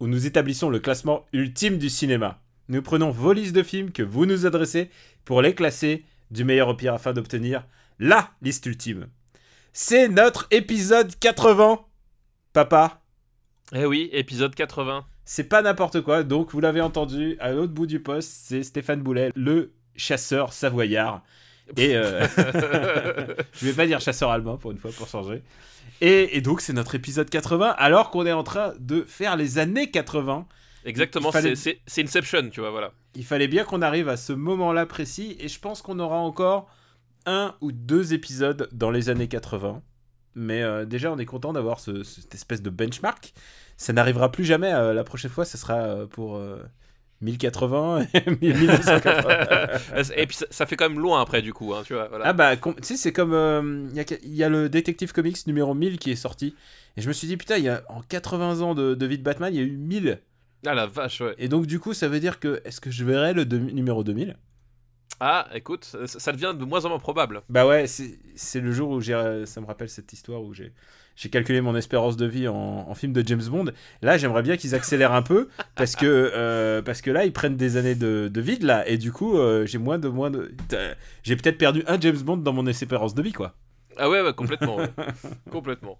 où nous établissons le classement ultime du cinéma. Nous prenons vos listes de films que vous nous adressez pour les classer du meilleur au pire afin d'obtenir LA liste ultime. C'est notre épisode 80. Papa, Eh oui, épisode 80. c'est pas n'importe quoi, donc vous l'avez entendu, à l'autre bout du poste, c'est Stéphane Boulet, le chasseur savoyard. Et euh, je vais pas dire chasseur allemand pour une fois, pour changer. Et, et donc c'est notre épisode 80, alors qu'on est en train de faire les années 80. Exactement, fallait- c'est- Inception, tu vois, voilà. Il fallait bien qu'on arrive à ce moment-là précis, et je pense qu'on aura encore un ou deux épisodes dans les années 80. Mais euh, déjà, on est content d'avoir ce- cette espèce de benchmark. Ça n'arrivera plus jamais. euh, la prochaine fois, ce sera euh, pour 1080 et 1980. Et puis ça, ça fait quand même loin après, du coup, hein, tu vois. Voilà. ah bah, tu sais, c'est comme... euh, Il y, a, il y a le Detective Comics numéro 1000 qui est sorti. Et je me suis dit, putain, il y a, en 80 ans de, de vie de Batman, il y a eu 1000. Ah la vache, ouais. Et donc, du coup, ça veut dire que... Est-ce que je verrai le de- numéro 2000 Ah, écoute, ça, ça devient de moins en moins probable. Bah ouais, c'est le jour où j'ai, euh, ça me rappelle cette histoire où j'ai, j'ai calculé mon espérance de vie en, en film de James Bond. Là, j'aimerais bien qu'ils accélèrent un peu parce que, euh, parce que là, ils prennent des années de, de vide là et du coup, euh, j'ai moins de moins de, j'ai peut-être perdu un James Bond dans mon espérance de vie quoi. Ah ouais, complètement. ouais. complètement.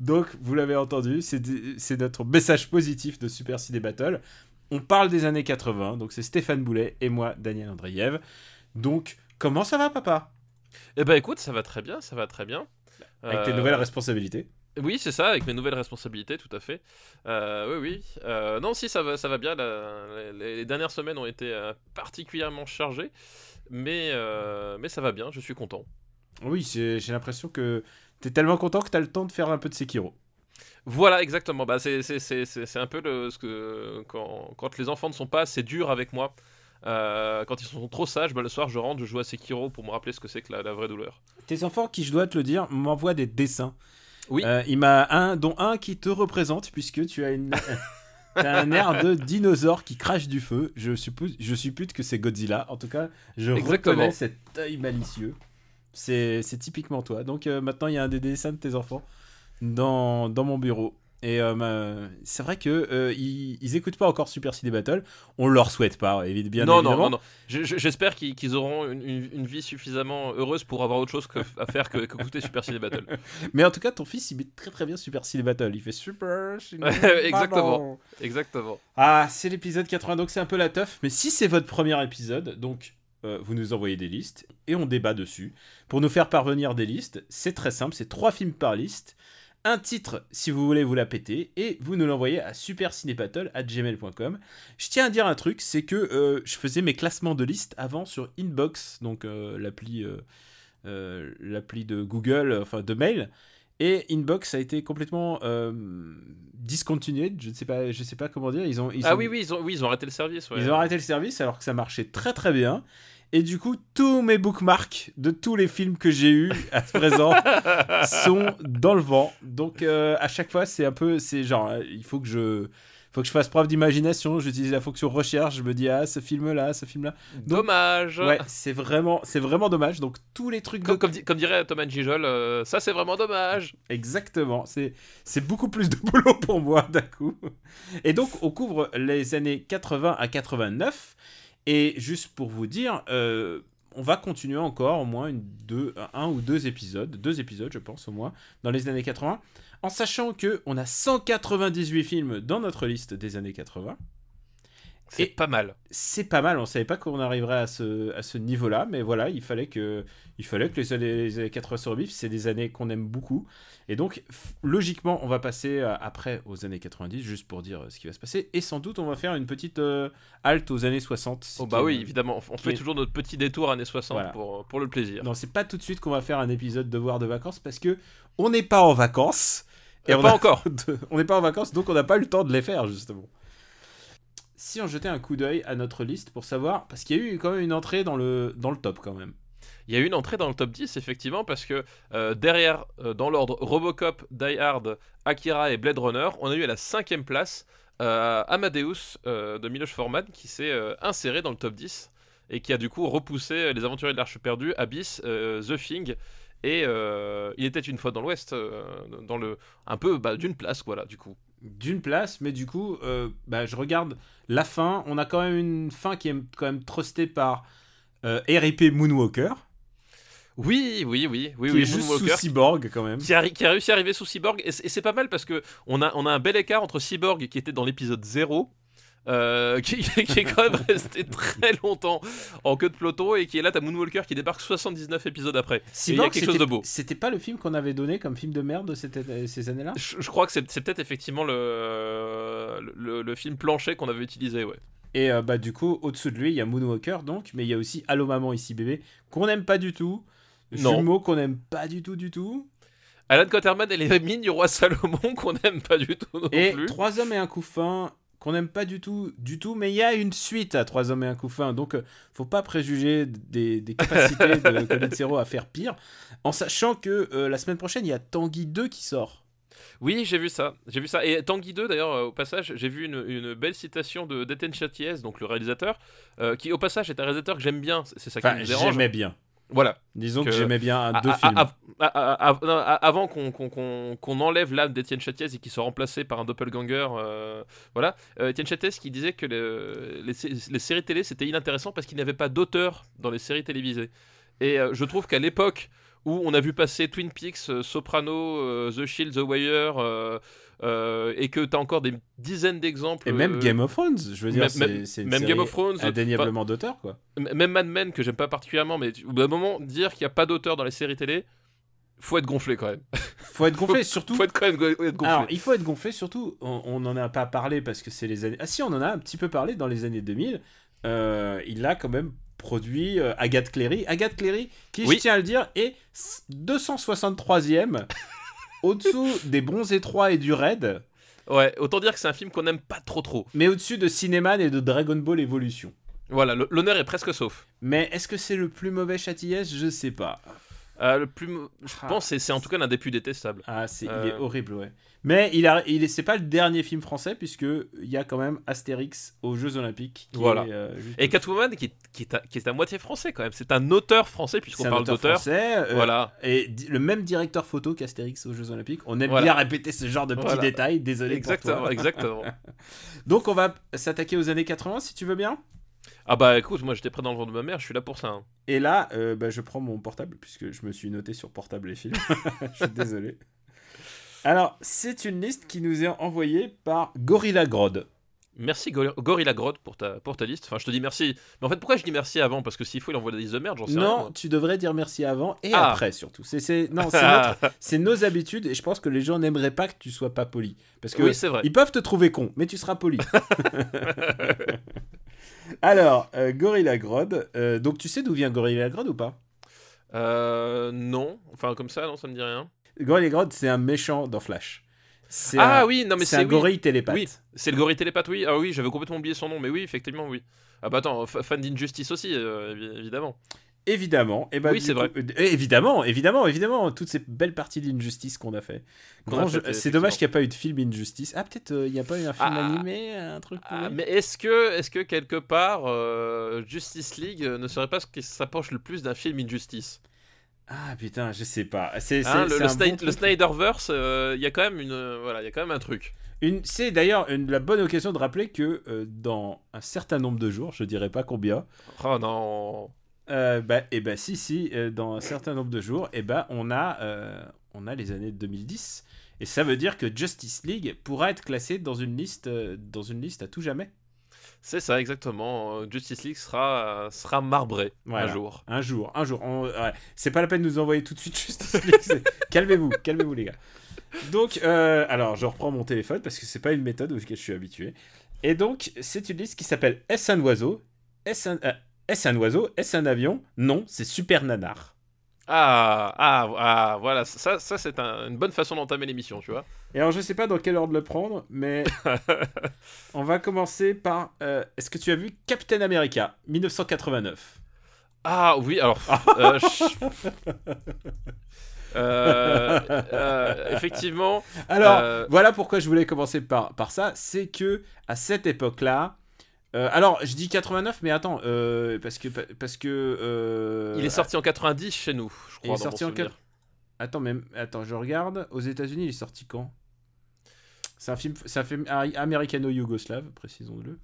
Donc, vous l'avez entendu, c'est, c'est notre message positif de Super Ciné Battle. On parle des années 80, donc c'est Stéphane Boulet et moi, Daniel Andreev. Donc, comment ça va, papa? Eh ben écoute, ça va très bien, ça va très bien. Avec tes Euh, nouvelles responsabilités. Oui, c'est ça, avec mes nouvelles responsabilités, tout à fait. Euh, oui, oui. Euh, non, si, ça va, ça va bien. la- les, les dernières semaines ont été euh, particulièrement chargées, mais, mais ça va bien, je suis content. Oui, j'ai l'impression que t'es tellement content que t'as le temps de faire un peu de Sekiro. Voilà, exactement. Bah, c'est, un peu le, ce que quand, quand les enfants ne sont pas assez durs avec moi, euh, quand ils sont trop sages, bah, le soir je rentre, je joue à Sekiro pour me rappeler ce que c'est que la, la vraie douleur. Tes enfants, qui je dois te le dire, m'envoient des dessins. Oui. Euh, il m'a un, dont un qui te représente, puisque tu as une. T'as un air de dinosaure qui crache du feu. Je suppose, je suppute que c'est Godzilla. En tout cas, je Exactement. reconnais cet œil malicieux. C'est c'est typiquement toi. Donc euh, maintenant, il y a un des dessins de tes enfants dans, dans mon bureau. Et euh, c'est vrai que euh, ils, ils écoutent pas encore Super Ciné Battle. On leur souhaite pas, évi- bien non, évidemment. non, non, non. Je- je- J'espère qu'ils, auront une, une- une vie suffisamment heureuse pour avoir autre chose que- à faire que qu'écouter Super Ciné Battle. Mais en tout cas, ton fils, il met très très bien Super Ciné Battle. Il fait Super Exactement. Exactement. Ah, c'est l'épisode 80, donc c'est un peu la teuf. Mais si c'est votre premier épisode, donc euh, vous nous envoyez des listes et on débat dessus. Pour nous faire parvenir des listes, c'est très simple, c'est trois films par liste. Un titre si vous voulez vous la péter et vous nous l'envoyez à supercinébattle@gmail.com. Je tiens à dire un truc, c'est que euh, je faisais mes classements de listes avant sur Inbox, donc euh, l'appli euh, l'appli de Google, enfin de mail. Et Inbox a été complètement discontinué, je ne sais pas, je sais pas comment dire. Ils ont, ils ah ont- oui, oui ils, ont, oui, ils ont arrêté le service. ouais. ils ont arrêté le service alors que ça marchait très très bien. Et du coup, tous mes bookmarks de tous les films que j'ai eus à présent sont dans le vent. Donc euh, à chaque fois, c'est un peu, c'est genre, euh, il faut que je, faut que je fasse preuve d'imagination. J'utilise la fonction recherche. Je me dis ah ce film là, ce film là. Dommage. Ouais, c'est vraiment, c'est vraiment dommage. Donc tous les trucs. Comme, de- comme, di- comme dirait Thomas Gijol, euh, ça c'est vraiment dommage. Exactement, c'est c'est beaucoup plus de boulot pour moi d'un coup. Et donc on couvre les années 80 à 89 et juste pour vous dire, euh, on va continuer encore au moins un ou deux épisodes, deux épisodes je pense au moins dans les années 80, en sachant que on a 198 films dans notre liste des années 80 C'est Et- pas mal. c'est pas mal. On savait pas qu'on arriverait à ce, à ce niveau-là, mais voilà, il fallait que, il fallait que les années, les années 80 sur Bif, c'est des années qu'on aime beaucoup. Et donc, logiquement, on va passer euh, après aux années 90, juste pour dire euh, ce qui va se passer. Et sans doute, on va faire une petite euh, halte aux années 60. ce Oh bah est- oui, évidemment. On fait est- toujours notre petit détour années 60 Voilà. pour, pour le plaisir. Non, c'est pas tout de suite qu'on va faire un épisode devoir de vacances parce que on n'est pas en vacances. Euh, on pas a- encore. on n'est pas en vacances, donc on n'a pas eu le temps de les faire, justement. Si on jetait un coup d'œil à notre liste pour savoir, parce qu'il y a eu quand même une entrée dans le, dans le top quand même. Il y a eu une entrée dans le top 10, effectivement, parce que euh, derrière, euh, dans l'ordre Robocop, Die Hard, Akira et Blade Runner, on a eu à la cinquième place euh, Amadeus de Miloš Forman qui s'est inséré dans le top 10 et qui a du coup repoussé Les Aventuriers de l'Arche perdue, Abyss, The Thing et Il était une fois dans l'Ouest, dans le un peu bah, d'une place, voilà, du coup. D'une place, mais du coup, bah, je regarde la fin. On a quand même une fin qui est quand même trustée par RIP Moonwalker. Oui, oui, oui, oui, qui oui. Est juste sous Cyborg quand même. Qui a, qui a, réussi à arriver sous Cyborg et c'est pas mal parce que on a, on a un bel écart entre Cyborg qui était dans l'épisode 0 euh, qui, est quand même resté très longtemps en queue de peloton et qui est là, t'as Moonwalker qui débarque 79 épisodes après. Il y a quelque chose de beau. C'était pas le film qu'on avait donné comme film de merde cette, ces années-là? Je, crois que c'est peut-être effectivement le, le, le, film plancher qu'on avait utilisé, ouais. Et euh, bah du coup, au-dessus de lui, il y a Moonwalker donc, mais il y a aussi Allo Maman ici bébé qu'on n'aime pas du tout. Jumeaux qu'on n'aime pas du tout, du tout. Alan Quaterman et les mines du roi Salomon qu'on n'aime pas du tout non et plus. Trois hommes et un coup fin qu'on n'aime pas du tout, du tout, mais il y a une suite à Trois hommes et un coup fin, donc euh, faut pas préjuger des, capacités de Colin à faire pire, en sachant que euh, la semaine prochaine il y a Tanguy 2 qui sort. Oui, j'ai vu ça. J'ai vu ça. Et Tanguy 2, d'ailleurs, euh, au passage, j'ai vu une, belle citation de Deten Chatiez, donc le réalisateur, qui, au passage, est un réalisateur que j'aime bien. C'est ça qui me dérange. J'aimais bien. Voilà. Disons que, j'aimais bien deux films. avant qu'on enlève l'âme d'Étienne Chatiez et qu'il soit remplacé par un doppelganger, euh, voilà. Euh, Étienne qui disait que les, séries télé c'était inintéressant parce qu'il n'y avait pas d'auteur dans les séries télévisées. Et euh, je trouve qu'à l'époque où on a vu passer Twin Peaks, Soprano, The Shield, The Wire euh, et que tu as encore des dizaines d'exemples. Et même euh, Game of Thrones, je veux dire, c'est même Game of Thrones, indéniablement d'auteur, quoi. Même Mad Men, que j'aime pas particulièrement, mais au bout d'un moment, dire qu'il n'y a pas d'auteur dans les séries télé, faut être gonflé quand même. faut être gonflé, surtout. faut être quand même gonflé. Alors, il faut être gonflé, surtout, on n'en a pas parlé parce que c'est les années. Ah si, on en a un petit peu parlé dans les années 2000. Euh, il a quand même produit Agathe Cléry. Agathe Cléry, qui, je tiens à le dire, est 263e au-dessous des Bronzés 3 et du Raid. Ouais, autant dire que c'est un film qu'on n'aime pas trop trop. Mais au-dessus de Cinéman et de Dragon Ball Evolution. Voilà, l'honneur est presque sauf. Mais est-ce que c'est le plus mauvais châtillage Je sais pas. Euh, le plus, je ah. pense c'est c'est en tout cas l'un des plus détestables. Ah, c'est il est euh. horrible, ouais. Mais il a, il c'est pas le dernier film français puisque il y a quand même Astérix aux Jeux Olympiques. voilà. Euh, et Catwoman qui, qui, est à, qui, est à, moitié français quand même. C'est un auteur français puisqu'on parle d'auteur. voilà. Et le même directeur photo qu'Astérix aux Jeux Olympiques. On aime bien répéter ce genre de petits détails. Désolé. Exactement, pour toi. exactement. Donc on va s'attaquer aux années 80 si tu veux bien. Ah bah écoute, moi j'étais prêt dans le ventre de ma mère, je suis là pour ça. Hein. Et là, euh, bah, je prends mon portable, puisque je me suis noté sur portable et films. je suis désolé. Alors, c'est une liste qui nous est envoyée par Gorilla Grodd. Merci Gorilla Grodd pour ta, pour ta liste. Enfin, je te dis merci. Mais en fait, pourquoi je dis merci avant? Parce que s'il faut, il envoie des listes de merde, j'en sais non, rien. Non, tu devrais dire merci avant et ah. après surtout. C'est non, c'est nos habitudes et je pense que les gens n'aimeraient pas que tu sois pas poli. Parce que oui, vrai. ils peuvent te trouver con, mais tu seras poli. Alors, euh, Gorilla Grodd. Euh, donc, tu sais d'où vient Gorilla Grodd ou pas? Euh, Non. Enfin, comme ça, non, ça me dit rien. Gorilla Grodd, c'est un méchant dans Flash. Ah oui, non mais c'est un gorille télépathe. Oui, c'est le gorille télépathe, oui. Ah oui, j'avais complètement oublié son nom, mais oui, effectivement, oui. Ah bah attends, fan d'Injustice aussi, évidemment. Évidemment. Et bah, oui, c'est vrai. Euh, évidemment, évidemment, évidemment. Toutes ces belles parties d'Injustice qu'on a fait. c'est dommage qu'il n'y a pas eu de film Injustice. Ah, peut-être euh, il n'y a pas eu un film ah. animé, un truc. Ah, mais est-ce que, est que quelque part, euh, Justice League ne serait pas ce qui s'approche le plus d'un film Injustice? Ah putain, je sais pas. C'est, hein, le, le, Snyderverse, il y a quand même une, voilà, il quand même un truc. Une, c'est d'ailleurs la bonne occasion de rappeler que dans un certain nombre de jours, je dirais pas combien. Oh non. Euh, bah, et eh bah si, si, euh, dans un certain nombre de jours, et eh bah, on, a, euh, on a les années 2010. Et ça veut dire que Justice League pourra être classé dans une liste, dans une liste à tout jamais. C'est ça, exactement. Justice League sera, sera marbré un jour. Un jour, un jour. C'est pas la peine de nous envoyer tout de suite Justice League. calmez-vous, calmez-vous les gars. Donc, alors, je reprends mon téléphone parce que c'est pas une méthode auquel je suis habitué. Et donc, c'est une liste qui s'appelle S un oiseau, S un, est-ce un oiseau? Est-ce un avion? Non, c'est Super Nanar. Ah, ah, ah, voilà, ça, ça c'est un- une bonne façon d'entamer l'émission, tu vois. Et alors, je sais pas dans quel ordre le prendre, mais on va commencer par. euh, Est-ce que tu as vu Captain America 1989 Ah oui, alors. euh, je- Euh, euh, effectivement. Alors, voilà pourquoi je voulais commencer par, par ça. C'est que à cette époque-là. Euh, alors, je dis 89, mais attends, euh, parce que. Parce que euh, il est sorti en 90 chez nous, je il crois. est dans sorti en. Attends, mais attends, je regarde. Aux États-Unis, il est sorti quand? C'est un film, un film ari- américano-yougoslave, précisons-le.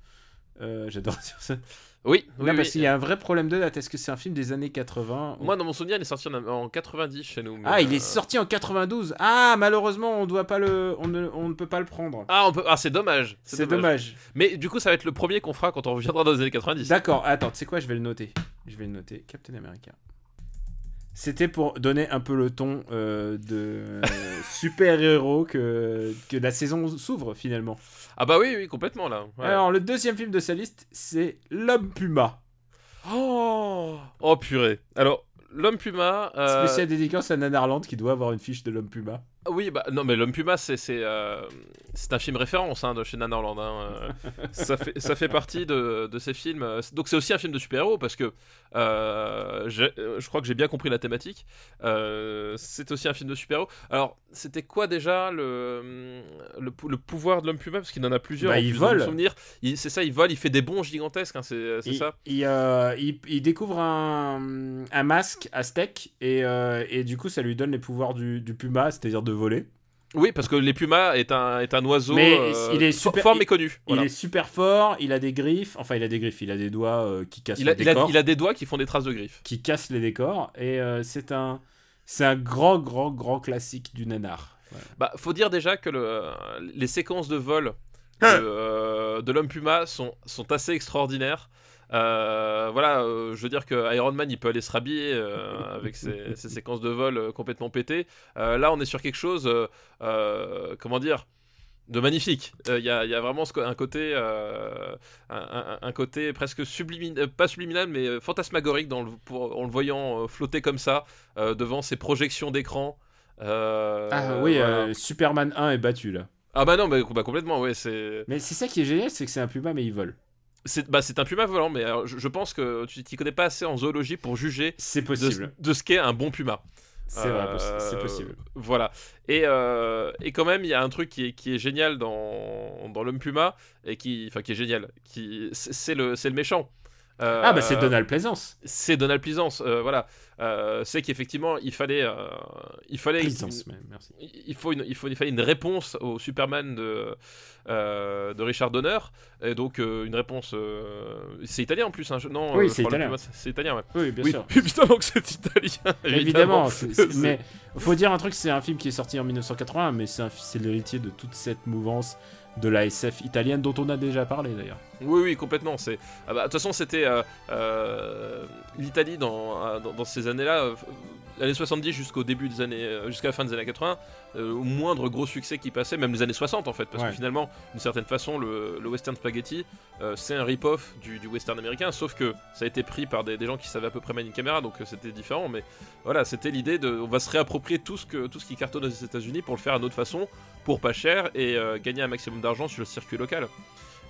J'adore ça. Oui, oui, non, oui. parce qu'il y a un vrai problème de date. Est-ce que c'est un film des années 80 ou- Moi, dans mon souvenir, il est sorti en, en 90 chez nous. Ah, il est euh, sorti en 92. Ah, malheureusement, on doit pas le, on ne, on ne peut pas le prendre. Ah, on peut... ah c'est dommage. c'est dommage. Mais du coup, ça va être le premier qu'on fera quand on reviendra dans les années 90. D'accord. Attends, tu sais quoi? Je vais le noter. Je vais le noter. Captain America. C'était pour donner un peu le ton euh, de super-héros que, que la saison s'ouvre finalement. Ah bah oui, oui, complètement là. Ouais. Alors, le deuxième film de sa liste, c'est L'Homme Puma. Oh, oh purée. Alors, l'homme puma. euh, Spécial dédicace à Nanarland qui doit avoir une fiche de L'Homme Puma. Oui, bah non, mais l'homme puma, c'est c'est euh, c'est un film référence hein, de chez Nanarland. Hein, euh, ça fait ça fait partie de, de ces films. euh, Donc c'est aussi un film de super-héros parce que euh, je crois que j'ai bien compris la thématique. Euh, c'est aussi un film de super-héros. Alors c'était quoi déjà le le, pou- le pouvoir de l'homme puma? Parce qu'il en a plusieurs. Bah, il vole. C'est ça, il vole, il fait des bonds gigantesques. hein, c'est ça. il, il- il découvre un, un masque aztèque et, et du coup ça lui donne les pouvoirs du, du puma, c'est-à-dire de voler. Oui, parce que les pumas est un est un oiseau. Mais euh, il est fo- super- fort il- méconnu. Voilà. Il est super fort, il a des griffes, enfin il a des griffes, il a des doigts euh, qui cassent Il a, les il, a, décors, il a des doigts qui font des traces de griffes. qui cassent les décors et euh, c'est un c'est un grand grand grand classique du nanar. Voilà. Bah, faut dire déjà que le, les séquences de vol de, euh, de l'homme puma sont, sont assez extraordinaires. Euh, voilà, euh, je veux dire que Iron Man il peut aller se rhabiller euh, avec ses, ses séquences de vol complètement pétées. Là, on est sur quelque chose, comment dire, de magnifique. Il y, a, il y a vraiment ce un côté, un, un- un côté presque subliminal, pas subliminal, mais fantasmagorique dans le, pour- en le voyant flotter comme ça devant ces projections d'écran. Ah oui, voilà. Superman 1 est battu là. Ah bah non, bah, bah complètement, ouais, c'est... Mais c'est ça qui est génial, c'est que c'est un puma mais il vole. C'est bah, un puma volant, mais alors, je, je pense que tu t'y connais pas assez en zoologie pour juger de, ce qu'est un bon puma. C'est Euh, possible. Voilà. Et, euh, et quand même, il y a un truc qui est, qui est génial dans, dans l'homme puma, et qui, enfin, qui est génial, qui, c'est le, c'est le méchant. Euh, Ah bah c'est Donald Pleasance. C'est Donald Pleasance, euh, voilà. Euh, c'est qu'effectivement, il fallait, il fallait, merci. il faut une, il faut, il fallait une réponse au Superman de, de Richard Donner, et donc une réponse. c'est italien en plus, hein, je- non Oui, c'est italien. C'est- italien, ouais. Oui, bien oui, sûr. putain, donc c'est italien. Évidemment, c'est- C'est- mais faut dire un truc, c'est un film qui est sorti en 1980, mais c'est l'héritier de toute cette mouvance de la SF italienne dont on a déjà parlé d'ailleurs. Oui, oui, complètement. C'est ah bah, de toute façon, c'était euh, euh, l'Italie dans, euh, dans, dans ces années-là, euh, années 70 jusqu'au début des années, jusqu'à la fin des années 80, euh, au moindre gros succès qui passait, même les années 60 en fait, parce Ouais. que finalement, d'une certaine façon, le, le western spaghetti, c'est un rip-off du, du western américain, sauf que ça a été pris par des, des gens qui savaient à peu près manier une caméra, donc c'était différent. Mais voilà, c'était l'idée de, on va se réapproprier tout ce que tout ce qui cartonne aux États-Unis pour le faire à notre façon, pour pas cher et gagner un maximum d'argent sur le circuit local.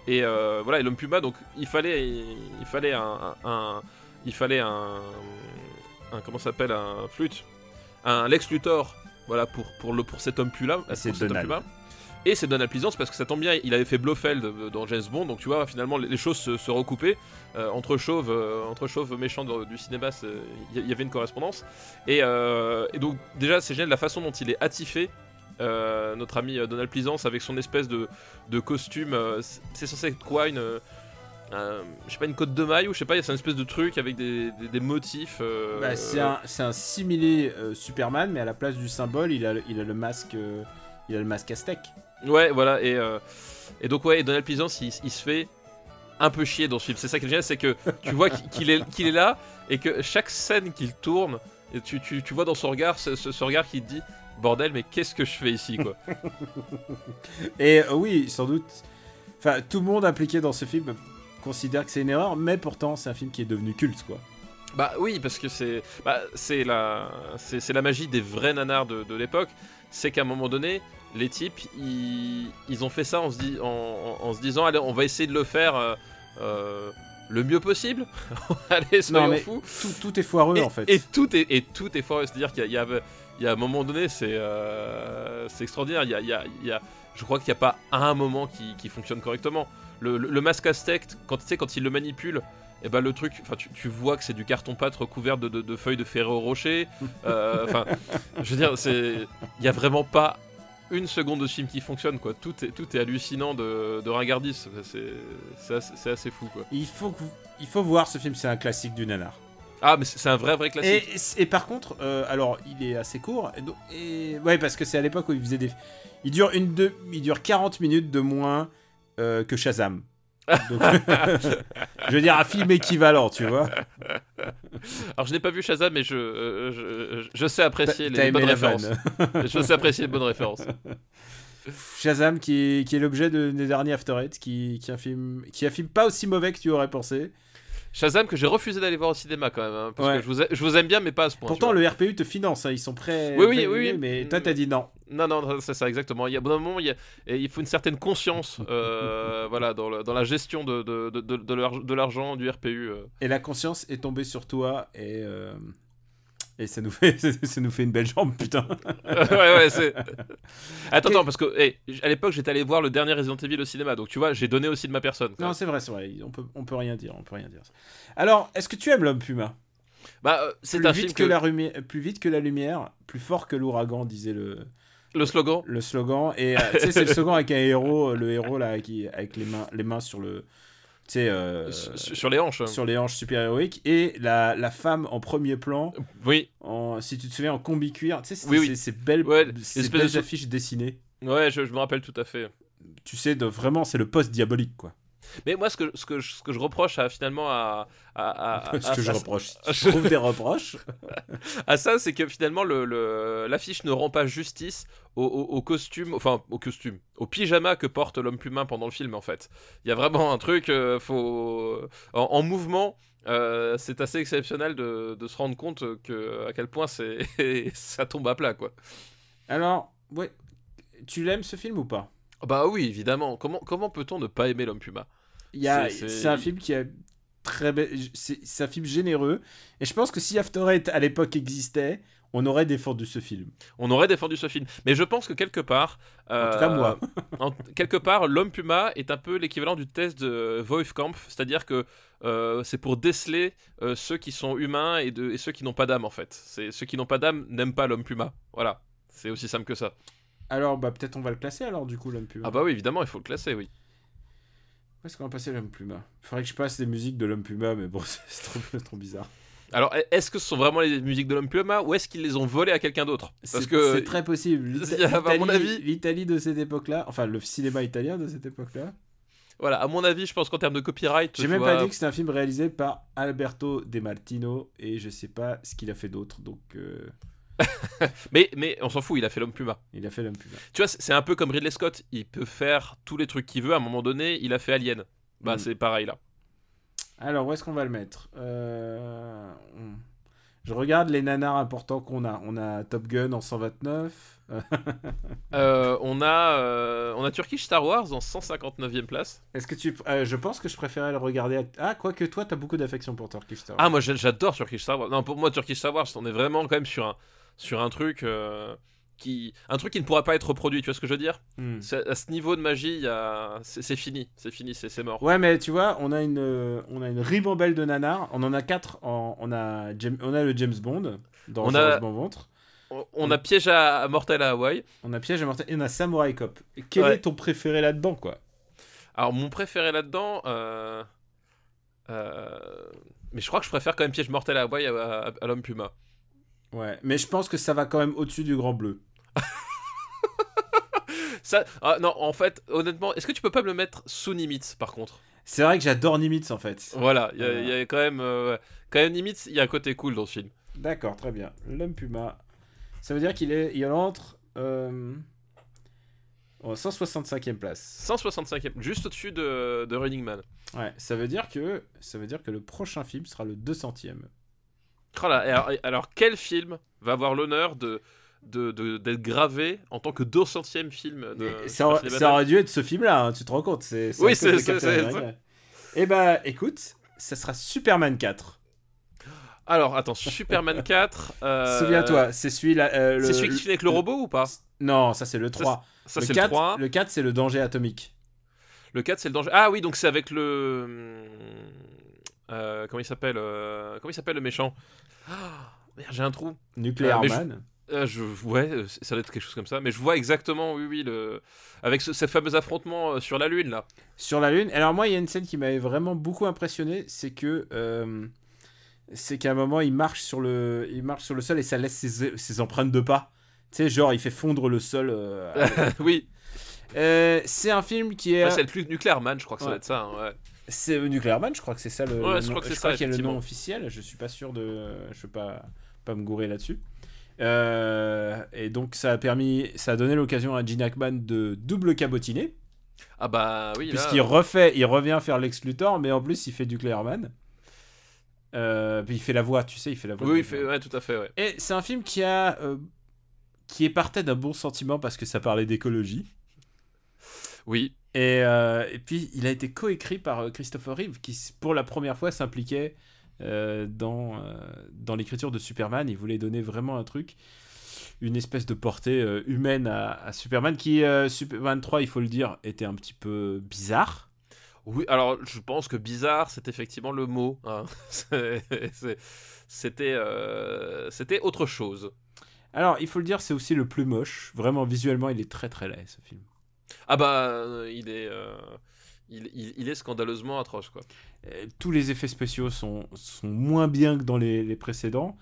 Et euh, voilà, et l'homme puma, donc il fallait, il, fallait un, un- un- il fallait un, un comment ça s'appelle, un flûte, un Lex Luthor, voilà pour pour le pour cet homme puma, c'est Donald. puma. Et c'est Donald Pleasance parce que ça tombe bien, il avait fait Blofeld euh, dans James Bond, donc tu vois finalement les, choses se, se recoupaient Euh, entre chauves, euh, entre chauves méchants de- du cinéma, il y, avait une correspondance. Et, et donc déjà c'est génial la façon dont il est attifé. Euh, notre ami euh, Donald Pleasance avec son espèce de, de costume, euh, c'est- censé être quoi une, euh, je sais pas une côte de maille ou je sais pas, c'est une espèce de truc avec des, des- des motifs. Bah, c'est un, un similé Superman, mais à la place du symbole, il a, le- il a le masque, il a le masque aztèque. Ouais, voilà, et, et donc, ouais, et Donald Pleasance, il, il se fait un peu chier dans ce film. C'est ça qui est génial, c'est que tu vois qu'il est, qu'il est là et que chaque scène qu'il tourne, tu, tu, tu vois dans son regard ce, ce- ce regard qui te dit Bordel, mais qu'est-ce que je fais ici, quoi Et euh, oui, sans doute. Enfin, tout le monde impliqué dans ce film considère que c'est une erreur, mais pourtant, c'est un film qui est devenu culte, quoi. Bah oui, parce que c'est bah, c'est la c'est la magie des vrais nanars de, de l'époque. C'est qu'à un moment donné, les types ils, ils ont fait ça en se, di- en, en- en se disant allez on va essayer de le faire euh, euh, le mieux possible. allez soyons mais fous. Tout, tout est foireux Et, en fait. et tout est et tout est fort. C'est-à-dire qu'il y y, a, il y a un moment donné c'est euh, extraordinaire. Il y a, il y a- il y a- je crois qu'il n'y a pas un moment qui, qui fonctionne correctement. Le, le, le masque aztèque, quand tu sais quand il le manipule. Et ben le truc, enfin tu, tu vois que c'est du carton pâte recouvert de, de- de feuilles de Ferrero Rocher. Euh, Enfin, je veux dire, c'est, il y a vraiment pas une seconde de film qui fonctionne quoi. Tout est tout est hallucinant de, de ringardise. C'est c'est assez, assez fou quoi. Il faut, que vous- il faut voir ce film, c'est un classique du nanar. Ah mais c'est un vrai vrai classique. Et, et par contre, euh, alors il est assez court. Et, donc- et- ouais, parce que c'est à l'époque où il faisait des. Il dure une deux, il dure 40 minutes de moins euh, que Shazam. Donc, je veux dire un film équivalent, tu vois. Alors je n'ai pas vu Shazam, mais je, euh, je, sais apprécier les bonnes références. je sais apprécier les bonnes références. Shazam qui est, qui est l'objet de, des derniers After Eight, qui, qui est un film qui est un film pas aussi mauvais que tu aurais pensé. Shazam que j'ai refusé d'aller voir au cinéma quand même, hein, parce Ouais. que je vous, a- je vous aime bien, mais pas à ce point. Pourtant le RPU te finance, hein, ils sont prêts. Oui, oui, oui, oui. Mais toi t'as dit non. Non, non, non, c'est ça exactement. Il y a, d'un moment, il, y a- et il faut une certaine conscience, euh, voilà, dans, le- dans la gestion de l'argent du RPU. euh. Et la conscience est tombée sur toi et euh, et ça nous fait ça nous fait une belle jambe putain. ouais, ouais, c'est. Attends, attends, parce que hey, à l'époque, j'étais allé voir le dernier Resident Evil au cinéma, donc tu vois, j'ai donné aussi de ma personne. quoi. Non c'est vrai c'est vrai, on peut on peut rien dire on peut rien dire. Alors est-ce que tu aimes l'homme puma? Bah, euh, c'est un vite film que, que, la lumière, plus vite que la lumière, plus fort que l'ouragan disait le le slogan. le slogan et euh, tu sais c'est le slogan avec un héros le héros là qui avec les mains les mains sur le euh, sur les hanches. sur les hanches super héroïques et la, la femme en premier plan Oui, en, si tu te souviens en combi cuir tu sais c'est Oui, oui. ces belles Ouais, ces l'espèce belles de- affiches dessinées ouais, je, je me rappelle tout à fait. tu sais de vraiment c'est le poste diabolique quoi Mais moi, ce que, ce que, je- ce que je reproche à, finalement à, à, à, à- ce que je reproche à- je trouve des reproches à ça, c'est que finalement, le- le- l'affiche ne rend pas justice au, au- au costume, enfin au costume, au pyjama que porte l'homme plumain pendant le film, en fait. Il y a vraiment un truc, euh, faut en, en mouvement. euh, c'est assez exceptionnel de, de se rendre compte que à quel point c'est ça tombe à plat quoi. alors ouais tu l'aimes ce film ou pas? Bah oui évidemment. Comment comment peut-on ne pas aimer l'homme puma C'est- un film qui a très be- c'est un film généreux et je pense que si After Eight à l'époque existait, on aurait défendu ce film. On aurait défendu ce film, mais je pense que quelque part, En tout cas euh, moi. en- quelque part, l'homme puma est un peu l'équivalent du test de Wolfkampf, c'est-à-dire que euh, c'est pour déceler euh, ceux qui sont humains et, de, et ceux qui n'ont pas d'âme en fait. C'est ceux qui n'ont pas d'âme n'aiment pas l'homme puma. Voilà, c'est aussi simple que ça. Alors bah peut-être on va le classer alors du coup l'homme puma. Ah bah oui, évidemment, il faut le classer, oui. Où est-ce qu'on va passer l'homme puma? Il faudrait que je passe des musiques de l'homme puma mais bon c'est trop, c'est trop bizarre. Alors, est-ce que ce sont vraiment les musiques de l'homme puma ou est-ce qu'ils les ont volées à quelqu'un d'autre? Parce C'est que c'est très possible. À mon l'Italie- avis- l'Italie de cette époque-là, enfin le cinéma italien de cette époque-là. voilà, à mon avis, je pense qu'en termes de copyright, J'ai même vois, pas dit que c'était un film réalisé par Alberto De Martino et je sais pas ce qu'il a fait d'autre donc euh, mais mais on s'en fout, il a fait l'homme puma. il a fait l'homme puma. Tu vois, c'est un peu comme Ridley Scott. Il peut faire tous les trucs qu'il veut. À un moment donné, il a fait Alien. Bah, Mm. c'est pareil là. Alors, où est-ce qu'on va le mettre? Euh, on- Je regarde les nanars importants qu'on a. On a Top Gun en 129. Euh, on a euh, on a Turkish Star Wars en 159e place. Est-ce que tu. euh, je pense que je préférais le regarder. à- Ah, quoique toi, t'as beaucoup d'affection pour Turkish Star Wars. Ah, moi j'a- j'adore Turkish Star Wars. Non, pour moi, Turkish Star Wars, on est vraiment quand même sur un, sur un truc. euh, qui, un truc qui ne pourra pas être reproduit, tu vois ce que je veux dire Hmm. À ce niveau de magie, a- c'est fini, c'est fini, c'est c'est mort. Ouais, mais tu vois, on a une, euh, on a une ribambelle de nanars. On en a quatre. En, on, a James- on a le James Bond dans On a- mon ventre. On, on a piège à, à mortel à Hawaï. On a Piège à mortel et on a Samurai Cop. Quel Ouais. est ton préféré là-dedans, quoi? Alors, mon préféré là-dedans. euh, euh, mais je crois que je préfère quand même piège mortel à Hawaï à, à- à l'homme puma. Ouais, mais je pense que ça va quand même au-dessus du Grand Bleu. Ça, ah, non, en fait, honnêtement, est-ce que tu peux pas me le mettre sous Nimitz par contre? C'est vrai que j'adore Nimitz en fait. Voilà, il y, a- Euh. il y a quand même, euh, quand même Nimitz, il y a un côté cool dans ce film. D'accord, très bien. L'homme puma. Ça veut dire qu'il est, il entre euh, en 165e place. 165e, juste au-dessus de, de Running Man. Ouais, ça veut dire que ça veut dire que le prochain film sera le 200e. Oh là, et alors, et alors, quel film va avoir l'honneur de de- de- d'être gravé en tant que 200ème film de Et ça, aurait- ça dû être ce film-là, hein, tu te rends compte c'est, Oui, c'est- de c'est- c'est- America. Eh bah, écoute, ça sera Superman 4. Alors, attends, Superman 4. euh, Souviens-toi, c'est celui-là. euh, le- C'est celui qui finit avec le robot ou pas? Non, ça c'est le 3. Ça, le c'est 4, le 3. Le 4, c'est le danger atomique. Le 4, c'est le danger. Ah oui, donc c'est avec le. Euh, comment il s'appelle euh, Comment il s'appelle le méchant? Ah, Merde, j'ai un trou. Nuclear Euh, je- Man. Je, ouais, ça doit être quelque chose comme ça. Mais je vois exactement, oui, oui, le... avec ce, ces fameux affrontements sur la Lune, là. Sur la Lune. Alors, moi, il y a une scène qui m'avait vraiment beaucoup impressionné. C'est que. c'est qu'à un moment, il marche, sur le, il marche sur le sol et ça laisse ses, ses empreintes de pas. Tu sais, genre, il fait fondre le sol. oui, c'est un film qui est. Ouais, c'est le plus Nuclear Man, je crois que ça Ouais. doit être ça. hein, ouais. C'est Nuclear Man, je crois que c'est ça le. Ouais, le je nom- crois que c'est je ça, qu'il y a le nom effectivement. officiel. Je suis pas sûr de. Je veux pas pas me gourer là-dessus. Euh, et donc ça a permis, ça a donné l'occasion à Gene Hackman de double cabotiner, Ah bah oui, là. puisqu'il refait, il revient faire Lex Luthor, mais en plus il fait du Man. Euh, puis il fait la voix, tu sais, il fait la voix. Oui, il fait... ouais, tout à fait, ouais. Et c'est un film qui a, euh, qui est partait d'un bon sentiment parce que ça parlait d'écologie. Oui, Et, euh, et puis, il a été coécrit par euh, Christopher Reeve, qui, pour la première fois, s'impliquait euh, dans, euh, dans l'écriture de Superman. Il voulait donner vraiment un truc, une espèce de portée humaine à, à Superman, qui, Superman 3, il faut le dire, était un petit peu bizarre. oui. Alors, je pense que bizarre, c'est effectivement le mot. hein. C'était, c'était autre chose. Alors, il faut le dire, c'est aussi le plus moche. Vraiment, visuellement, il est très très laid, ce film. Ah bah, euh, il est, euh, il, il- il est scandaleusement atroce, quoi. Tous les effets spéciaux sont, sont moins bien que dans les, les précédents.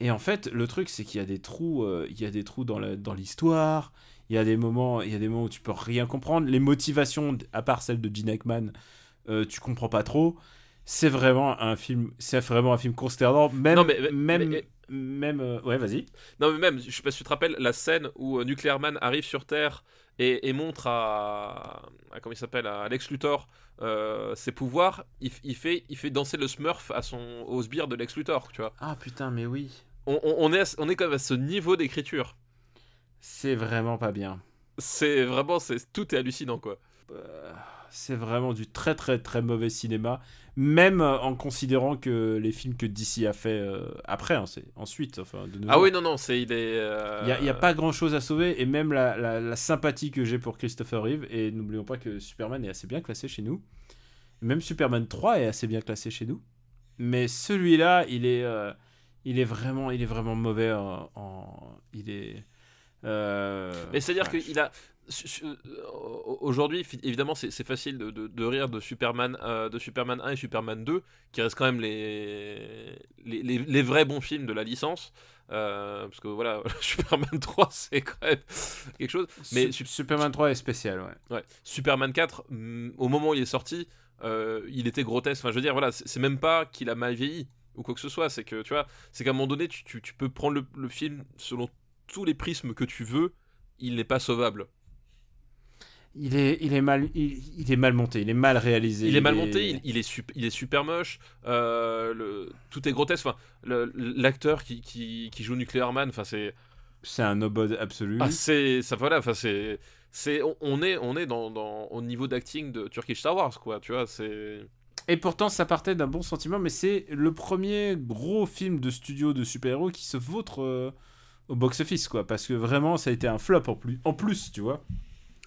Et en fait, le truc, c'est qu'il y a des trous, euh, il y a des trous dans la- dans l'histoire. Il y a des moments, il y a des moments où tu peux rien comprendre. Les motivations, à part celles de Gene Hackman, euh, tu comprends pas trop. C'est vraiment un film, c'est vraiment un film consternant. Même, Non, mais- mais- même, mais- même, euh, ouais, vas-y. Non, mais même, je sais pas si tu te rappelles la scène où euh, Nuclear Man arrive sur Terre et, et montre à, à- comment il s'appelle, à Lex Luthor euh, ses pouvoirs. Il, fait, il fait danser le Smurf à son, au sbire de Lex Luthor, tu vois. Ah putain, mais oui, On, on- on est, à on est quand même à ce niveau d'écriture. c'est vraiment pas bien. C'est vraiment, c'est tout est hallucinant, quoi. Euh, c'est vraiment du très très très mauvais cinéma, même euh, en considérant que les films que DC a fait euh, après, hein, c'est ensuite, enfin de nos Ah oui, non, non, c'est il est. euh, Il n'y a, pas grand chose à sauver, et même la, la- la sympathie que j'ai pour Christopher Reeve, et n'oublions pas que Superman est assez bien classé chez nous. Même Superman 3 est assez bien classé chez nous. Mais celui-là, il est, euh, il est vraiment, il est vraiment mauvais. En, en- il est. euh, Mais c'est-à-dire ouais. qu'il a. euh, Aujourd'hui, évidemment, c'est facile de, de- de rire de Superman, euh, de Superman 1 et Superman 2, qui restent quand même les, les, les- les vrais bons films de la licence. Euh, parce que voilà, Superman 3, c'est quand même quelque chose. Mais Su- Superman 3 est spécial, ouais. Ouais. Superman 4, mm, au moment où il est sorti, euh, il était grotesque. Enfin, je veux dire, voilà, c'est c'est même pas qu'il a mal vieilli ou quoi que ce soit. C'est que, tu vois, c'est qu'à un moment donné, tu, tu- tu peux prendre le, le film selon tous les prismes que tu veux, il n'est pas sauvable. Il est, il est mal, il, il est mal monté, il est mal réalisé. Il est mal monté, il, il est, sup- il est super moche, euh, le, tout est grotesque. Enfin, l'acteur qui, qui, qui joue Nuclear Man, enfin, c'est. C'est un no-bod absolu. Ah, c'est. Ça, voilà, enfin, c'est. c'est on, on est, on est dans, dans, au niveau d'acting de Turkish Star Wars, quoi, tu vois, c'est. Et pourtant, ça partait d'un bon sentiment, mais c'est le premier gros film de studio de super-héros qui se vautre euh, au box-office, quoi. Parce que vraiment, ça a été un flop en plus, en plus tu vois.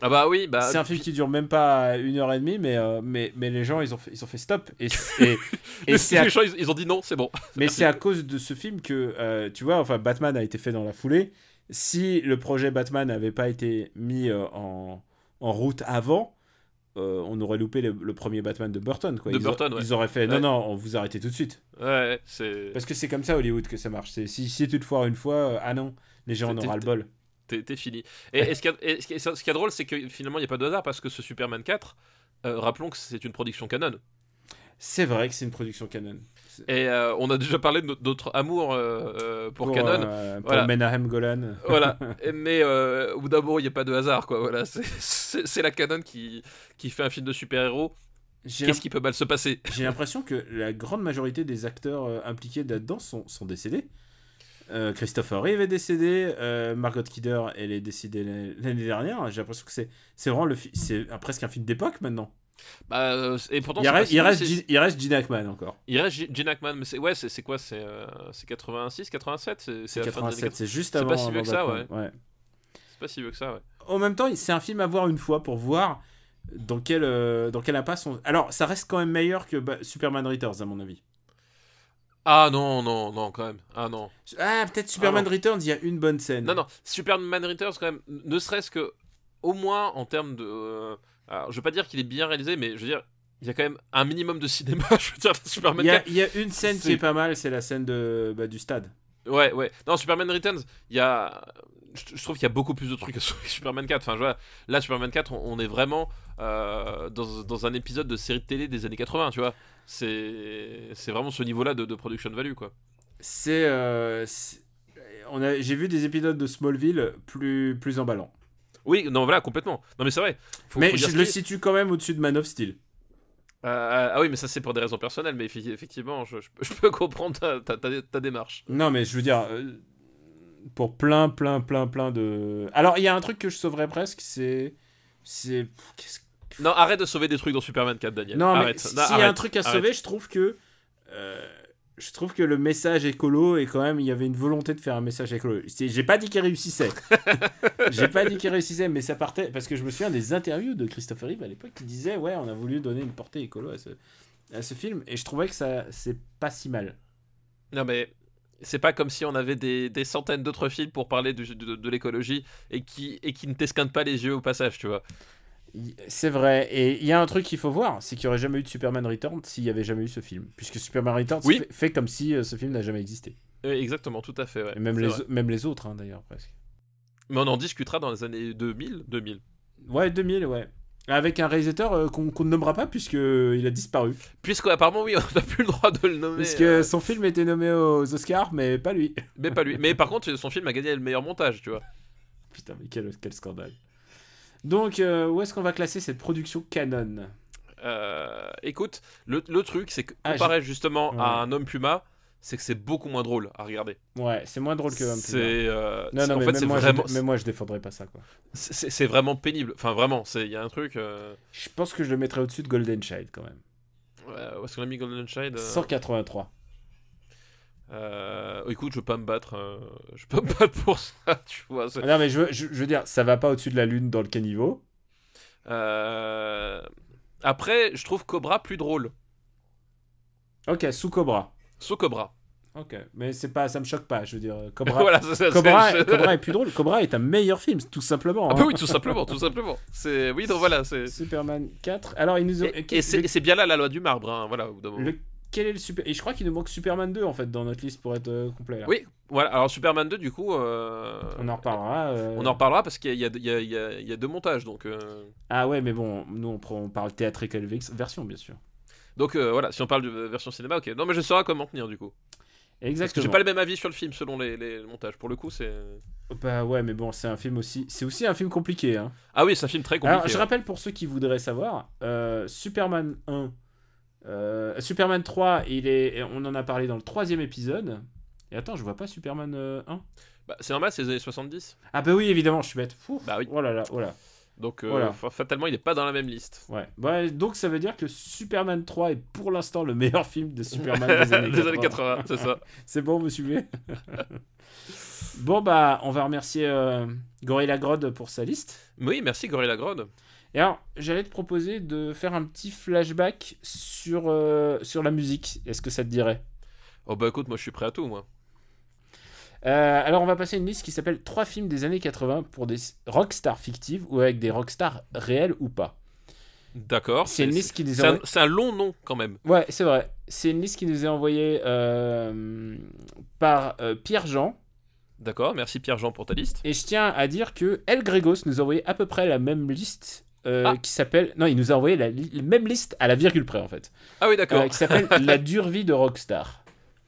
Ah bah oui, bah. c'est un film qui dure même pas une heure et demie, mais, euh, mais, mais les gens, ils ont fait, ils ont fait stop. Et, et, et c'est à, gens, ils, ont dit non, c'est bon. mais c'est à cause de ce film que, euh, tu vois, enfin, Batman a été fait dans la foulée. Si le projet Batman n'avait pas été mis euh, en, en route avant, on aurait loupé le, le premier Batman de Burton. Quoi. De ils, Burton, a- ouais. ils auraient fait, non, Ouais. non, on vous arrêtez tout de suite. Ouais, c'est. Parce que c'est comme ça Hollywood que ça marche. Si, si tu te foires une fois, ah non, les gens en aura le bol. T'es fini. Et, et ce qui est ce qui est drôle, c'est que finalement, il n'y a pas de hasard parce que ce Superman 4, euh, rappelons que c'est une production canon. C'est vrai que c'est une production canon. Et euh, on a déjà parlé de notre, notre amour euh, pour, Canon. pour Voilà. Menahem Golan. Voilà. Mais au bout d'un moment, il n'y a pas de hasard, quoi. Voilà, c'est- la canon qui, qui fait un film de super-héros J'ai Qu'est-ce qui peut mal se passer? J'ai l'impression que la grande majorité des acteurs impliqués là-dedans sont, sont décédés. Euh, Christopher Reeve est décédé, euh, Margot Kidder elle est décédée l'année dernière. J'ai l'impression que c'est c'est vraiment le c'est presque un film d'époque maintenant. Bah, euh, et pourtant, Il c'est reste, il, reste, c'est- Gene- il reste Gene Hackman encore. il reste Gene Hackman, mais c'est ouais, c'est c'est quoi C'est euh, c'est 86, 87 C'est C'est la fin des années 87, c'est juste c'est avant. pas si vieux que ça, ouais. C'est pas si vieux que ça, ouais. En même temps, c'est un film à voir une fois pour voir dans quel, euh, dans quel impasse on. Alors, ça reste quand même meilleur que bah, Superman Returns, à mon avis. Ah non, non, non, quand même. Ah non. Ah, peut-être Superman non. Returns, il y a une bonne scène. Non, non, Superman Returns, quand même, ne serait-ce que, au moins en termes de. euh, alors, je veux pas dire qu'il est bien réalisé, mais je veux dire, il y a quand même un minimum de cinéma, je veux dire, Superman Il y, a, 4. il y a une scène qui C'est- est pas mal, c'est la scène de, bah, du stade. Ouais, ouais. Non, Superman Returns, il y a. Je je trouve qu'il y a beaucoup plus de trucs que Superman 4. Enfin, je vois, là, Superman 4, on, on est vraiment euh, dans, dans un épisode de série de télé des années 80, tu vois. C'est c'est vraiment ce niveau-là de, de production value, quoi. C'est. euh, c'est- on a, j'ai vu des épisodes de Smallville plus, plus emballants. Oui, non, voilà, complètement. Non, mais c'est vrai. Faut- Mais faut je le situe quand même au-dessus de Man of Steel. Euh, ah oui, mais ça, c'est pour des raisons personnelles, mais effectivement, je, je peux- je peux comprendre ta, ta, ta- ta démarche. Non, mais je veux dire, euh, pour plein, plein, plein, plein de. Alors, il y a un truc que je sauverais presque, c'est. C'est. qu'est-ce que- Non, arrête de sauver des trucs dans Superman 4, Daniel. Non, mais s'il y a un truc à arrête. sauver, je trouve que. euh, je trouve que le message écolo est quand même. Il y avait une volonté de faire un message écolo. J'ai pas dit qu'il réussissait. J'ai pas dit qu'il réussissait, mais ça partait. Parce que je me souviens des interviews de Christopher Reeve à l'époque qui disait Ouais, on a voulu donner une portée écolo à ce, à ce film. Et je trouvais que ça c'est pas si mal. Non, mais c'est pas comme si on avait des, des centaines d'autres films pour parler du- de, de l'écologie et qui, et qui ne t'esquintent pas les yeux au passage, tu vois. C'est vrai. Et il y a un truc qu'il faut voir c'est qu'il n'y aurait jamais eu de Superman Returns s'il n'y avait jamais eu ce film. Puisque Superman Returns Oui. fait, fait comme si euh, ce film n'a jamais existé. Oui, exactement, tout à fait. ouais. Et même les, vrai. même les autres, hein, d'ailleurs, presque. Mais on en discutera dans les années 2000. 2000. Ouais, 2000, ouais. Avec un réalisateur euh, qu'on ne nommera pas puisqu'il a disparu. Puisque, apparemment, oui, on n'a plus le droit de le nommer. Puisque euh, son film était nommé aux Oscars, mais pas lui. Mais pas lui. Mais par contre, son film a gagné le meilleur montage, tu vois. Putain, mais quel, quel scandale. Donc, euh, où est-ce qu'on va classer cette production canon Euh, écoute, le, le truc, c'est que Ah, comparé justement Ouais. à un homme puma, c'est que c'est beaucoup moins drôle à regarder. Ouais, c'est moins drôle que Homme Puma. C'est. euh, Non, non, en mais, fait, même c'est moi, vraiment. je, mais moi, je défendrais pas ça, quoi. C'est vraiment pénible. Enfin, vraiment, c'est- il y a un truc. Je pense que je le mettrais au-dessus de Golden Child, quand même. ouais, où est-ce qu'on a mis Golden Child euh, 183. Euh, Écoute, je veux pas me battre. euh, Je peux me battre pour ça, tu vois. c'est- Non, mais je veux, je, je veux dire, ça va pas au-dessus de la Lune dans le caniveau. Euh, Après, je trouve Cobra plus drôle. Ok, sous Cobra. Sous Cobra. Ok, mais c'est pas, ça me choque pas. Je veux dire, Cobra, voilà, c'est ça, Cobra, Cobra est plus drôle. Cobra est un meilleur film, tout simplement. Ah hein. bah oui, tout simplement, tout simplement. C'est oui, donc voilà, c'est Superman 4. Alors, ils nous et, et c'est bien là la loi du marbre, hein, voilà. au bout le- Quel est le super. Et je crois qu'il nous manque Superman 2 en fait dans notre liste pour être euh, complet. Là. Oui, voilà. Alors Superman 2, du coup, euh, On en reparlera. euh. on en reparlera parce qu'il y, a- y, y, y deux montages, donc Ah ouais, mais bon, nous on, prend, on parle théâtrical vex- version bien sûr. donc voilà. Si on parle de version cinéma, ok. Non, mais je saurai comment tenir du coup. Exactement. j'ai pas le même avis sur le film selon les, les montages. Pour le coup, c'est Bah ouais, mais bon, c'est un film aussi. C'est aussi un film compliqué. Hein. ah oui, c'est un film très compliqué. Alors, je ouais. rappelle pour ceux qui voudraient savoir, Superman 1, euh, Superman 3, il est, on en a parlé dans le troisième épisode. Et attends, je vois pas Superman euh, 1. Bah, c'est normal, c'est les années 70. Ah bah oui, évidemment, je suis bête. Fou. Bah oui. Oh là là, oh là. Donc euh, Voilà. fatalement, il est pas dans la même liste. Ouais. Bah, donc ça veut dire que Superman 3 est pour l'instant le meilleur film de Superman des années 80. Des années 80, c'est ça. C'est bon, vous suivez Bon bah, on va remercier euh, Gorilla Grodd pour sa liste. Oui, merci Gorilla Grodd. Et alors, j'allais te proposer de faire un petit flashback sur, euh, sur la musique. Est-ce que ça te dirait? Oh bah écoute, moi je suis prêt à tout, moi. Euh, Alors, on va passer à une liste qui s'appelle 3 films des années 80 pour des rockstars fictives ou avec des rockstars réels ou pas. D'accord. C'est une liste qui nous C'est est un, long nom quand même. Ouais, c'est vrai. C'est une liste qui nous est envoyée euh, par Pierre Jean. D'accord, merci Pierre-Jean pour ta liste. Et je tiens à dire que El Gregos nous a envoyé à peu près la même liste euh, Ah. qui s'appelle. Non, il nous a envoyé la, li- même liste à la virgule près en fait. Ah oui, d'accord. Euh, qui s'appelle La dure vie de rockstar.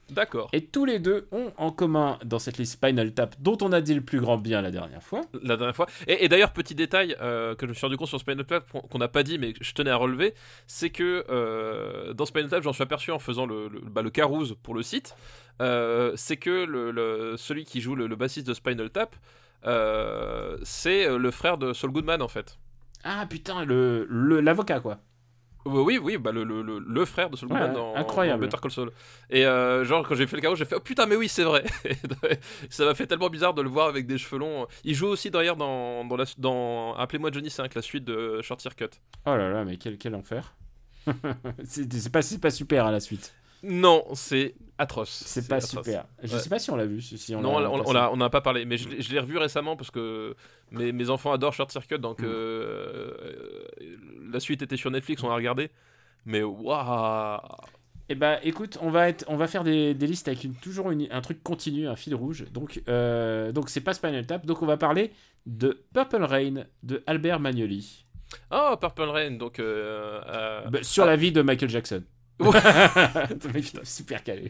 D'accord. Et tous les deux ont en commun dans cette liste Spinal Tap, dont on a dit le plus grand bien la dernière fois. La dernière fois. Et, et d'ailleurs, petit détail euh, que je me suis rendu compte sur Spinal Tap qu'on n'a pas dit, mais que je tenais à relever, c'est que euh, dans Spinal Tap, j'en suis aperçu en faisant le, le, bah, le carouse pour le site, euh, c'est que le, celui qui joue le, bassiste de Spinal Tap, c'est le frère de Saul Goodman en fait. Ah putain, le le- l'avocat quoi. Oui, oui, bah le, le, le, frère de Saul Goodman Ouais, dans, incroyable. dans Better Call Saul. Et euh, genre, quand j'ai fait le carreau, j'ai fait Oh putain, mais oui, c'est vrai Ça m'a fait tellement bizarre de le voir avec des cheveux longs. Il joue aussi d'ailleurs dans, dans, la, dans Appelez-moi Johnny 5, la suite de Short Circuit. Oh là là, mais quel, quel enfer. c'est c'est pas, c'est pas super à la suite. Non, c'est atroce. C'est pas atroce. super. Je Ouais. sais pas si on l'a vu. Si si on non, on, n'a pas parlé, mais je, l'ai- je l'ai revu récemment parce que mes, mes enfants adorent Short Circuit, donc Mm. euh, la suite était sur Netflix, on a regardé. Mais waouh Eh bah écoute, on va, être, on va faire des, des listes avec une, toujours une- un truc continu, un fil rouge. Donc euh, donc c'est pas Spinal Tap. Donc on va parler de Purple Rain de Albert Magnoli. Oh, Purple Rain, donc. euh, Bah, sur ah. la vie de Michael Jackson. Ouais. Mec super calé.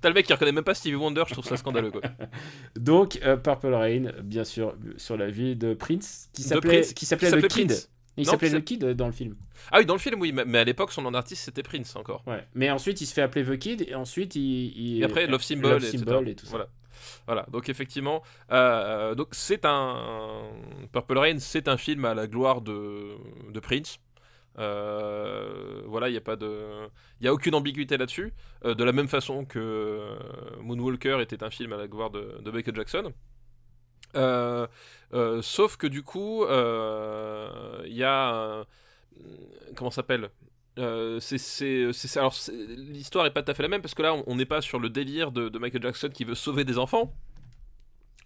T'as le mec qui reconnaît même pas Stevie Wonder, je trouve ça scandaleux quoi. Donc euh, Purple Rain, bien sûr, sur la vie de Prince, qui s'appelait le Kid. Prince. Il s'appelait s'app- Kid dans le film. Ah oui, dans le film, oui, mais à l'époque, son nom d'artiste c'était Prince encore. Ouais. Mais ensuite, il se fait appeler The Kid et ensuite il. il- Et après, Love Symbol, Love etc. Symbol et tout ça. Voilà. Voilà, donc effectivement, euh, donc c'est un Purple Rain, c'est un film à la gloire de, de Prince. Euh, voilà, il n'y a pas de, il y a aucune ambiguïté là-dessus. Euh, de la même façon que euh, Moonwalker était un film à la gloire de, Michael Jackson. Sauf que du coup, il y a, comment s'appelle? C'est, alors l'histoire est pas tout à fait la même parce que là on- n'est pas sur le délire de Michael Jackson qui veut sauver des enfants.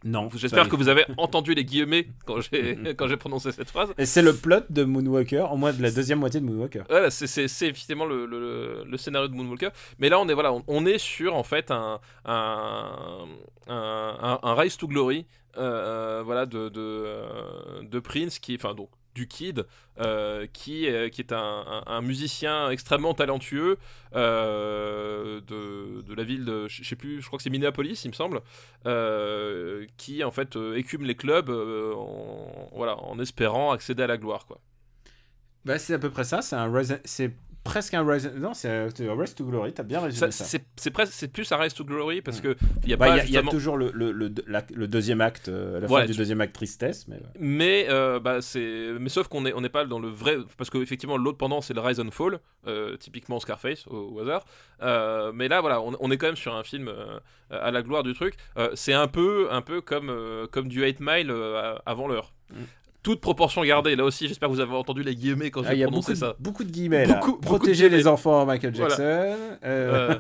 Non. J'espère que vous avez entendu les guillemets quand j'ai quand j'ai prononcé cette phrase. Et c'est le plot de Moonwalker, au moins de la deuxième moitié de Moonwalker. Voilà, c'est, c'est, c'est effectivement le, le, le scénario de Moonwalker. Mais là, on est, voilà, on, on est sur en fait un, un, un, un- un Rise to Glory euh, voilà, de, de, euh, de Prince, qui, enfin, donc, du Kid, euh, qui, euh, qui est un, musicien extrêmement talentueux euh, de, de la ville de, je sais plus, je crois que c'est Minneapolis, il me semble, qui en fait écume les clubs en, voilà, en espérant accéder à la gloire. Quoi. Bah, c'est à peu près ça. C'est un presque un Rise. Non, c'est un un Rise to Glory. T'as bien résumé Ça, ça. c'est, presque, c'est plus un Rise to Glory parce que il y a Bah, pas il y a- y, toujours le, le, le, la- le deuxième acte, euh, la Ouais, fin du deuxième acte tristesse, mais. Mais euh, bah c'est mais sauf qu'on est on n'est pas dans le vrai parce que effectivement l'autre pendant c'est le Rise and Fall euh, typiquement Scarface au, au hasard Euh, mais là voilà on, on est quand même sur un film euh, à la gloire du truc Euh, c'est un peu un peu comme euh, comme du 8 Mile euh, avant l'heure Mm. Toute proportion gardée là aussi j'espère que vous avez entendu les guillemets quand Ah, j'ai prononcé beaucoup, ça beaucoup de guillemets là. Beaucoup- Protéger les enfants, Michael. Jackson. Euh, Euh,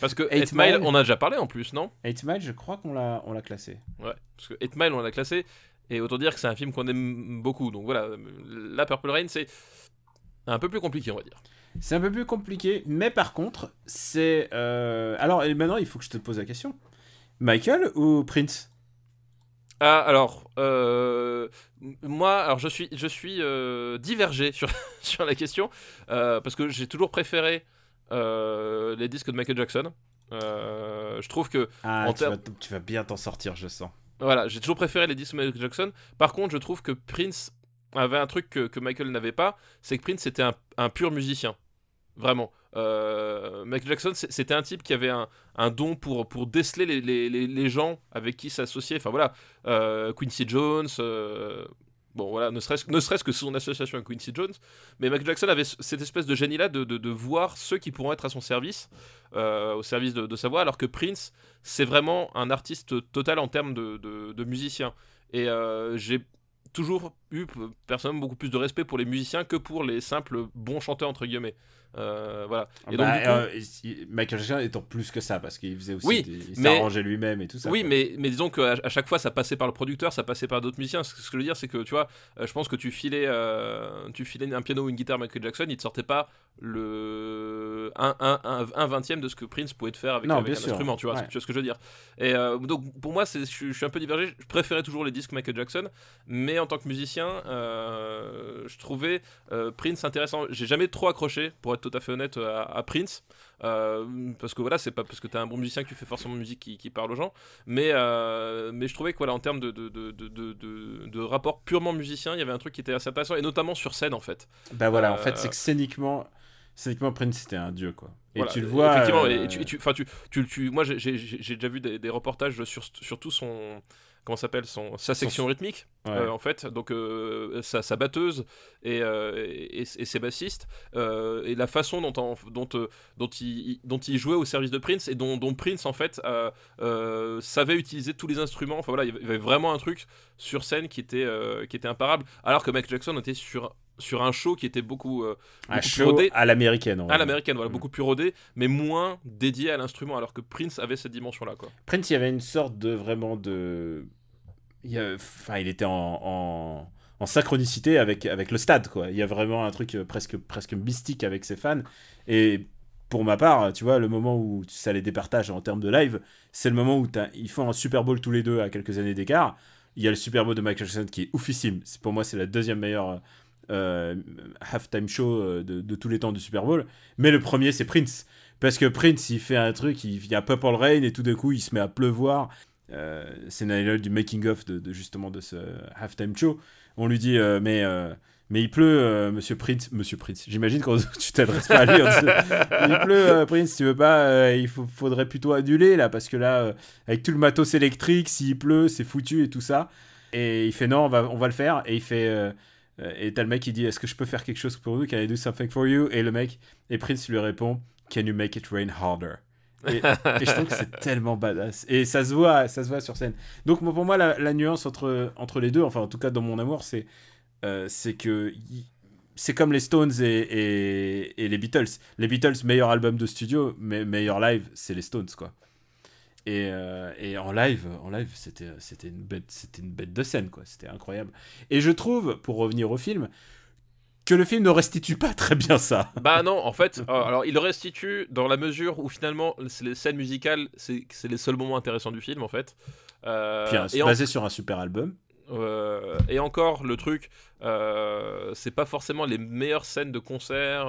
parce que Eight 8 Mile Mile. on a déjà parlé en plus non? 8 Mile, je crois qu'on l'a, on l'a classé. Ouais, parce que 8 Mile, on l'a classé, et autant dire que c'est un film qu'on aime beaucoup. Donc voilà, la Purple Rain, c'est un peu plus compliqué, on va dire. C'est un peu plus compliqué, mais par contre, c'est. euh, Alors, et maintenant, il faut que je te pose la question. Michael ou Prince? Ah, alors, euh, moi, alors je suis, je suis euh, divergé sur, sur la question, euh, parce que j'ai toujours préféré les disques de Michael Jackson. Je trouve que Ah, En tu, vas, tu vas bien t'en sortir, je sens. Voilà, j'ai toujours préféré les disques de Michael Jackson. Par contre, je trouve que Prince avait un truc que, que Michael n'avait pas, c'est que Prince était un, un pur musicien. Vraiment. Euh, Michael Jackson, c'était un type qui avait un, don pour, déceler les, gens avec qui s'associer. Enfin voilà, euh, Quincy Jones. euh, Bon voilà, ne serait-ce que son association avec Quincy Jones, mais Michael Jackson avait cette espèce de génie-là de, voir ceux qui pourront être à son service, au service de, de sa voix, alors que Prince, c'est vraiment un artiste total en termes de, musicien. Et j'ai toujours eu personnellement beaucoup plus de respect pour les musiciens que pour les simples bons chanteurs entre guillemets. Euh, voilà. Et donc, Bah, coup- euh, Michael Jackson étant plus que ça, parce qu'il faisait aussi. Oui, des- il s'arrangeait lui-même et tout ça. oui, quoi. mais, mais disons qu'à à chaque fois, ça passait par le producteur, ça passait par d'autres musiciens. Ce que je veux dire, c'est que tu vois, euh, je pense que tu filais, euh, tu filais un piano ou une guitare Michael Jackson, il te sortait pas le un, un, un, un vingtième de ce que Prince pouvait te faire avec, Non, avec bien un sûr. instrument, tu vois, Ouais. tu vois ce que je veux dire. Et donc pour moi, je, suis- je suis un peu divergé. Je préférais toujours les disques Michael Jackson, mais en tant que musicien, je trouvais Prince intéressant. J'ai jamais trop accroché, pour être tout à fait honnête, à, à Prince. Euh, parce que voilà, c'est pas parce que t'es un bon musicien que tu fais forcément musique qui, qui parle aux gens. Mais, euh, mais je trouvais que voilà, en termes de, de, de, de, de- de rapport purement musicien, il y avait un truc qui était assez intéressant, et notamment sur scène en fait. Bah voilà, en Euh, fait, c'est que scéniquement, scéniquement Prince c'était un dieu quoi. Et Voilà, tu le vois. Effectivement, euh, et tu, et tu- tu, tu, tu- moi j'ai déjà vu des, des reportages sur, sur tout son. Comment s'appelle son, Sa section rythmique, ouais. euh, en fait. Donc, euh, sa, sa batteuse et, euh, et, et ses bassistes. et la façon dont, en- dont, dont, il, dont il jouait au service de Prince et dont, dont Prince, en fait, savait utiliser tous les instruments. Enfin voilà, il y avait vraiment un truc sur scène qui était, qui était imparable. Alors que Michael Jackson était sur, sur un show qui était beaucoup. euh, un plus rodé. à l'américaine. à l'américaine, voilà, Mm. beaucoup plus rodé, mais moins dédié à l'instrument, alors que Prince avait cette dimension-là, quoi. Prince, il y avait une sorte de vraiment de. Il, enfin, il était en, en, en synchronicité avec, avec le stade, quoi. Il y a vraiment un truc euh, presque, presque mystique avec ses fans. Et pour ma part, tu vois, le moment où ça les départage en termes de live, c'est le moment où ils font un Super Bowl tous les deux à quelques années d'écart. Il y a le Super Bowl de Michael Jackson qui est oufissime. Pour moi, c'est la deuxième meilleure euh, halftime show euh, de, tous les temps du Super Bowl. Mais le premier, c'est Prince. Parce que Prince, il fait un truc, il, y a Purple Rain et tout d'un coup, il se met à pleuvoir. Euh, c'est du making-of de, de justement de ce halftime show. On lui dit, euh, mais, euh, mais il pleut, monsieur Prince. Monsieur Prince, j'imagine quand tu t'adresses pas à lui. dit, il pleut, Prince, tu veux pas Il faudrait plutôt annuler là, parce que là, avec tout le matos électrique, s'il pleut, c'est foutu et tout ça. Et il fait, non, on va, on va le faire. Et il fait. Euh, et t'as le mec qui dit Est-ce que je peux faire quelque chose pour vous Can I do something for you? Et le mec, et Prince lui répond Can you make it rain harder? Et, et je trouve que c'est tellement badass. Et ça se voit, ça se voit sur scène. Donc pour moi, la, la nuance entre, entre les deux, enfin en tout cas dans mon amour, c'est euh, c'est que c'est comme les Stones et, et, et les Beatles. Les Beatles, meilleur album de studio, mais meilleur live, c'est les Stones, quoi. Et, euh, et en live, en live, c'était c'était une bête, c'était une bête de scène, quoi. C'était incroyable. Et je trouve, pour revenir au film, que le film ne restitue pas très bien ça. Bah non, en fait, euh, alors il restitue dans la mesure où finalement, c'est les scènes musicales, c'est les seuls moments intéressants du film, en fait. Euh, Puis, et, en- basé sur un super album. euh, et encore, le truc, euh, c'est pas forcément les meilleures scènes de concert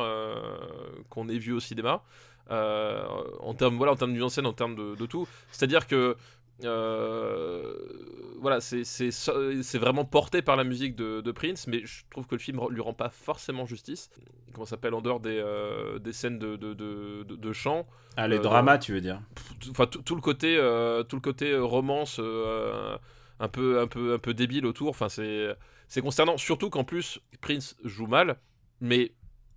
qu'on ait vues au cinéma. Euh, en termes voilà en termes en scène en termes de, de tout. C'est à dire que euh, voilà c'est vraiment porté par la musique de, de Prince mais je trouve que le film lui rend pas forcément justice. Comment s'appelle en dehors des, euh, des scènes de, de, de, chant. Ah, les Euh, dramas, tu veux dire. Tout- enfin tout, le côté euh, tout le côté euh, romance euh, un peu un peu un peu débile autour enfin c'est c'est consternant. Surtout qu'en plus Prince joue mal mais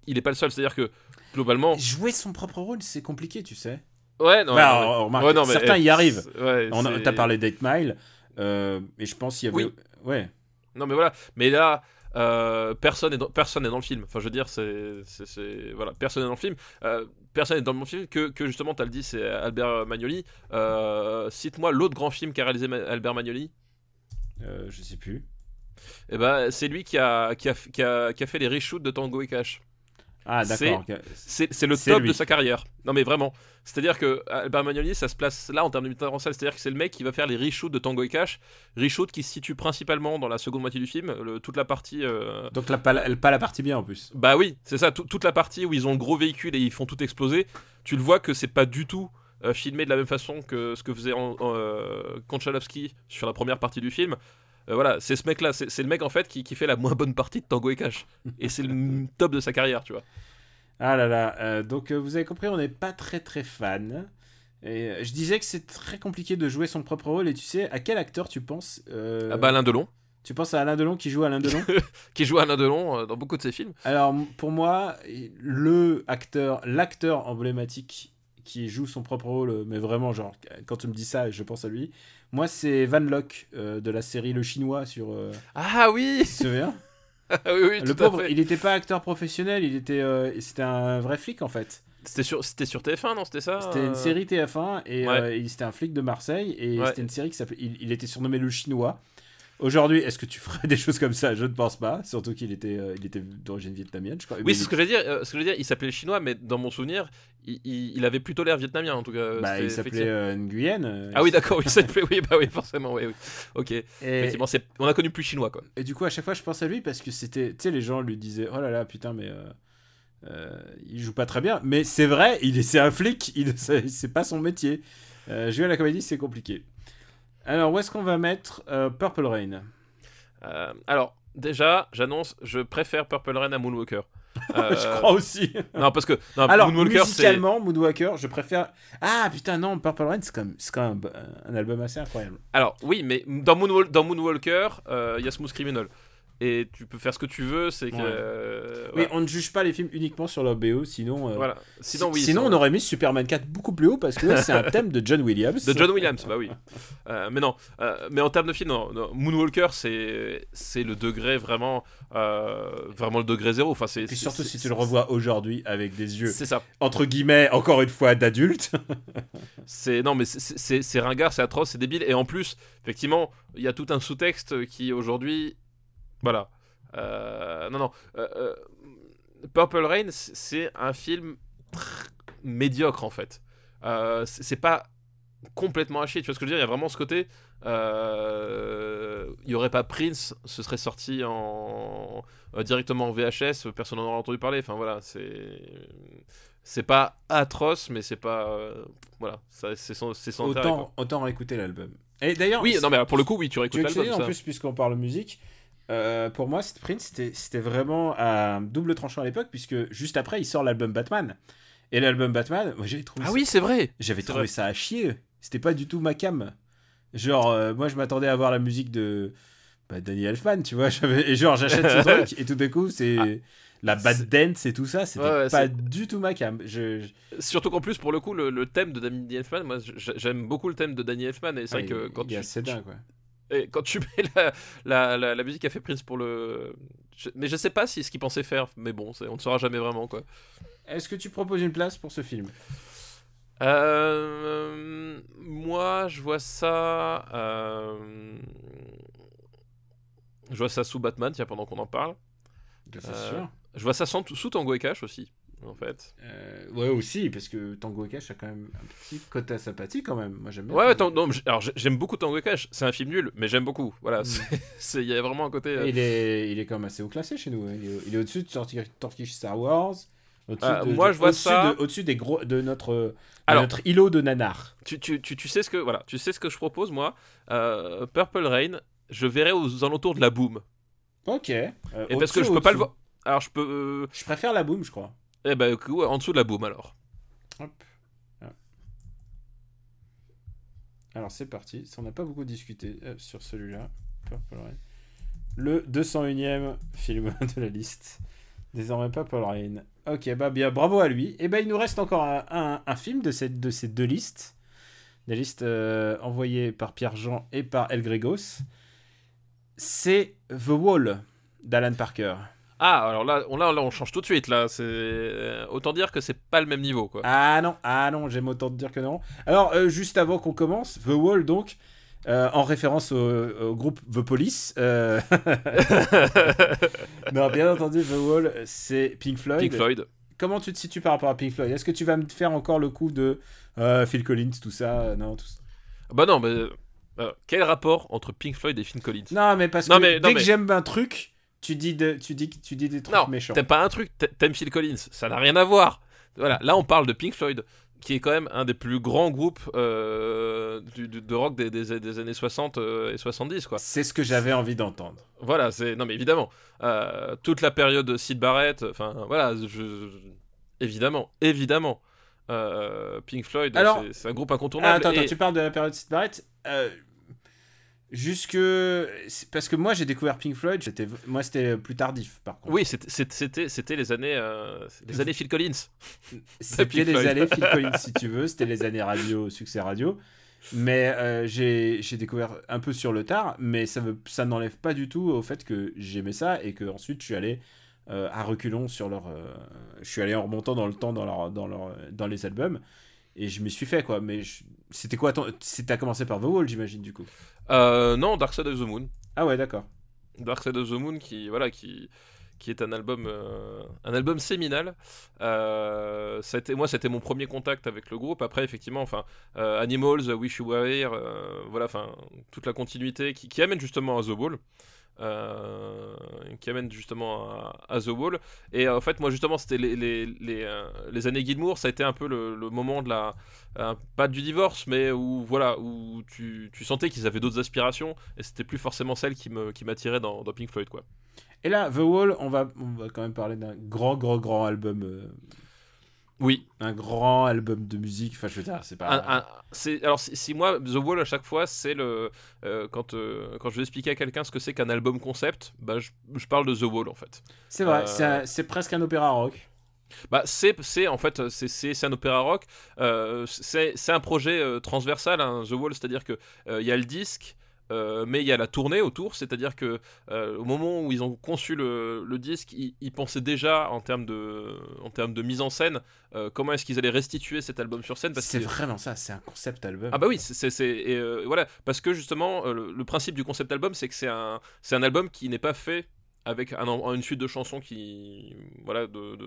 il est pas le seul. C'est à dire que globalement Jouer son propre rôle, c'est compliqué, tu sais. ouais non, Bah, non, mais- on remarque, ouais, non, mais, certains y arrivent. ouais, T'as parlé d'Eight Mile, euh, et je pense qu'il y avait. Oui. Ouais. non mais voilà mais là euh, personne est dans, personne n'est dans le film enfin je veux dire c'est voilà personne n'est dans le film Euh, personne n'est dans le film que, que justement t'as le dit c'est Albert Magnoli Euh, cite-moi l'autre grand film qu'a réalisé Ma- Albert Magnoli Euh, je sais plus. Eh ben, c'est lui qui a, qui, a, qui, a, qui a fait les reshoots de Tango et Cash. Ah, d'accord. C'est le top lui. de sa carrière. Non, mais vraiment. C'est-à-dire que Albert Magnoli, ça se place là en termes de metteur en. C'est-à-dire que c'est le mec qui va faire les reshoots de Tango et Cash. Reshoots qui se situent principalement dans la seconde moitié du film. le- toute la partie. euh, Donc, là, pas, la- pas la partie bien en plus. Bah oui, c'est ça. tout- toute la partie où ils ont le gros véhicule et ils font tout exploser. Tu le vois que c'est pas du tout. euh, filmé de la même façon que ce que faisait en, en, euh, Konchalovsky sur la première partie du film. Euh, voilà, c'est ce mec-là, c'est c'est le mec en fait qui, qui fait la moins bonne partie de Tango et Cash. Et c'est le top de sa carrière, tu vois. Ah là là. euh, donc, euh, vous avez compris, on n'est pas très très fan. Et je disais que c'est très compliqué de jouer son propre rôle. Et tu sais, à quel acteur tu penses Ah bah Alain Delon, Tu penses à Alain Delon qui joue Alain Delon? Qui joue Alain Delon dans beaucoup de ses films. Alors, pour moi, le acteur, l'acteur emblématique qui joue son propre rôle, euh, mais vraiment, genre, quand tu me dis ça, je pense à lui. Moi, c'est Van Locke euh, de la série Le Chinois sur. euh, Ah oui tu te souviens? Ah oui, oui, Le tout à pauvre, fait. il n'était pas acteur professionnel, il était, euh, c'était un vrai flic en fait. C'était sur, c'était sur TF1, non? C'était ça C'était une série TF1 et Ouais. c'était un flic de Marseille et Ouais. c'était une série qui s'appelait. Il, il était surnommé le Chinois Aujourd'hui, est-ce que tu ferais des choses comme ça? Je ne pense pas. Surtout qu'il était, euh, il était d'origine vietnamienne, je crois. Oui, c'est ce que j'allais dire. euh, ce que j'allais dire, il s'appelait chinois, mais dans mon souvenir, il, il- il avait plutôt l'air vietnamien en tout cas. bah, il s'appelait euh, Nguyen. Ah oui, d'accord, il s'appelait. Oui, bah oui, forcément, oui, oui. Ok. Et, Effectivement, on a connu plus chinois quoi. et du coup, à chaque fois, je pense à lui parce que c'était. Tu sais, les gens lui disaient Oh là là, putain, mais. il joue pas très bien. Mais c'est vrai, il est, c'est un flic, il, c'est pas son métier. Jouer à la comédie, c'est compliqué. Alors, où est-ce qu'on va mettre euh, Purple Rain? Euh, alors, déjà, j'annonce, je préfère Purple Rain à Moonwalker. Euh, Je crois aussi. Non, parce que non, Alors, Moonwalker, musicalement, Moonwalker, je préfère. Ah putain, non, Purple Rain, c'est quand même, c'est quand même un, un album assez incroyable. Alors, oui, mais dans, Moonwal- dans Moonwalker, il y a Smooth Criminal. Et tu peux faire ce que tu veux, c'est que. Ouais. euh, Oui, on ne juge pas les films uniquement sur leur BO, sinon. euh, Voilà. Sinon, oui. sinon on aurait mis Superman 4 beaucoup plus haut parce que c'est un thème de John Williams. De John Williams, bah oui. Euh, mais non, mais en termes de film, non, non, Moonwalker, c'est c'est le degré vraiment, vraiment le degré zéro. Enfin, c'est puis surtout si tu le revois aujourd'hui avec des yeux C'est ça. entre guillemets encore une fois d'adulte. C'est non, mais c'est ringard, c'est atroce, c'est débile. Et en plus, effectivement, il y a tout un sous-texte qui aujourd'hui, voilà. Euh, non, non. euh, euh, Purple Rain, c'est un film médiocre en fait. C'est pas complètement à chier. Tu vois ce que je veux dire? Il y a vraiment ce côté. Il y aurait pas Prince, ce serait sorti en directement en VHS, personne n'en aurait entendu parler. Enfin voilà, c'est c'est pas atroce, mais c'est pas euh, voilà, c'est sans, sans intérêt, quoi. autant autant réécouter l'album. Et d'ailleurs, Oui, non mais pour le coup, oui, tu réécoutes l'album. en plus puisqu'on parle musique. Euh, pour moi, cette Prince, c'était- c'était vraiment un double tranchant à l'époque, puisque juste après, il sort l'album Batman. Et l'album Batman, moi trouvé Ah ça- oui, c'est vrai. J'avais C'est trouvé vrai. ça à chier. C'était pas du tout ma cam. Genre, euh, moi, je m'attendais à voir la musique de bah, Danny Elfman, tu vois. j'avais- Et genre, j'achète ce truc, et tout d'un coup, c'est Ah. la bad dance et tout ça. C'était Ouais, ouais, pas c'est- du tout ma cam. Je, je- Surtout qu'en plus, pour le coup, le, le thème de Danny Elfman, moi j'aime beaucoup le thème de Danny Elfman et c'est Ah, vrai que il- quand il tu, assez dingue, quoi. Et quand tu mets la, la, la, la musique qu'a fait Prince pour le. je- mais je sais pas si ce qu'il pensait faire, mais bon, on ne saura jamais vraiment quoi. Est-ce que tu proposes une place pour ce film? Euh, moi, je vois ça. euh, je vois ça sous Batman, tiens, pendant qu'on en parle. C'est Euh, sûr. Je vois ça sans- sous Tango et Cash aussi, en fait. Euh, ouais, aussi, parce que Tango et Cash a quand même un petit côté sympathique quand même. Moi, j'aime bien. Ouais, Tango. Non, alors j'aime beaucoup Tango et Cash. C'est un film nul, mais j'aime beaucoup. Voilà, Mm. il y a vraiment un côté. euh, Il est, il est quand même assez haut classé chez nous. hein. Il est, au-dessus de Tortue Star Wars. Au-dessus Ah, de- moi, de- je vois au-dessus ça- de- Au-dessus des gros de notre, de Alors- notre îlot de nanar. tu, tu, tu, tu sais ce que voilà, tu sais ce que je propose moi. Euh, Purple Rain, je verrai aux alentours de la boom. Ok. Euh, Et parce que je peux pas le voir. Alors je peux. euh, Je préfère la boom, je crois. Eh ben en dessous de la boom alors. Ah. Alors c'est parti. On n'a pas beaucoup discuté euh, sur celui-là. Le 201ème film de la liste. Désormais Purple Rain. Ok, bah bien, bravo à lui. Et ben il nous reste encore un film de, cette, de ces deux listes. Des listes euh, envoyées par Pierre-Jean et par El Gregos. C'est The Wall d'Alan Parker. Ah alors là on, là, là, on change tout de suite là. C'est euh, autant dire que c'est pas le même niveau quoi. Ah non, ah non, j'aime autant te dire que non. Alors, euh, juste avant qu'on commence, The Wall, donc, euh, en référence au, au groupe The Police. euh, non, bien entendu, The Wall, c'est Pink Floyd. Pink Floyd. Comment tu te situes par rapport à Pink Floyd? Est-ce que tu vas me faire encore le coup de Phil Collins, tout ça Non, tout ça? Bah non mais quel rapport entre Pink Floyd et Phil Collins? Non, mais parce Non, que mais- non, dès que mais- j'aime un truc, tu dis, de, tu dis, tu dis des trucs Non, méchants. t'aimes pas un truc, t'a- t'aimes Phil Collins, ça n'a rien à voir. Voilà, là on parle de Pink Floyd, qui est quand même un des plus grands groupes euh, du- du- de rock des, des- des années 60 euh, et 70, quoi. C'est ce que j'avais envie d'entendre. Voilà, c'est. Non, mais évidemment, euh, toute la période de Sid Barrett, enfin voilà, je, je- évidemment, évidemment. Euh, Pink Floyd, Alors- c'est- un groupe Ah, incontournable. attends, attends, et- tu parles de la période Sid Barrett Jusque. Parce que moi j'ai découvert Pink Floyd, moi c'était plus tardif par contre. Oui, c'était- les années, euh, les années Phil Collins. C'était les années Phil Collins si tu veux, c'était les années radio, succès radio. Mais euh, j'ai, découvert un peu sur le tard, mais ça, ça n'enlève pas du tout au fait que j'aimais ça et que ensuite je suis allé euh, à reculons sur leur. euh, je suis allé en remontant dans le temps dans, leur, dans, leur, dans les albums et je m'y suis fait quoi. Mais je- c'était quoi ton. T'as commencé par The Wall, j'imagine, du coup. Euh, non, Dark Side of the Moon. Ah ouais, d'accord. Dark Side of the Moon qui voilà qui qui est un album euh, un album séminal. Euh, ça a été- moi c'était mon premier contact avec le groupe. Après effectivement enfin Animals, Wish You Were Here, voilà enfin toute la continuité qui, qui amène justement à The Wall. Euh, qui amène justement à, The Wall et euh, en fait moi justement c'était les, les, les, euh, les années Gilmour ça a été un peu le, moment de la pas du divorce mais où voilà où tu, tu sentais qu'ils avaient d'autres aspirations et c'était plus forcément celle qui me qui m'attirait dans, dans Pink Floyd quoi Et là, The Wall, on va, on va quand même parler d'un grand, grand, grand album. Oui un grand album de musique. Enfin, je veux dire, c'est pas. Un- un- c'est alors si, si moi The Wall à chaque fois c'est le euh, quand euh, quand je vais expliquer à quelqu'un ce que c'est qu'un album concept bah je, je parle de The Wall en fait C'est vrai, euh, c'est un- c'est presque un opéra rock. bah c'est c'est en fait c'est c'est c'est un opéra rock euh, c'est c'est un projet euh, transversal hein, The Wall c'est à dire que euh, il y a le disque euh, mais il y a la tournée autour, c'est-à-dire que euh, au moment où ils ont conçu le, le disque, ils, ils pensaient déjà en termes de, en termes de mise en scène, euh, comment est-ce qu'ils allaient restituer cet album sur scène. C'est vraiment ça, c'est un concept album. Ah bah oui, c'est voilà parce que justement le, le principe du concept album c'est que c'est un c'est un album qui n'est pas fait avec une suite de chansons qui voilà de,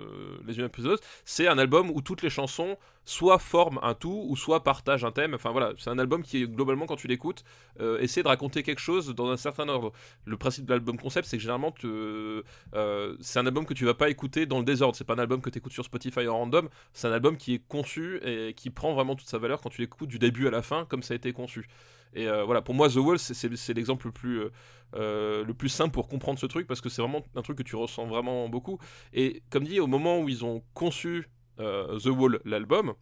les unes les autres. C'est un album où toutes les chansons soit forment un tout ou soit partagent un thème. Enfin voilà, c'est un album qui globalement quand tu l'écoutes euh, essaie de raconter quelque chose dans un certain ordre. Le principe de l'album concept c'est que généralement euh, c'est un album que tu vas pas écouter dans le désordre. C'est pas un album que tu écoutes sur Spotify en random. C'est un album qui est conçu et qui prend vraiment toute sa valeur quand tu l'écoutes du début à la fin comme ça a été conçu. Et euh, voilà, pour moi, The Wall, c'est- l'exemple le plus, euh, euh, le plus simple pour comprendre ce truc parce que c'est vraiment un truc que tu ressens vraiment beaucoup. Et comme dit, au moment où ils ont conçu The Wall, l'album,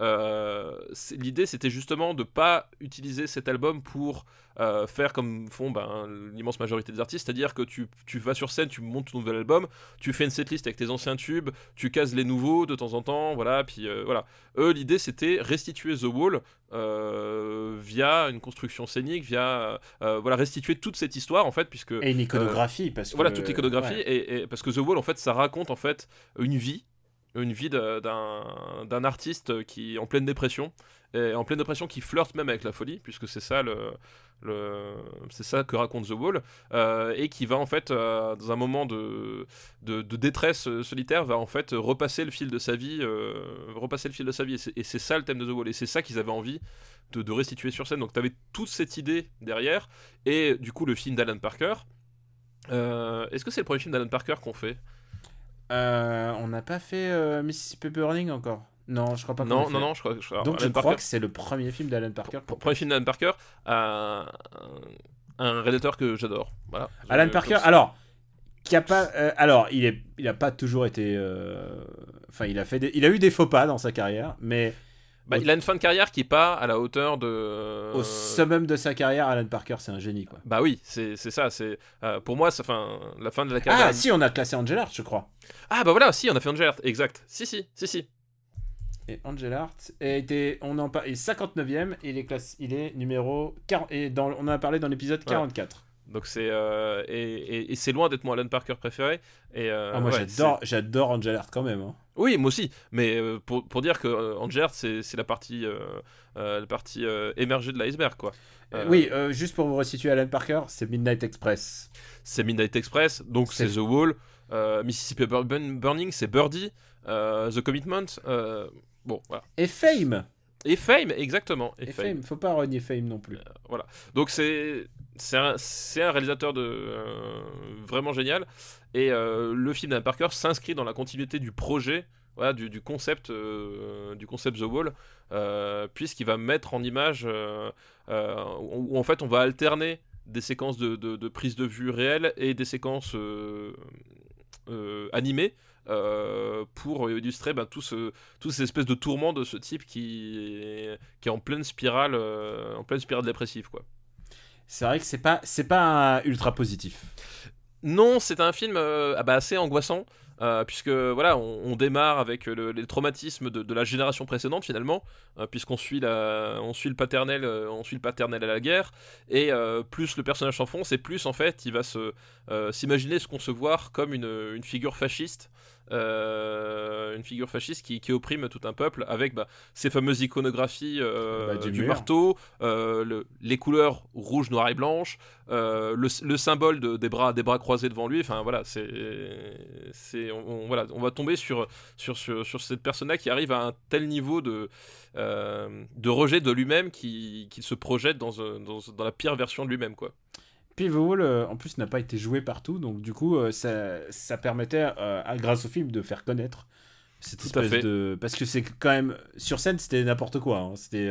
euh, l'idée c'était justement de pas utiliser cet album pour euh, faire comme font ben, l'immense majorité des artistes, c'est-à-dire que tu, tu vas sur scène, tu montes ton nouvel album, tu fais une setlist avec tes anciens tubes, tu cases les nouveaux de temps en temps, voilà, puis euh, voilà. Eux, l'idée c'était restituer The Wall via une construction scénique, via voilà restituer toute cette histoire en fait, puisque Et une iconographie, parce que. voilà toute l'iconographie ouais. et, et- parce que The Wall en fait ça raconte en fait une vie une vie d'un artiste qui est en pleine dépression et en pleine dépression qui flirte même avec la folie puisque c'est ça le, le c'est ça que raconte The Wall euh, et qui va en fait euh, dans un moment de, de, détresse solitaire va en fait repasser le fil de sa vie euh, repasser le fil de sa vie. Et c'est- ça le thème de The Wall. Et c'est ça qu'ils avaient envie de, de restituer sur scène. Donc tu avais toute cette idée derrière. Et du coup le film d'Alan Parker Est-ce que c'est le premier film d'Alan Parker qu'on fait? Euh, on n'a pas fait euh, Mississippi Burning encore. Non, je crois pas. Non, non, non, je crois. je crois- Donc je Alan crois Parker, que c'est le premier film d'Alan Parker. pr- premier film d'Alan Parker, un, un réalisateur que j'adore. Voilà. Alan Parker, alors, qui a pas, euh, alors il est, il a pas toujours été, euh, enfin il a fait, des- il a eu des faux pas dans sa carrière, mais Bah, il a une fin de carrière qui est pas à la hauteur de. au summum de sa carrière, Alan Parker c'est un génie quoi. Bah oui, c'est c'est ça. C'est euh, pour moi, ça, fin, la fin de la carrière. Ah si, on a classé Angel Art, je crois. Ah, bah voilà, si, on a fait Angel Heart, exact. Si, si, si, si. Et Angel Art a été, on en parle, est 59e, et il est classe, il est numéro 40, et dans, on en a parlé dans l'épisode Voilà. 44. Donc c'est euh, et, et- et c'est loin d'être mon Alan Parker préféré. Et euh, ah, moi ouais, j'adore, j'adore Angel Art quand même. hein. Oui, moi aussi. Mais euh, pour, pour dire que Angel Heart, c'est la partie, la partie émergée de l'iceberg, quoi. Oui, juste pour vous resituer Alan Parker, c'est Midnight Express. C'est Midnight Express, donc c'est The Wall. Mississippi Bur- Burn- Burning, c'est Birdie. The Commitment. bon, voilà. Et Fame. Et Fame, exactement. Et Et Fame. Fame, faut pas renier Fame non plus. Donc c'est c'est un, réalisateur de euh, vraiment génial et euh, le film d'Alan Parker s'inscrit dans la continuité du projet voilà, du, concept euh, du concept The Wall puisqu'il va mettre en image où, en fait on va alterner des séquences de, de, prise de vue réelles et des séquences animées pour illustrer ben, tout toutes ces espèces de tourments de ce type qui est, qui est en pleine spirale en pleine spirale dépressive quoi. C'est vrai que c'est pas, c'est pas ultra positif. Non, c'est un film euh, ah bah, assez angoissant. euh, puisque voilà, on, démarre avec le, les traumatismes de, la génération précédente finalement, euh, puisqu'on suit la, on suit le paternel, euh, on suit le paternel à la guerre, et plus le personnage s'enfonce, et plus en fait il va se s'imaginer se concevoir comme une, une figure fasciste euh, une figure fasciste qui, qui, opprime tout un peuple avec bah, ces fameuses iconographies euh, Bah, du marteau, euh, le- les couleurs rouge, noir et blanche, le, le symbole de- des, bras, des bras croisés devant lui. Enfin voilà, c'est, c'est, on, on- voilà, on va tomber sur, sur, sur, sur cette personne-là qui arrive à un tel niveau de, de rejet de lui-même qu'il qu'il se projette dans, dans, dans la pire version de lui-même. quoi. Euh, en plus, n'a pas été joué partout, donc du coup, euh, ça, ça permettait, euh, à- grâce au film, de faire connaître cette espèce fait. de... Parce que c'est quand même... Sur scène, c'était n'importe quoi. hein. C'était...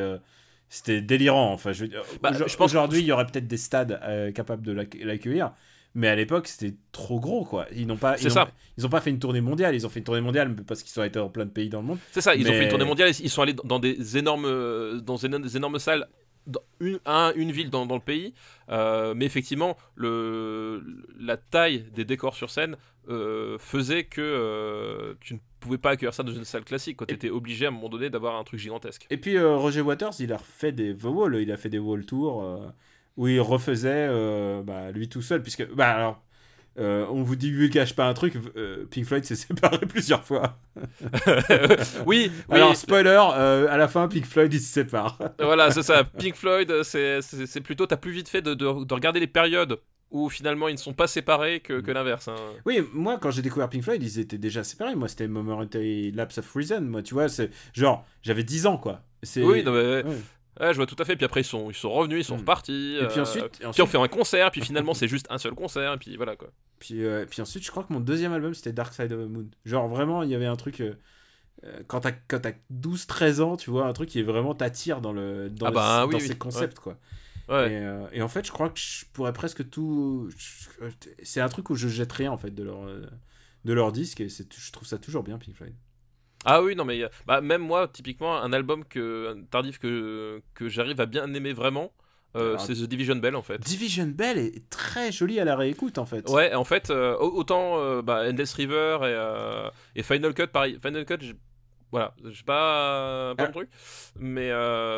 C'était délirant, enfin, je Bah, je pense- aujourd'hui, il y aurait peut-être des stades capables de l'acc- l'accueillir, mais à l'époque, c'était trop gros, quoi. Ils n'ont pas, ils C'est n'ont- ça. ils ont pas fait une tournée mondiale, ils ont fait une tournée mondiale parce qu'ils ont été dans plein de pays dans le monde. C'est ça, ils ont fait une tournée mondiale, ils sont allés dans des énormes, dans des énormes salles, dans une, un- une ville dans, dans le pays, euh, mais effectivement, le, la taille des décors sur scène euh, faisait que euh, tu ne pouvais pas accueillir ça dans une salle classique, quand tu étais obligé à un moment donné d'avoir un truc gigantesque. Et puis Roger Waters, il a refait des The Wall, il a fait des Wall Tours où il refaisait bah, lui tout seul, puisque bah alors. Euh, on vous cache pas un truc, euh, Pink Floyd s'est séparé plusieurs fois. oui, oui, Alors, spoiler, euh, à la fin, Pink Floyd, il se sépare. voilà, c'est ça. Pink Floyd, c'est- plutôt, t'as plus vite fait de, de- de regarder les périodes où finalement ils ne sont pas séparés que, que l'inverse. hein. Oui, moi, quand j'ai découvert Pink Floyd, ils étaient déjà séparés. Moi, c'était Momentary Lapse of Reason. Moi, tu vois, c'est genre, j'avais 10 ans, quoi. Oui, non, mais- Ouais. Ouais, je vois tout à fait. Puis après, ils sont, ils sont revenus, ils sont Mm. repartis. Et puis euh, ensuite, et Puis on fait un concert, puis finalement c'est juste un seul concert, et puis voilà quoi. puis, euh, puis ensuite, je crois que mon deuxième album, c'était Dark Side of the Moon. Genre, vraiment, il y avait un truc. euh, euh, quand t'as quand t'as 12-13 ans, tu vois, un truc qui est vraiment t'attire dans, le, dans, Ah le- bah, dans oui, ces oui, concepts, quoi. Ouais. Et, et en fait, je crois que je pourrais presque tout. C'est un truc où je jette rien, en fait, de leur, de leur disque, et je trouve ça toujours bien, Pink Floyd. Ah oui, non mais euh, bah, même moi, typiquement, un album que tardif que, que j'arrive à bien aimer vraiment, euh, c'est The Division Bell en fait. Division Bell est très joli à la réécoute, en fait. Ouais, en fait, euh, au- autant euh, bah, Endless River et, et Final Cut, pareil. Final Cut, voilà, j'ai pas, pas Ah. truc. Mais,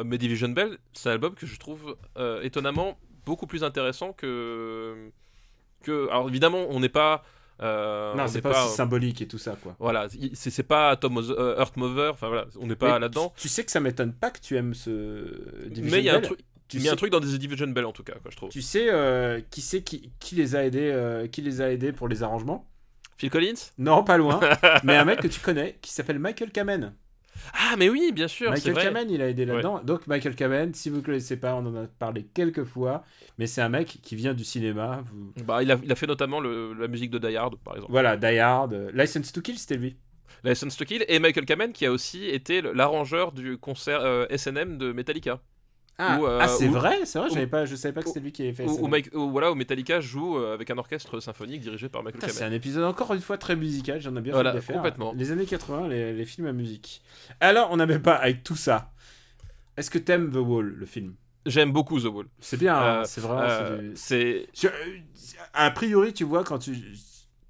mais Division Bell, c'est un album que je trouve étonnamment beaucoup plus intéressant que. que... Alors évidemment, on n'est pas. Euh, non, on c'est pas, aussi symbolique et tout ça, quoi. Voilà, il- c'est pas Tom euh, Earth Mover, enfin voilà, on n'est pas là-dedans. Tu, tu sais que ça m'étonne pas que tu aimes ce Division Mais il y a un Bell. truc. Tu Il y a un sais- truc dans des Division Bell en tout cas, quoi, je trouve. Tu sais euh, qui c'est qui, qui les a aidés euh, qui les a aidés pour les arrangements? Phil Collins? Non, pas loin. mais un mec que tu connais qui s'appelle Michael Kamen. Ah, mais oui, bien sûr, Michael vrai. Kamen, il a aidé là-dedans. Donc Michael Kamen, si vous ne connaissez pas, on en a parlé quelques fois, mais c'est un mec qui vient du cinéma. Vous- Bah, il, a, il a fait notamment le- la musique de Die Hard, par exemple. Voilà, Die Hard, euh, License to Kill, c'était lui. License to Kill et Michael Kamen qui a aussi été l'arrangeur du concert euh, SNM de Metallica. Ah, euh, ah, c'est vrai, c'est vrai, je savais pas, je savais pas que c'était lui qui avait fait Où, ça. où Mike- où, voilà, où Metallica joue euh, avec un orchestre symphonique dirigé par Michael c'est un épisode encore une fois très musical, j'en ai bien Voilà, fait faire. complètement. Les années 80, les, les films à musique. Alors, on n'avait pas, avec tout ça, est-ce que t'aimes The Wall, le film? J'aime beaucoup The Wall. C'est bien, hein, Euh, c'est vraiment... Euh, c'est a priori, tu vois, quand tu,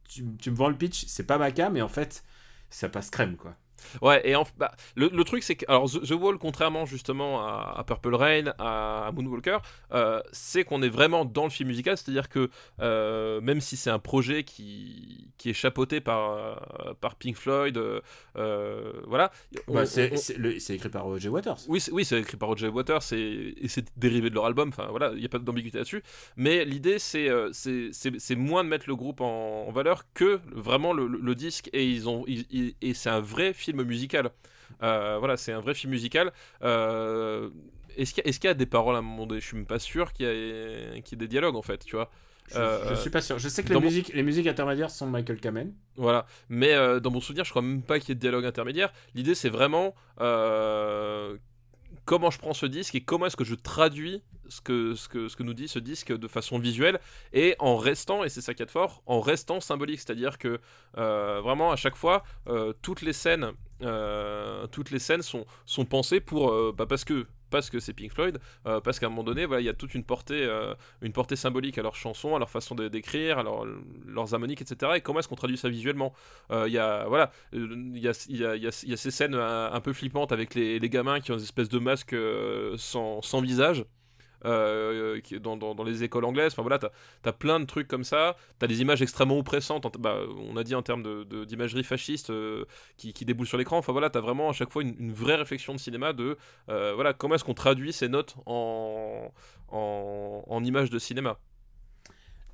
tu, tu me vends le pitch, c'est pas ma cam, mais en fait, ça passe crème, quoi. Ouais, et en, bah, le, le truc c'est que alors The, The Wall, contrairement justement à, à Purple Rain, à, à Moonwalker, euh, c'est qu'on est vraiment dans le film musical, c'est-à-dire que euh, même si c'est un projet qui, qui est chapeauté par, euh, par Pink Floyd, euh, voilà. Bah, c'est on- écrit par Roger Waters. oui, c'est, oui, écrit par Roger Waters et c'est dérivé de leur album. Enfin voilà, il n'y a pas d'ambiguïté là-dessus. Mais l'idée, c'est, moins de mettre le groupe en, en valeur que vraiment le, le- le disque. Et ils ont, ils- ils- et c'est un vrai film musical. Euh, voilà, c'est un vrai film musical. Euh, est-ce, qu'il y qu'il y a des paroles à un moment donné? Je suis même pas sûr qu'il y, ait, qu'il y ait des dialogues en fait, tu vois. Je, Euh, je suis pas sûr. Je sais que les mon- musiques, les musiques intermédiaires sont Michael Kamen. Voilà, mais euh, dans mon souvenir, je crois même pas qu'il y ait de dialogue intermédiaire. L'idée, c'est vraiment euh, comment je prends ce disque et comment est-ce que je traduis ce que, nous dit ce disque de façon visuelle et en restant, et c'est ça qui est fort, en restant symbolique. C'est-à-dire que euh, vraiment, à chaque fois, euh, toutes les scènes, euh, toutes les scènes sont, sont pensées pour. bah, parce que. Parce que c'est Pink Floyd, euh, parce qu'à un moment donné, voilà, il y a toute une portée, euh, une portée symbolique à leurs chansons, à leur façon d'écrire, à leur- leurs harmoniques, etc. Et comment est-ce qu'on traduit ça visuellement Euh, Il y a voilà, il y, a, y, y, a, ces scènes un, peu flippantes avec les, gamins qui ont des espèces de masques sans visage. Euh, dans, les écoles anglaises. Enfin voilà, t'as as plein de trucs comme ça. T'as des images extrêmement oppressantes. bah, on a dit en termes d'imagerie fasciste euh, qui, qui déboule sur l'écran. Enfin voilà, t'as vraiment à chaque fois une, vraie réflexion de cinéma de euh, voilà comment est-ce qu'on traduit ces notes en, images de cinéma?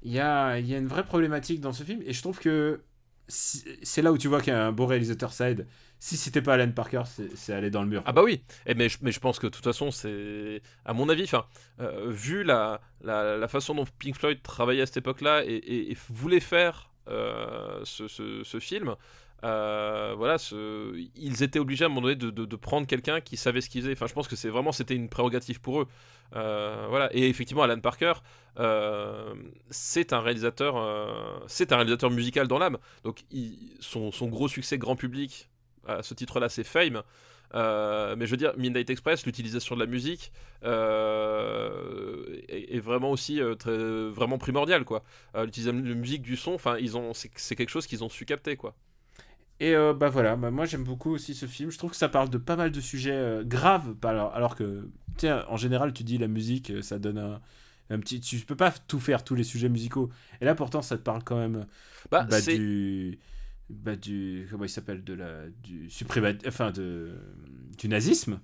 Il y a une vraie problématique dans ce film, et je trouve que c'est là où tu vois qu'il y a un beau réalisateur side. Si c'était pas Alan Parker, c'est aller dans le mur. Ah bah oui, mais, je, pense que de toute façon, c'est à mon avis, euh, vu la, façon dont Pink Floyd travaillait à cette époque-là et, voulait faire euh, ce film, euh, voilà, ils étaient obligés à un moment donné de, prendre quelqu'un qui savait ce qu'il faisait. Enfin, je pense que c'est vraiment c'était une prérogative pour eux. Euh, voilà, et effectivement, Alan Parker, euh, c'est un réalisateur, c'est un réalisateur musical dans l'âme. Donc, son, gros succès grand public à ce titre-là, c'est Fame. Mais je veux dire, Midnight Express, l'utilisation de la musique est, vraiment aussi très, vraiment primordial quoi. L'utilisation de la musique, du son, enfin ils ont, c'est quelque chose qu'ils ont su capter quoi. Et euh, bah voilà, bah, moi j'aime beaucoup aussi ce film. Je trouve que ça parle de pas mal de sujets euh, graves, pas alors, alors que, tiens, en général, tu dis la musique, euh, ça donne un, un petit. Tu peux pas tout faire tous les sujets musicaux. Et là, pourtant, ça te parle quand même Bah, bah, du. Bah, du. Comment il s'appelle de la, Du suprémat. Enfin, de. Du nazisme.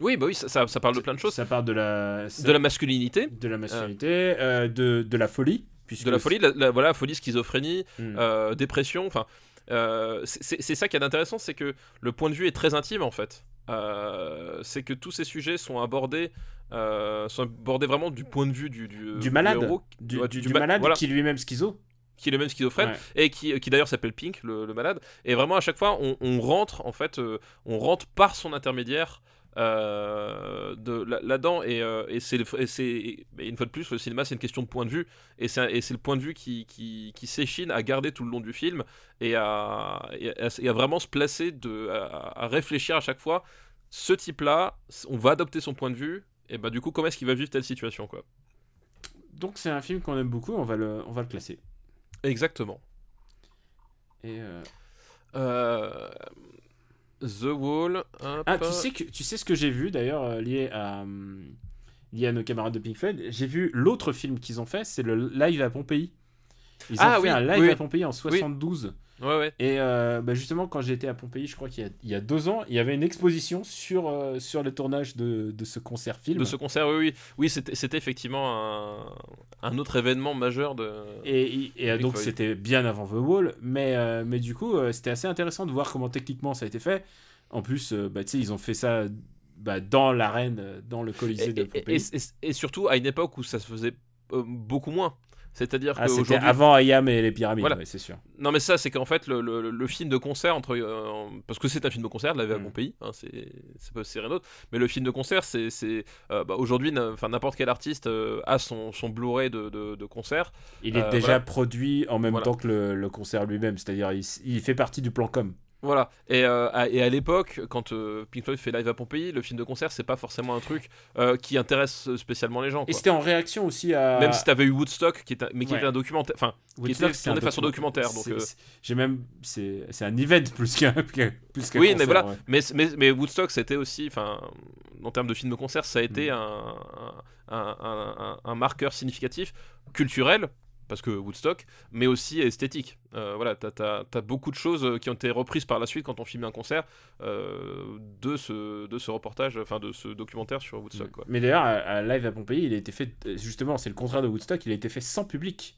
oui, bah oui, ça, ça, ça parle de plein de choses, Ça parle de la. de la masculinité, de la masculinité, euh, de, de la folie. puisque- de la folie, la, la- voilà, folie, schizophrénie, Hmm. dépression, enfin. Euh, c'est, ça qui est intéressant, c'est que le point de vue est très intime en fait. Euh, c'est que tous ces sujets sont abordés, euh, sont abordés vraiment du point de vue du, du, Du malade. héros, du, ouais, du- du du ma- malade voilà. qui lui-même schizo. qui est le même schizophrène Ouais. et qui, qui d'ailleurs s'appelle Pink le, le malade et vraiment à chaque fois on, on rentre en fait euh, on rentre par son intermédiaire là-dedans et, euh, et c'est une fois de plus le cinéma c'est une question de point de vue et c'est le point de vue qui, qui, qui s'échine à garder tout le long du film et à, et à, et à vraiment se placer de à, à réfléchir à chaque fois ce type là on va adopter son point de vue et bah du coup comment est-ce qu'il va vivre telle situation quoi Donc c'est un film qu'on aime beaucoup, on va le, on va le classer. exactement Et euh, Euh, The Wall. Ah, tu sais, que, tu sais ce que j'ai vu d'ailleurs euh, lié, à, hum, lié à nos camarades de Pink Floyd? J'ai vu l'autre film qu'ils ont fait, c'est le live à Pompéi. Ils ont Ah fait oui, un live oui. à Pompéi en 72. Ouais, ouais. Et euh, bah, justement, quand été à Pompéi, je crois qu'il y, a- il y a deux ans, il y avait une exposition sur, euh, sur le tournage de, de ce concert film. De ce concert, oui, oui. Oui, c'était effectivement un, un autre événement majeur de. Et, et, donc c'était bien avant The Wall, mais, euh, mais du coup c'était assez intéressant de voir comment techniquement ça a été fait. En plus, bah, ils ont fait ça bah, dans l'arène, dans le Colisée Et, de Pompéi. et- et- et surtout à une époque où ça se faisait euh, beaucoup moins. C'est-à-dire Ah, qu'aujourd'hui. avant Ayam et les pyramides, Voilà. ouais, c'est sûr. Non, mais ça, c'est qu'en fait, le, le- le film de concert, entre, euh, parce que c'est un film de concert, de la à Mm. Pompéi, hein, c'est rien d'autre, mais le film de concert, c'est euh, bah, aujourd'hui, n'importe quel artiste euh, a son, son Blu-ray de, de, de concert. Il est Euh, déjà voilà. produit en même Voilà. temps que le, le concert lui-même, c'est-à-dire il, il fait partie du plan com. Voilà. Et, euh, à, et à l'époque, quand euh, Pink Floyd fait live à Pompéi, le film de concert, c'est pas forcément un truc euh, qui intéresse spécialement les gens. Et c'était en réaction aussi à. Même si t'avais eu Woodstock, qui mais qui Ouais. était un documentaire. Enfin, Woodstock, était tourné façon document- documentaire, donc, J'ai même. C'est c'est un event plus qu'un plus qu'un oui, concert, mais voilà. ouais. Mais, mais, mais Woodstock, c'était aussi, enfin, en termes de film de concert, ça a été Mm. un- un- un marqueur significatif culturel. Parce que Woodstock, mais aussi esthétique. Euh, voilà, t'as as, beaucoup de choses qui ont été reprises par la suite quand on filmait un concert euh, de, ce, de ce reportage, enfin de ce documentaire sur Woodstock. Quoi. Mais d'ailleurs, à, à Live à Pompéi, il a été fait, justement, c'est le contraire de Woodstock, il a été fait sans public.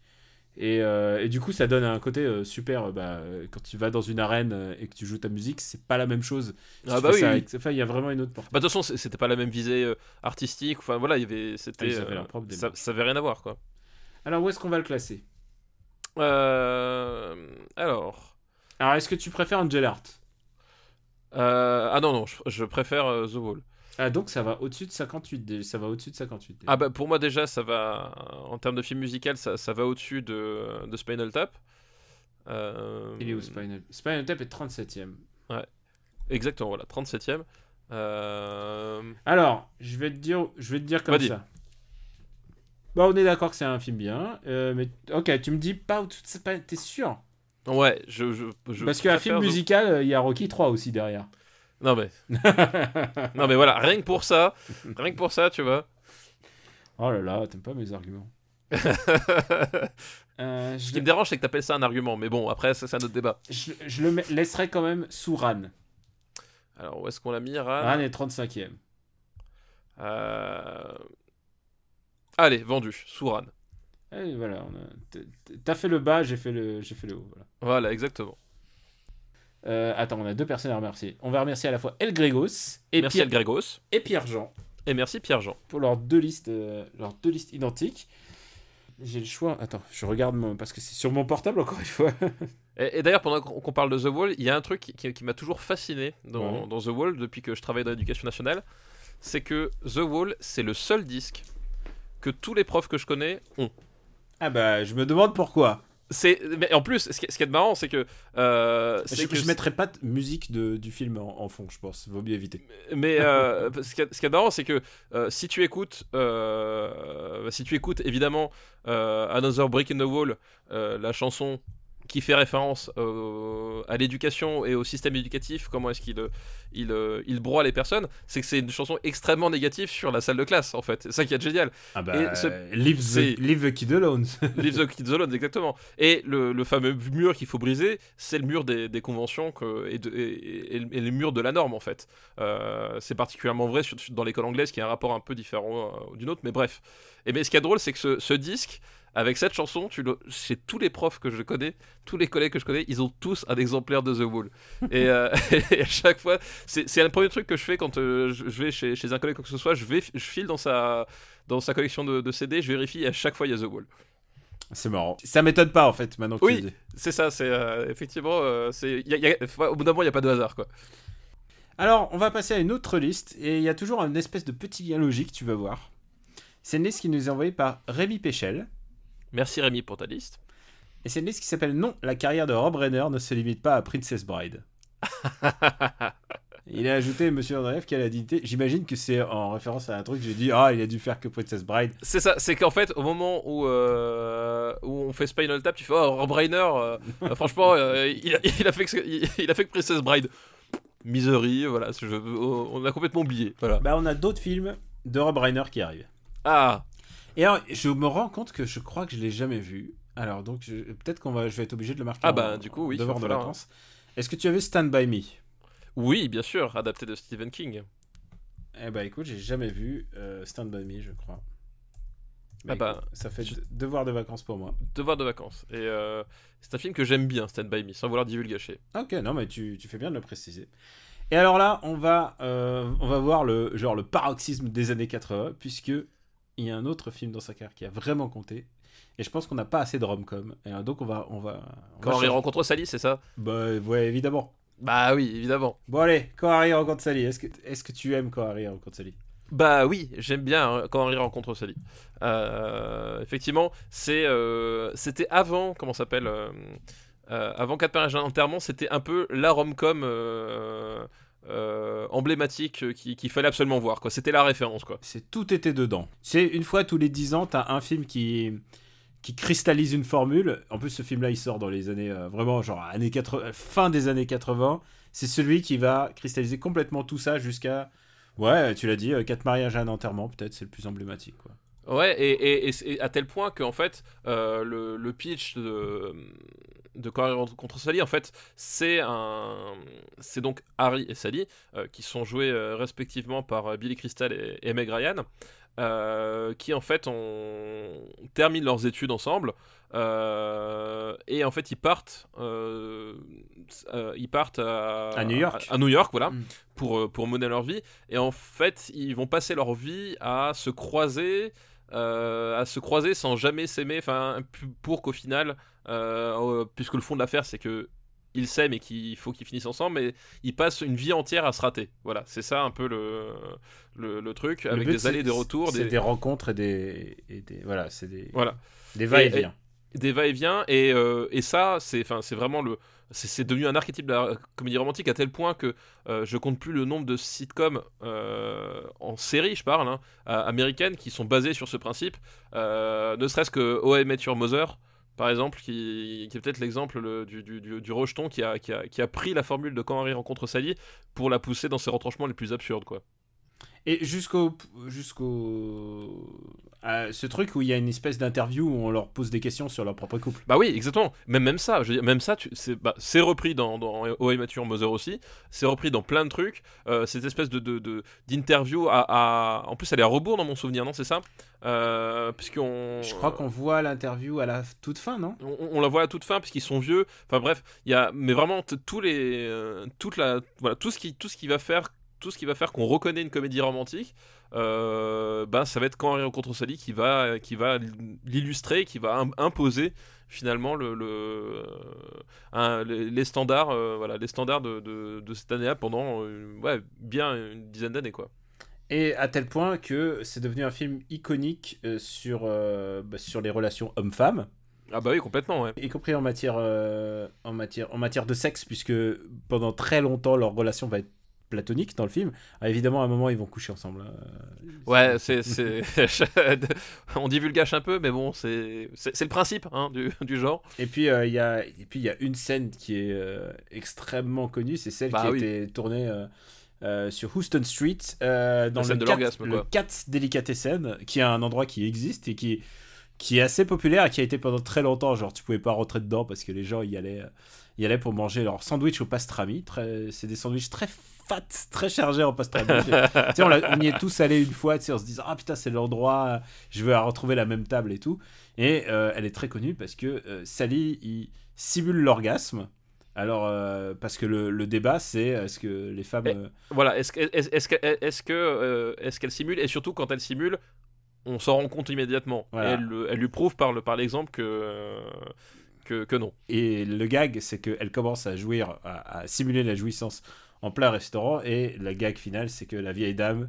Et, euh, et du coup, ça donne un côté super. bah, quand tu vas dans une arène et que tu joues ta musique, c'est pas la même chose. Si Ah bah oui, avec- Enfin, il y a vraiment une autre portée. Bah, de toute façon, c'était pas la même visée artistique. Enfin voilà, il y avait, Ah, c'était, propre ça, ça avait rien à voir quoi. Alors, où est-ce qu'on va le classer? Euh, alors, Alors, est-ce que tu préfères Angel Art euh, ah non non, je, je préfère euh, The Wall. Ah, donc ça va au-dessus de 58. dé- Ça va au-dessus de 58. déjà. Ah bah pour moi déjà ça va en termes de film musical ça, ça va au-dessus de, de Spinal Tap. Il est où Spinal Spinal Tap est 37ème. Exactement voilà 37ème. Euh, Alors, je vais te dire, je vais te dire comme ça. Bah, on est d'accord que c'est un film bien, euh, mais ok, tu me dis pas, c'est pas- t'es sûr? Ouais je, je, je Parce qu'un film musical, euh, il y a Rocky 3 aussi derrière. Non mais non mais voilà rien que pour ça rien que pour ça tu vois. Oh là là, t'aimes pas mes arguments. Euh, Ce je, qui me dérange, c'est que t'appelles ça un argument, mais bon, après, ça, c'est un autre débat. je- je le laisserai quand même sous Ran. Alors, où est-ce qu'on l'a mis, Ran? Ran est 35ème. Euh, Allez, vendu, sous Ran. Et voilà, t'as fait le bas, j'ai fait le, j'ai fait le haut. Voilà. Voilà, exactement. Euh, attends, on a deux personnes à remercier. On va remercier à la fois El Grégos et, merci Pierre, El Gregos, et Pierre Jean et merci Pierre-Jean. pour leurs deux listes, euh, leurs deux listes identiques. J'ai le choix. Attends, je regarde mon... parce que c'est sur mon portable encore une fois. Et, et d'ailleurs, pendant qu'on qu'on parle de The Wall, il y a un truc qui, qui- qui m'a toujours fasciné dans, Ouais. dans The Wall depuis que je travaille dans l'éducation nationale, c'est que The Wall, c'est le seul disque que tous les profs que je connais ont. ah bah, je me demande pourquoi. C'est, mais en plus, ce qui, ce qui est marrant, c'est que, euh, Je, que je mettrai pas de musique de, du film en, en fond, je pense. Vaut mieux éviter. Mais euh, ce qui est ce qui est marrant, c'est que euh, si tu écoutes, euh, si tu écoutes évidemment Another Brick in the Wall, la chanson qui fait référence euh, à l'éducation et au système éducatif, comment est-ce qu'il euh, il, il broie les personnes, c'est que c'est une chanson extrêmement négative sur la salle de classe, en fait. C'est ça qui est génial. Ah bah, Et ce- leave, the, leave the kid alone. Leave the Kids Alone, exactement. Et le, le fameux mur qu'il faut briser, c'est le mur des, des conventions que, et, de- et, et- et le mur de la norme, en fait. Euh, c'est particulièrement vrai dans l'école anglaise, qui a un rapport un peu différent euh, d'une autre, mais bref. Et mais ce qui est drôle, c'est que ce, ce disque, avec cette chanson, tu le, chez tous les profs que je connais, tous les collègues que je connais, ils ont tous un exemplaire de The Wall. et, euh, et à chaque fois, c'est le premier truc que je fais quand euh, je, vais chez, chez un collègue quoi que ce soit, je, vais, je file dans sa, dans sa collection de, de CD, je vérifie, et à chaque fois, il y a The Wall. C'est marrant. Ça m'étonne pas en fait maintenant que Oui. tu le dis. C'est ça, c'est euh, effectivement, c'est, au bout d'un moment, il n'y a pas de hasard, quoi. Alors, on va passer à une autre liste et il y a toujours une espèce de petit lien logique, tu vas voir. C'est une liste qui nous est envoyée par Rémi Péchel Merci Rémi pour ta liste. et c'est une liste qui s'appelle Non, la carrière de Rob Reiner ne se limite pas à Princess Bride. Il a ajouté Monsieur Andreev qui a la dignité. J'imagine que c'est en référence à un truc. J'ai dit ah il a dû faire que Princess Bride. c'est ça, c'est qu'en fait, au moment où, euh, où on fait Spinal Tap, tu fais Oh, Rob Reiner, euh, euh, franchement, euh, il, a, il a fait que, il, il a fait que Princess Bride. Misery, voilà, on a complètement oublié. Voilà. Bah on a d'autres films de Rob Reiner qui arrivent. Ah, Et alors je me rends compte que je crois que je l'ai jamais vu. Alors donc je- peut-être qu'on va je vais être obligé de le marquer. Ah en- bah, du coup, oui, il de falloir, vacances. Est-ce que tu avais Stand by Me? Oui, bien sûr, adapté de Stephen King. Eh bah écoute, j'ai jamais vu euh, Stand By Me, je crois. Mais Ah bah, écoute, ça fait je- devoir de vacances pour moi. Devoir de vacances. Et euh, c'est un film que j'aime bien, Stand By Me, sans vouloir divulgacher. Ok, non mais tu, tu fais bien de le préciser. Et alors là, on va, euh, on va voir le genre le paroxysme des années 80, puisque il y a un autre film dans sa carrière qui a vraiment compté. Et je pense qu'on n'a pas assez de rom-com. Et alors, donc on va, on va. on Quand va changer- rencontre Sally, c'est ça? Bah ouais, évidemment. Bah oui, évidemment. Bon allez, quand Harry rencontre Sally, est-ce que, est-ce que tu aimes quand Harry rencontre Sally? Bah oui, j'aime bien hein, quand Henry rencontre Sally. Euh, effectivement, c'est, euh, c'était avant, comment ça s'appelle euh, euh, Avant 4 mariages enterrement, c'était un peu la rom-com euh, emblématique euh, qui- qu'il fallait absolument voir. Quoi. C'était la référence. Quoi. C'est tout était dedans. C'est une fois tous les 10 ans, t'as un film qui qui cristallise une formule. En plus, ce film-là, il sort dans les années euh, vraiment genre années 80, fin des années 80. C'est celui qui va cristalliser complètement tout ça jusqu'à ouais, tu l'as dit, euh, quatre mariages et un enterrement, peut-être c'est le plus emblématique quoi. Ouais, et, et- à tel point qu'en fait, euh, le, le pitch de, de rencontre contre Sally, en fait, c'est un, c'est donc Harry et Sally euh, qui sont joués euh, respectivement par Billy Crystal et, Meg Ryan, qui en fait ont terminent leurs études ensemble. et en fait, ils partent, ils partent à, À New York. à, à New York, voilà, Mm. pour, pour mener leur vie. Et en fait, ils vont passer leur vie à se croiser, à se croiser sans jamais s'aimer, enfin, pour qu'au final, euh, euh, puisque le fond de l'affaire, c'est que ils s'aiment et qu'il faut qu'ils finissent ensemble, mais ils passent une vie entière à se rater. Voilà, c'est ça un peu le, le, le truc, Le avec des allées, c'est- des retours, C'est des, des rencontres et des, et des voilà, c'est des voilà. des va-et-vient. Des va-et-vient et, euh, ça c'est vraiment le c'est devenu un archétype de la comédie romantique à tel point que euh, je compte plus le nombre de sitcoms euh, en série je parle hein, euh, américaines qui sont basées sur ce principe. Ne serait-ce que Oh I Met Your Mother par exemple qui, qui est peut-être l'exemple le- du, du, du, du rejeton qui a, qui, a, qui a pris la formule de quand Harry rencontre Sally pour la pousser dans ses retranchements les plus absurdes quoi. Et jusqu'au jusqu'au Euh, ce truc où il y a une espèce d'interview où on leur pose des questions sur leur propre couple. Bah oui, exactement. Même, même ça, je veux dire, même ça, c'est bah, c'est repris dans, dans Oh, Mature Mother aussi. C'est repris dans plein de trucs. Euh, cette espèce de de- de- d'interview à, à- En plus, elle est à rebours dans mon souvenir, non C'est ça? Euh. Je crois qu'on voit l'interview à la toute fin, non? On, on la voit à toute fin puisqu'ils sont vieux. Enfin bref, il y a mais vraiment tous les euh, toute la voilà tout ce qui tout ce qui va faire tout ce qui va faire qu'on reconnaît une comédie romantique. Euh, ben ça va être quand rencontre Sally qui va qui va l'illustrer, qui va im- imposer finalement le, le- un- les, standards euh, voilà les standards de, de, de cette année-là pendant euh, ouais, bien une dizaine d'années quoi. Et à tel point que c'est devenu un film iconique euh, sur, euh, bah, sur les relations hommes-femmes, Ah bah oui complètement ouais. y compris en matière, euh, en, matière, en matière de sexe, puisque pendant très longtemps leur relation va être platonique dans le film. Ah, évidemment, à un moment, ils vont coucher ensemble. hein. Ouais, c'est, on divulgage un peu, mais bon, c'est, le principe hein, du, du genre. Et puis euh, il y a et puis il y a une scène qui est euh, extrêmement connue, c'est celle Bah qui a été tournée euh, euh, sur Houston Street euh, dans le de Cat- le quoi. Cat Delicatessen, qui est un endroit qui existe et qui qui est assez populaire et qui a été pendant très longtemps. Genre tu pouvais pas rentrer dedans parce que les gens y allaient euh, y allaient pour manger leur sandwich au pastrami. Très, c'est des sandwichs très fat, très chargés en pastrami. tu sais, on, on y est tous allés une fois, tu sais, en se disant ah putain c'est l'endroit, euh, je veux retrouver la même table et tout. Et euh, elle est très connue parce que euh, Sally il simule l'orgasme. Alors euh, parce que le, le débat c'est est-ce que les femmes euh, Voilà, est-ce, que- est-ce, est-ce, que- est-ce, que, euh, est-ce qu'elle simule, et surtout quand elle simule, on s'en rend compte immédiatement. Voilà. Elle, le- elle lui prouve par, le, par l'exemple que, euh, que, que non. et le gag c'est qu'elle commence à jouir à, à simuler la jouissance en plein restaurant et le gag final c'est que la vieille dame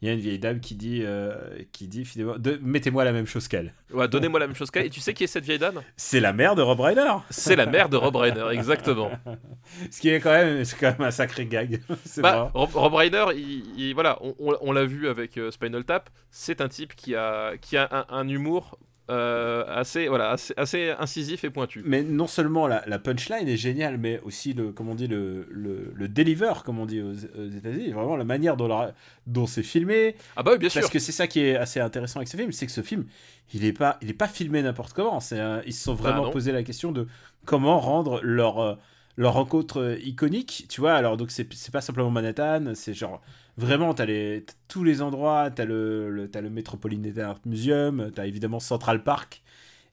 il y a une vieille dame qui dit euh, qui dit finalement de, mettez-moi la même chose qu'elle. Ouais, donnez-moi la même chose qu'elle. Et tu sais qui est cette vieille dame? C'est la mère de Rob Reiner. C'est la mère de Rob Reiner, exactement. Ce qui est quand même c'est quand même un sacré gag. Bah. Rob, Rob Reiner, il, il- voilà, on, on- on l'a vu avec euh, Spinal Tap. C'est un type qui a, qui a un, un humour euh, assez, voilà, assez, assez incisif et pointu. Mais non seulement la, la punchline est géniale, mais aussi le, comment on dit, le, le, le deliver, comme on dit aux, aux États-Unis. Vraiment la manière dont, la- dont c'est filmé. Ah bah oui, bien sûr. Parce que c'est ça qui est assez intéressant avec ce film, c'est que ce film, il est pas, il est pas filmé n'importe comment. C'est, ils se sont Bah vraiment posé la question de comment rendre leur, euh, leur rencontre euh, iconique. Tu vois, alors donc c'est, pas simplement Manhattan, c'est genre vraiment t'as les, tous les endroits, t'as le, le, le Metropolitan Art Museum, t'as évidemment Central Park.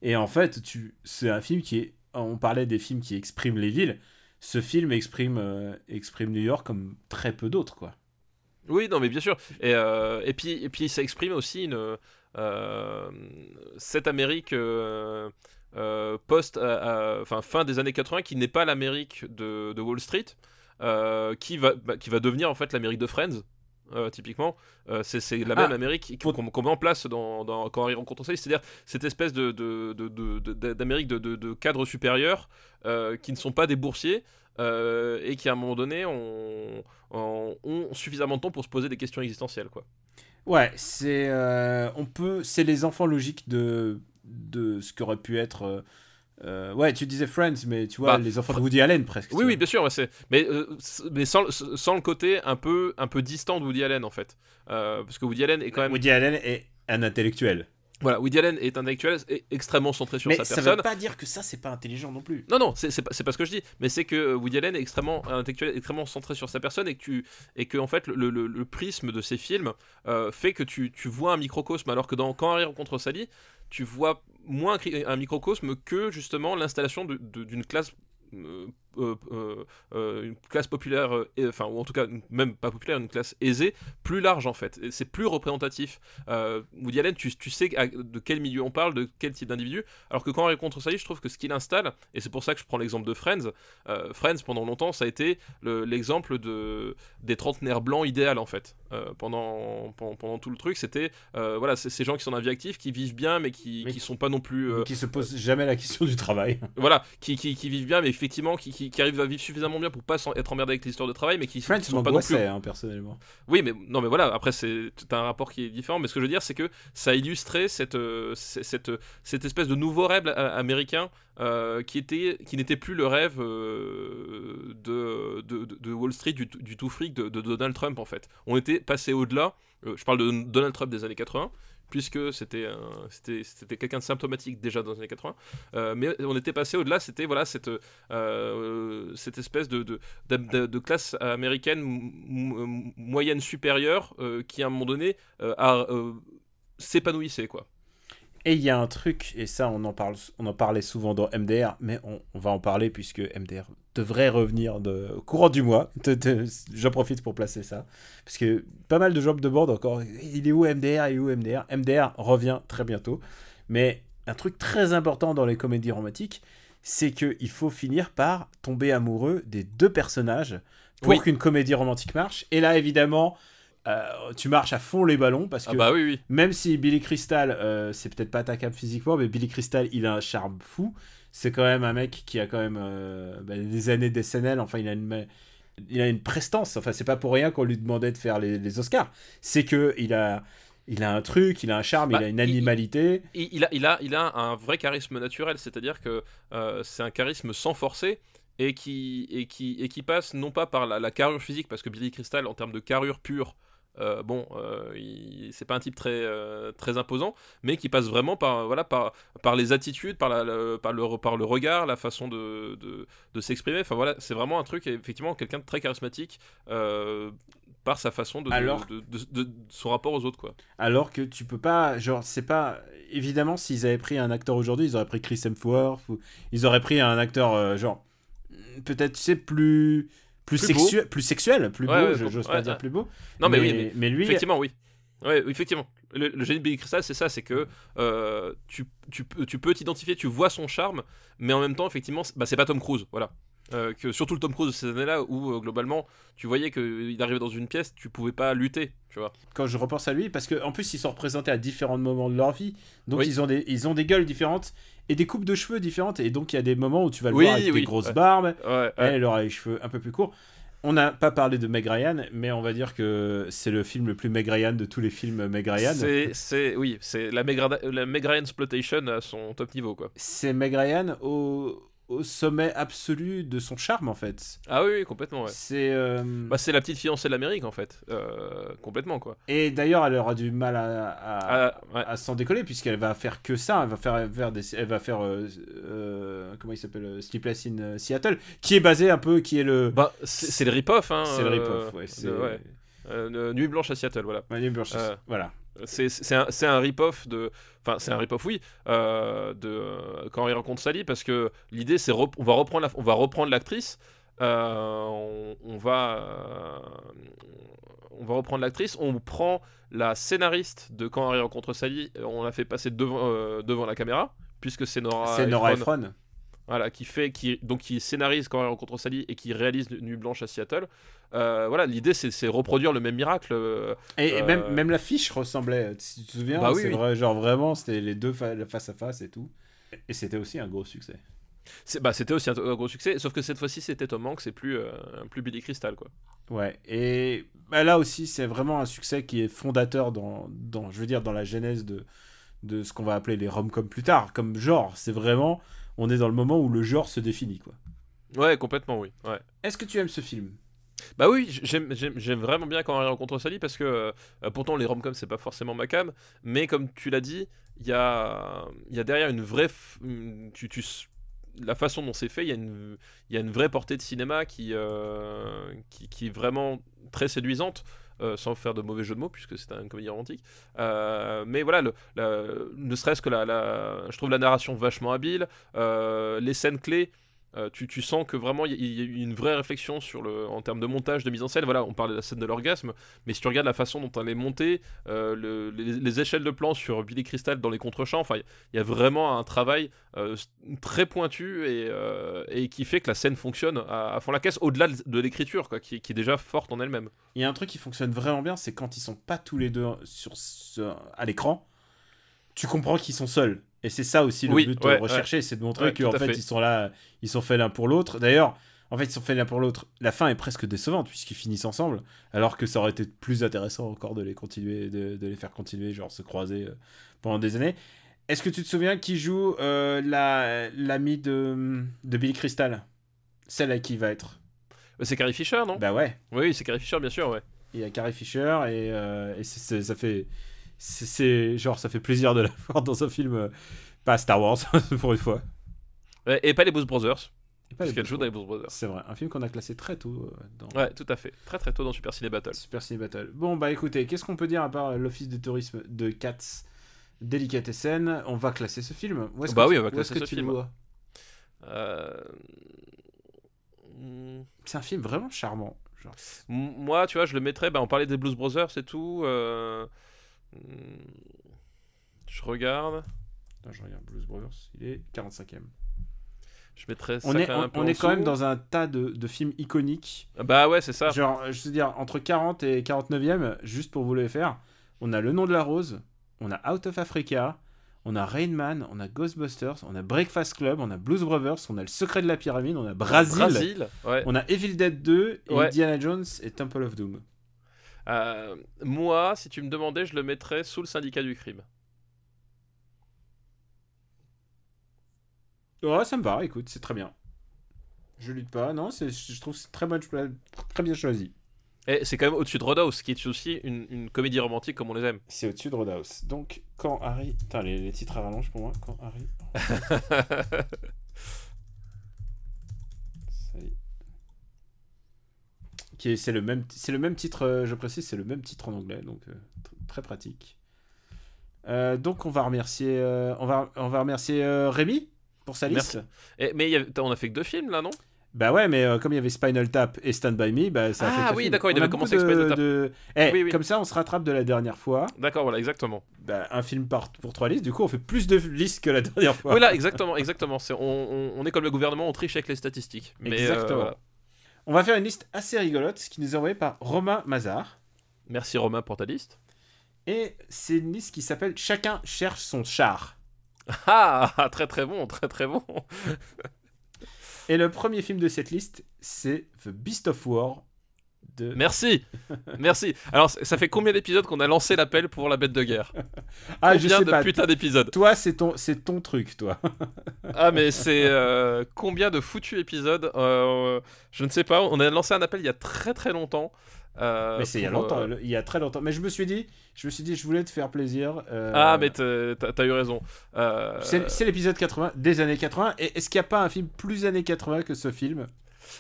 Et en fait, c'est un film qui est, on parlait des films qui expriment les villes. Ce film exprime, euh, exprime New York comme très peu d'autres, quoi. Oui, non, mais bien sûr. Et, euh, et, puis, et puis, ça exprime aussi une, cette Amérique post, euh, euh, enfin, fin des années 80, qui n'est pas l'Amérique de, de Wall Street, euh, qui, va, bah, qui va devenir en fait l'Amérique de Friends. euh, typiquement, Euh, c'est la Ah, même Amérique qu'on met en place dans, dans, quand Harry rencontre Sally, c'est-à-dire cette espèce de, de, de- de- de- d'Amérique de, de, de cadres supérieurs euh, qui ne sont pas des boursiers euh, et qui à un moment donné ont, ont- ont suffisamment de temps pour se poser des questions existentielles quoi. Ouais, c'est euh, on peut c'est les enfants logiques de de ce qu'aurait pu être euh, euh, ouais, tu disais Friends mais tu vois Bah, les enfants de Woody Allen presque. Oui oui bien sûr mais, euh, mais sans, sans le côté un peu, un peu distant de Woody Allen en fait Euh, parce que Woody Allen est quand même Woody Allen est un intellectuel. voilà Woody Allen est intellectuel et extrêmement centré sur mais sa ça personne veut pas dire que ça c'est pas intelligent non plus. Non, non, c'est pas, pas ce que je dis, mais c'est que Woody Allen est extrêmement intellectuel, extrêmement centré sur sa personne et que, tu, et que en fait, le, le- le prisme de ses films euh, fait que tu, tu vois un microcosme, alors que dans Quand Harry rencontre Sally, tu vois moins un microcosme que justement l'installation d'une classe. Euh, euh, euh, une classe populaire, enfin, ou en tout cas, même pas populaire, une classe aisée, plus large en fait. C'est plus représentatif. Woody Allen, tu, tu sais de quel milieu on parle, de quel type d'individu, alors que quand on rencontre Sally, je trouve que ce qu'il installe, et c'est pour ça que je prends l'exemple de Friends, Friends pendant longtemps ça a été le- l'exemple de, des trentenaires blancs idéal en fait. Euh, pendant, pendant, pendant tout le truc, c'était euh, voilà, ces gens qui sont dans la vie active, qui vivent bien, mais qui, Mais qui sont pas non plus. euh, Qui se pose jamais la question du travail. voilà, qui, qui, qui vivent bien, mais effectivement qui, qui, qui arrivent à vivre suffisamment bien pour pas être emmerdés avec l'histoire de travail, mais qui, Friends sont pas non plus. hein, personnellement. Oui, mais non, mais voilà. Après, c'est un rapport qui est différent. Mais ce que je veux dire, c'est que ça a illustré cette euh, cette cette espèce de nouveau rêve euh, américain euh, qui était qui n'était plus le rêve euh, de, de, Wall Street du, du tout fric de, de Donald Trump en fait. On était passé au-delà. Je parle de Donald Trump des années 80 puisque c'était c'était quelqu'un de symptomatique déjà dans les années 80. Euh, mais on était passé au-delà, c'était voilà cette euh, cette espèce de de, de, classe américaine moyenne supérieure euh, qui à un moment donné euh, a, euh, s'épanouissait quoi. Et il y a un truc, et ça on en, parle, on en parlait souvent dans MDR, mais on, on va en parler puisque MDR devrait revenir de, au courant du mois. J'en profite pour placer ça. Parce que pas mal de gens me demandent encore, il est où MDR, il est où MDR MDR revient très bientôt. Mais un truc très important dans les comédies romantiques, c'est qu'il faut finir par tomber amoureux des deux personnages pour Oui. qu'une comédie romantique marche. Et là, évidemment, euh, tu marches à fond les ballons parce que Ah bah oui oui. même si Billy Crystal, euh, c'est peut-être pas attaquable physiquement, mais Billy Crystal, il a un charme fou. C'est quand même un mec qui a quand même euh, bah, des années d'SNL. Enfin, il a une, il a une prestance. Enfin, c'est pas pour rien qu'on lui demandait de faire les, les Oscars. C'est que il a, il a un truc, il a un charme, Bah, il a une animalité. il, il a, il, a, il a un vrai charisme naturel, c'est-à-dire que euh, c'est un charisme sans forcer et qui, et qui, et qui passe non pas par la, la carrure physique, parce que Billy Crystal, en termes de carrure pure, euh, bon, euh, il- c'est pas un type très, euh, très imposant, mais qui passe vraiment par, voilà, par, par les attitudes, par, la, le, par, le, par le regard, la façon de, de, de s'exprimer. Enfin voilà, c'est vraiment un truc, effectivement, quelqu'un de très charismatique. euh, par sa façon de, Alors- de, son rapport aux autres quoi. Alors que tu peux pas, genre, c'est pas. Évidemment, s'ils avaient pris un acteur aujourd'hui, ils auraient pris Chris Hemsworth, ou ils auraient pris un acteur, genre, peut-être, tu sais, plus. Plus, Plus beau. sexuel, plus sexuel, plus Ouais, beau, j'ose pas dire plus beau. Non mais, oui, mais mais lui, Effectivement, oui. Ouais, oui, effectivement. Le, le génie de Billy Crystal, c'est ça, c'est que euh, tu, tu, peux- tu peux t'identifier, tu vois son charme, mais en même temps, effectivement, c'est- bah, c'est pas Tom Cruise, voilà. Euh, que surtout le Tom Cruise de ces années-là où euh, globalement tu voyais qu'il arrivait dans une pièce, tu pouvais pas lutter, tu vois. quand je repense à lui, parce qu'en plus ils sont représentés à différents moments de leur vie, donc Oui. ils, ont des, ils ont des gueules différentes et des coupes de cheveux différentes, et donc il y a des moments où tu vas le Oui, voir avec oui, des grosses ouais. barbes, Ouais, ouais. elle aura les cheveux un peu plus courts. On n'a pas parlé de Meg Ryan, mais on va dire que c'est le film le plus Meg Ryan de tous les films Meg Ryan. C'est, oui, c'est la Meg, la Meg Ryan exploitation à son top niveau, quoi. C'est Meg Ryan au, au sommet absolu de son charme en fait. Ah oui, oui, complètement, ouais. C'est euh, Bah, c'est la petite fiancée de l'Amérique, en fait. Euh, complètement, quoi. et d'ailleurs elle aura du mal à, à- Ah, ouais. à s'en décoller puisqu'elle va faire que ça elle va faire, faire des, elle va faire euh, comment il s'appelle Sleepless in Seattle qui est basé un peu qui est le Bah, c'est, le rip-off, hein. c'est le rip-off ouais Nuit Blanche à Seattle, voilà. New Blanche, voilà C'est un, un rip-off de. Enfin, c'est un rip-off, oui, euh, de euh, quand il rencontre Sally, parce que l'idée, c'est on va reprendre la- on va reprendre l'actrice. euh, on, on va euh, on va reprendre l'actrice. On prend la scénariste de quand Harry rencontre Sally. On la fait passer devant devant la caméra, puisque c'est Nora. c'est Nora Ephron, Ephron voilà, qui fait, qui, donc qui scénarise quand elle rencontre Sally et qui réalise Nuit Blanche à Seattle. Euh, voilà, l'idée c'est reproduire le même miracle. euh, et, et Euh, même même l'affiche ressemblait si tu te souviens Bah oui, c'est oui. vrai genre vraiment c'était les deux fa- face à face et tout et c'était aussi un gros succès bah, c'était aussi un, un gros succès, sauf que cette fois-ci c'était Tom Hanks et plus, euh, plus Billy Crystal quoi. Ouais, et bah, là aussi, c'est vraiment un succès qui est fondateur dans, dans je veux dire, dans la genèse de, de ce qu'on va appeler les rom-coms plus tard, comme genre. C'est vraiment, on est dans le moment où le genre se définit, quoi. Ouais, complètement, oui. Ouais. Est-ce que tu aimes ce film? Bah oui, j'aime, j'aime, j'aime vraiment bien quand Harry rencontre Sally parce que euh, pourtant les rom-coms c'est pas forcément ma cam, mais comme tu l'as dit, il y a, il y a derrière une vraie. tu, la façon dont c'est fait, il y, a une, il y a une vraie portée de cinéma qui, euh, qui, qui est vraiment très séduisante. Euh, sans faire de mauvais jeu de mots puisque c'est une comédie romantique. Euh, mais voilà le, ne serait-ce que la- je trouve la narration vachement habile. Euh, les scènes clés euh, tu, sens que vraiment il y, y a une vraie réflexion sur le, en termes de montage, de mise en scène. Voilà, on parlait de la scène de l'orgasme, mais si tu regardes la façon dont elle est montée, euh, le- les, les échelles de plan sur Billy Crystal dans les contre-champs, enfin, il y a vraiment un travail euh, très pointu et, qui fait que la scène fonctionne à, fond la caisse, au-delà de, l'écriture, quoi, qui, qui est déjà forte en elle-même. Il y a un truc qui fonctionne vraiment bien, c'est quand ils sont pas tous les deux sur, ce- à l'écran, tu comprends qu'ils sont seuls. Et c'est ça aussi le Oui, but ouais, recherché, c'est de montrer Ouais, qu'en fait, fait. ils sont là, ils sont faits l'un pour l'autre. D'ailleurs, en fait, ils sont faits l'un pour l'autre. La fin est presque décevante puisqu'ils finissent ensemble, alors que ça aurait été plus intéressant encore de les continuer, de, de les faire continuer, genre se croiser euh, pendant des années. Est-ce que tu te souviens qui joue euh, la l'amie de, de Billy Crystal? Celle à qui il va être Euh, C'est Carrie Fisher, non? Bah ouais. Oui, c'est Carrie Fisher, bien sûr, ouais. Il y a Carrie Fisher et, euh, ça fait c'est- genre ça fait plaisir de la voir dans un film, euh, pas Star Wars pour une fois. Ouais, Et pas les Blues Brothers, Et pas les parce qu'elle Blues joue dans les Blues Brothers. C'est vrai, un film qu'on a classé très tôt euh, dans Ouais, tout à fait. Très très tôt dans Super Ciné Battle. Super Ciné Battle. Bon, bah écoutez, qu'est-ce qu'on peut dire à part l'office de tourisme de Katz Delicatessen On va classer ce film. Où Bah que oui, tu- on va classer que ce tu film. vois? Euh, C'est un film vraiment charmant. Genre, Moi, tu vois, je le mettrais. Bah, on parlait des Blues Brothers, c'est tout. euh, Je regarde. Attends, je regarde Blues Brothers, il est 45e. Je mettrais ça On est, quand même on, un peu on en est quand même dans un tas de, de films iconiques. Bah ouais, c'est ça. Genre, je veux dire, entre 40 et 49e, juste pour vous le faire, on a Le Nom de la Rose, on a Out of Africa, on a Rain Man, on a Ghostbusters, on a Breakfast Club, on a Blues Brothers, on a Le Secret de la Pyramide, on a Brasil, Brasil, ouais. on a Evil Dead 2, et Ouais. Indiana Jones et Temple of Doom. Euh, moi, si tu me demandais, je le mettrais sous le syndicat du crime. Ouais, ça me va, écoute, c'est très bien. Je lutte pas, non, c'est- je trouve que c'est très, bien choisi. Et c'est quand même au-dessus de Roadhouse, qui est aussi une, une comédie romantique comme on les aime. C'est au-dessus de Roadhouse. Donc, quand Harry. Putain, les, les titres à rallonge pour moi. Quand Harry. Ça y est. Qui C'est le, même, c'est le même titre, euh, je précise, c'est le même titre en anglais, donc euh, tr- très pratique. Euh, donc on va remercier, euh, on va, on va remercier euh, Rémi pour sa liste. Merci. Et- mais il y avait- on a fait que deux films là, non? Bah ouais, mais comme il y avait Spinal Tap et Stand By Me, bah ça a Ah fait que oui, film. d'accord, il a avait commencé avec Spinal Tap. de- Eh, Oui, oui. Comme ça, on se rattrape de la dernière fois. D'accord, voilà, exactement. Bah, un film par, pour trois listes, du coup on fait plus de listes que la dernière fois. Oui, là, exactement, exactement. C'est, on, on- on est comme le gouvernement, on triche avec les statistiques. Mais, Exactement. voilà. On va faire une liste assez rigolote, qui nous est envoyée par Romain Mazar. Merci Romain pour ta liste. Et c'est une liste qui s'appelle Chacun cherche son char. Ah, très très bon, très très bon. Et le premier film de cette liste, c'est The Beast of War de. Merci, merci. Alors, ça fait combien d'épisodes qu'on a lancé l'appel pour la bête de guerre? Ah, je Combien sais de pas. putain d'épisodes? Toi, c'est ton, c'est ton truc, toi. Ah, mais c'est euh, combien de foutus épisodes Euh, Je ne sais pas. On a lancé un appel il y a très très longtemps. euh, mais c'est il y a longtemps, euh, il y a très longtemps. Mais je me suis dit, je me suis dit, je voulais te faire plaisir. euh, Ah, mais t'as eu raison. C'est c'est l'épisode 80 des années 80. Et est-ce qu'il n'y a pas un film plus années 80 que ce film?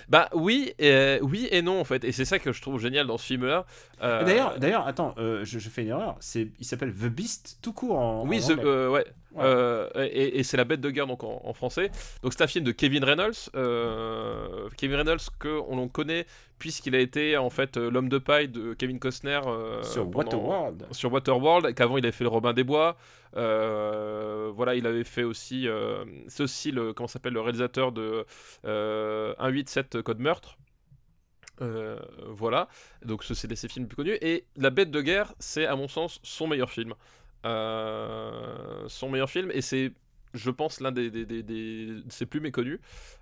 Bah oui, et, oui et non en fait. Et c'est ça que je trouve génial dans ce film-là. Euh, D'ailleurs, d'ailleurs, attends, euh, je, je fais une erreur. C'est, il s'appelle The Beast tout court en. Oui, en The- euh, ouais. Ouais. Euh, et, et c'est la bête de guerre donc en, en français. Donc c'est un film de Kevin Reynolds. euh, Kevin Reynolds que on l'on connaît puisqu'il a été en fait euh, l'homme de paille de Kevin Costner euh, sur pendant- Waterworld. sur Waterworld, qu'avant il avait fait le Robin des Bois. Euh, voilà, il avait fait aussi, euh, c'est aussi le comment s'appelle le réalisateur de euh, 187 Code Meurtre. Voilà, donc ce, c'est des ses films plus connus. Et La Bête de Guerre, c'est à mon sens son meilleur film. Son meilleur film, et c'est, je pense, l'un des, des, des- des- de ses plus méconnus.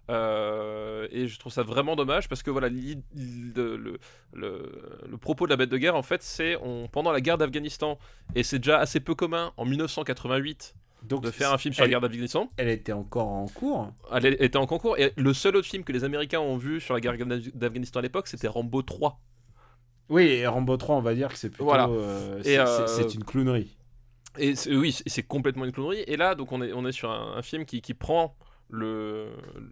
Euh, et je trouve ça vraiment dommage parce que voilà, le, le, propos de La Bête de Guerre, en fait, c'est pendant la guerre d'Afghanistan, et c'est déjà assez peu commun en 1988 Donc, de faire un film sur la guerre d'Afghanistan. elle était encore en cours. Elle était en concours, et le seul autre film que les Américains ont vu sur la guerre d'Afghanistan à l'époque, c'était Rambo 3. Oui, et Rambo 3, on va dire que c'est plutôt. Voilà. euh, c'est, euh, c'est une clownerie. Et oui, c'est- complètement une clownerie. Et là, donc, on est, on est sur un, film qui, qui prend le,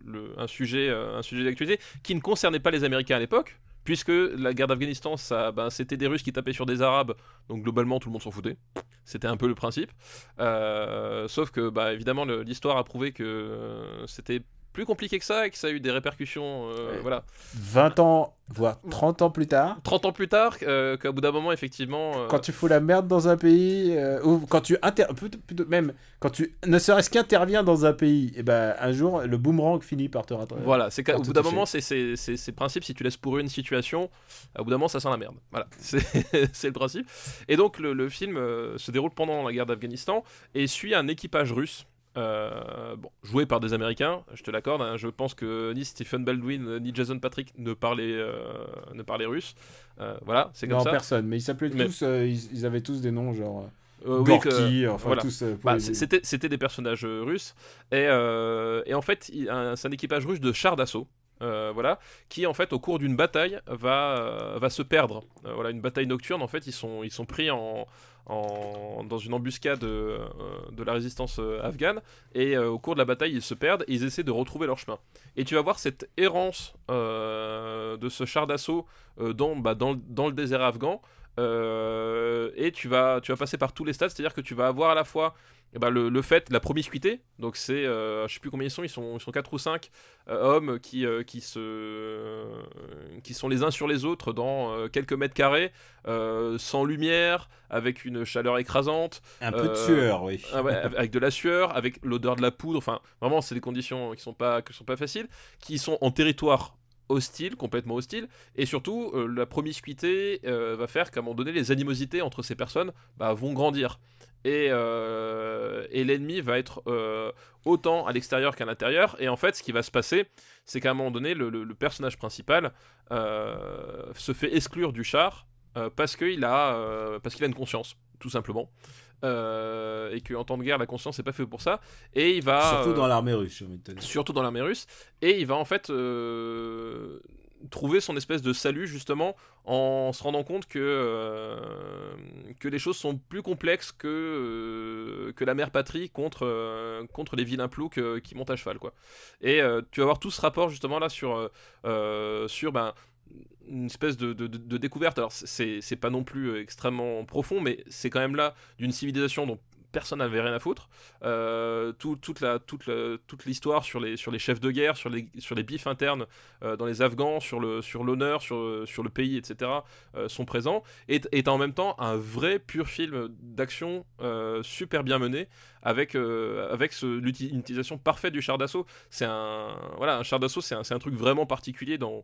le- un sujet, euh, un sujet d'actualité qui ne concernait pas les Américains à l'époque, puisque la guerre d'Afghanistan, ça, ben, c'était des Russes qui tapaient sur des Arabes, donc globalement tout le monde s'en foutait. C'était un peu le principe. Euh, sauf que, bah, évidemment, l'histoire a prouvé que euh, c'était plus compliqué que ça et que ça a eu des répercussions. euh, Ouais. Voilà. 20 ans, voire 30 ans plus tard, 30 ans plus tard, euh, qu'à bout d'un moment, effectivement. euh, quand tu fous la merde dans un pays, euh, ou quand tu inter... plutôt- plutôt- même quand tu ne serait-ce qu'interviens dans un pays, et ben un jour le boomerang finit par te rattraper. Voilà, c'est qu'au bout d'un moment, c'est c'est- c'est- c'est le principe, si tu laisses pour une situation, au bout d'un moment, ça sent la merde. Voilà, c'est c'est le principe. Et donc, le, le film euh, se déroule pendant la guerre d'Afghanistan et suit un équipage russe. Euh, bon, joué par des Américains, je te l'accorde. hein, je pense que ni Stephen Baldwin ni Jason Patrick ne parlaient, euh, ne parlaient russe. Euh, voilà, c'est comme Non, ça. personne, mais ils s'appelaient Mais- tous, euh, ils, ils avaient tous des noms genre oui, Gorky, enfin voilà. tous. Bah, les- c'était, c'était des personnages russes. Et, et en fait, c'est un équipage russe de chars d'assaut. euh, voilà, qui en fait au cours d'une bataille va, euh, va se perdre. Euh, voilà, une bataille nocturne, en fait, ils sont, ils sont pris en, dans une embuscade euh, de la résistance euh, afghane, et euh, au cours de la bataille, ils se perdent, et ils essaient de retrouver leur chemin. Et tu vas voir cette errance de ce char d'assaut bah, dans le désert afghan. Euh, et tu vas, tu vas passer par tous les stades, c'est-à-dire que tu vas avoir à la fois eh ben, le, le fait, la promiscuité, donc c'est, euh, je sais plus combien ils sont, ils sont, ils sont 4 ou 5 hommes qui, euh, qui, se, qui sont les uns sur les autres dans euh, quelques mètres carrés, euh, sans lumière, avec une chaleur écrasante, Un peu de Euh, sueur, oui. ah avec de la sueur, avec l'odeur de la poudre, enfin vraiment c'est des conditions qui sont pas, qui sont pas faciles, qui sont en territoire hostile, complètement hostile, et surtout euh, la promiscuité euh, va faire qu'à un moment donné les animosités entre ces personnes bah, vont grandir. Et, euh, et l'ennemi va être autant à l'extérieur qu'à l'intérieur. Et en fait, ce qui va se passer, c'est qu'à un moment donné, le, le- personnage principal se fait exclure du char parce qu'il a, parce qu'il a une conscience, tout simplement. Euh, et qu'en temps de guerre, la conscience n'est pas fait pour ça. Et il va. Surtout euh, dans l'armée russe, surtout dans l'armée russe, et il va en fait euh, trouver son espèce de salut justement en se rendant compte que, euh, que les choses sont plus complexes que, euh, que la mère patrie contre, euh, contre les vilains ploucs euh, qui montent à cheval. Quoi. Et euh, tu vas avoir tout ce rapport justement là sur, euh, euh, sur ben, une espèce de, de- découverte. Alors c'est c'est pas non plus euh, extrêmement profond, mais c'est quand même là d'une civilisation dont personne n'avait rien à foutre. Euh, tout- toute l'histoire sur les chefs de guerre, sur les bifs internes euh, dans les Afghans, sur l'honneur, sur le pays, etc. euh, sont présents. Et en même temps un vrai pur film d'action super bien mené avec l'utilisation parfaite du char d'assaut. C'est un voilà un char d'assaut, c'est un, truc vraiment particulier dans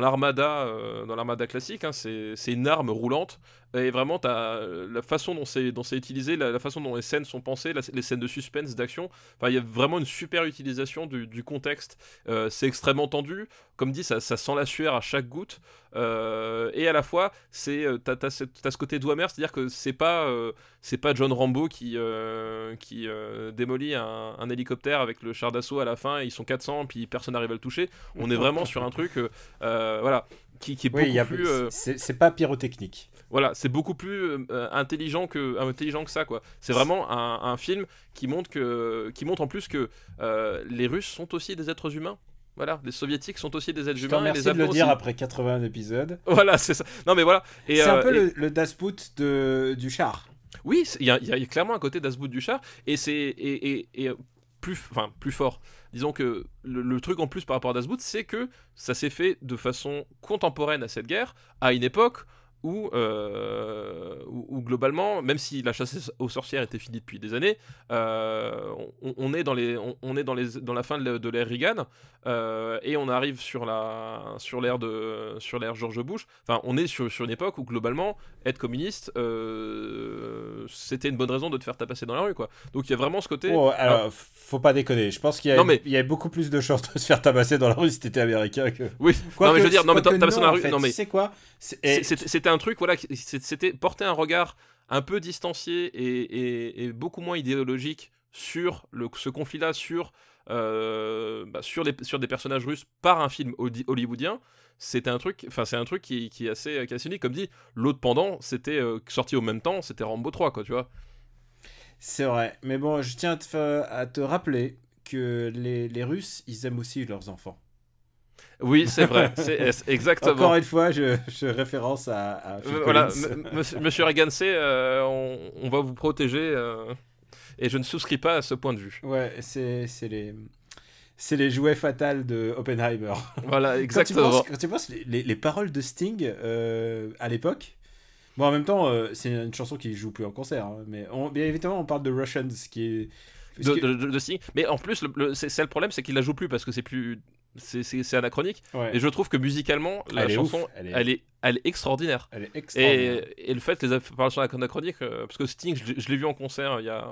l'armada classique hein, c'est une arme roulante et vraiment t'as euh, la façon dont c'est utilisé la, la façon dont les scènes sont pensées la- les scènes de suspense d'action. Il y a vraiment une super utilisation du, du contexte. Euh, c'est extrêmement tendu. Comme dit ça, ça sent la sueur à chaque goutte. Euh, et à la fois c'est t'as, t'as ce côté doigt c'est à dire que c'est pas euh, c'est pas John Rambo qui euh, qui démolit un, un hélicoptère avec le char d'assaut à la fin et ils sont 400 puis personne n'arrive à le toucher. On est vraiment sur un truc voilà qui, qui est Oui, beaucoup plus c'est pas pyrotechnique. Voilà, c'est beaucoup plus euh, intelligent que intelligent que ça quoi. C'est vraiment un, un film qui montre que qui montre en plus que euh, les Russes sont aussi des êtres humains. Voilà, les Soviétiques sont aussi des êtres humains les de le dire aussi. après 80 épisodes. Voilà, c'est ça. Non mais voilà. C'est un euh, peu et- le, le Das Boot de, du char. Oui, il y, a- il y a clairement un côté d'Asbout du chat, et c'est et, et- et, euh, plus, enfin, plus fort. Disons que le, le truc en plus par rapport à Dasbout, c'est que ça s'est fait de façon contemporaine à cette guerre, à une époque où, euh, où, où globalement, même si la chasse aux sorcières était finie depuis des années, euh, on, on est dans les, on, on est dans les, dans la fin de l'ère- Reagan, euh, et on arrive sur la, sur l'ère de, sur l'ère George Bush. Enfin, on est sur, sur une époque où globalement, être communiste, c'était une bonne raison de te faire tapasser dans la rue, quoi. Donc il y a vraiment ce côté. Oh, alors, faut pas déconner. Je pense qu'il y, a- mais- il y a beaucoup plus de chances de se faire tabasser dans la rue si t'étais américain que. Oui, non mais je veux dire, non mais tapasser dans la rue, en fait. non mais quoi C'est- C'était c'était un truc, voilà, c'était porter un regard un peu distancié et, beaucoup moins idéologique sur ce conflit-là, sur, euh, bah, sur, des personnages russes par un film holly- hollywoodien. C'était un truc, enfin c'est un truc qui, est assez, unique. Comme dit, l'autre pendant, c'était euh, sorti au même temps, c'était Rambo 3, quoi, tu vois. C'est vrai. Mais bon, je tiens à te, rappeler que les Russes, ils aiment aussi leurs enfants. Oui, c'est vrai, c'est exactement. Encore une fois, je, je référence à, Euh, voilà, monsieur, c'est, euh, on, on va vous protéger, euh, et je ne souscris pas à ce point de vue. Ouais, c'est c'est les. C'est les jouets fatals de Oppenheimer. Voilà, Quand tu exactement. penses, quand tu penses les, les- les paroles de Sting euh, à l'époque, bon en même temps c'est une chanson qui joue plus en concert, hein, mais on, bien évidemment on parle de Russians qui est de, de, de- de Sting. Mais en plus, le, le- c'est c'est le problème, c'est qu'il la joue plus parce que c'est plus. C'est anachronique. ouais, Et je trouve que musicalement, la Elle est chanson, ouf, elle est- elle, est, elle est extraordinaire. elle est extraordinaire. Et, et le fait les apparitions anachroniques, euh, parce que Sting, je, l'ai- je l'ai vu en concert il y a.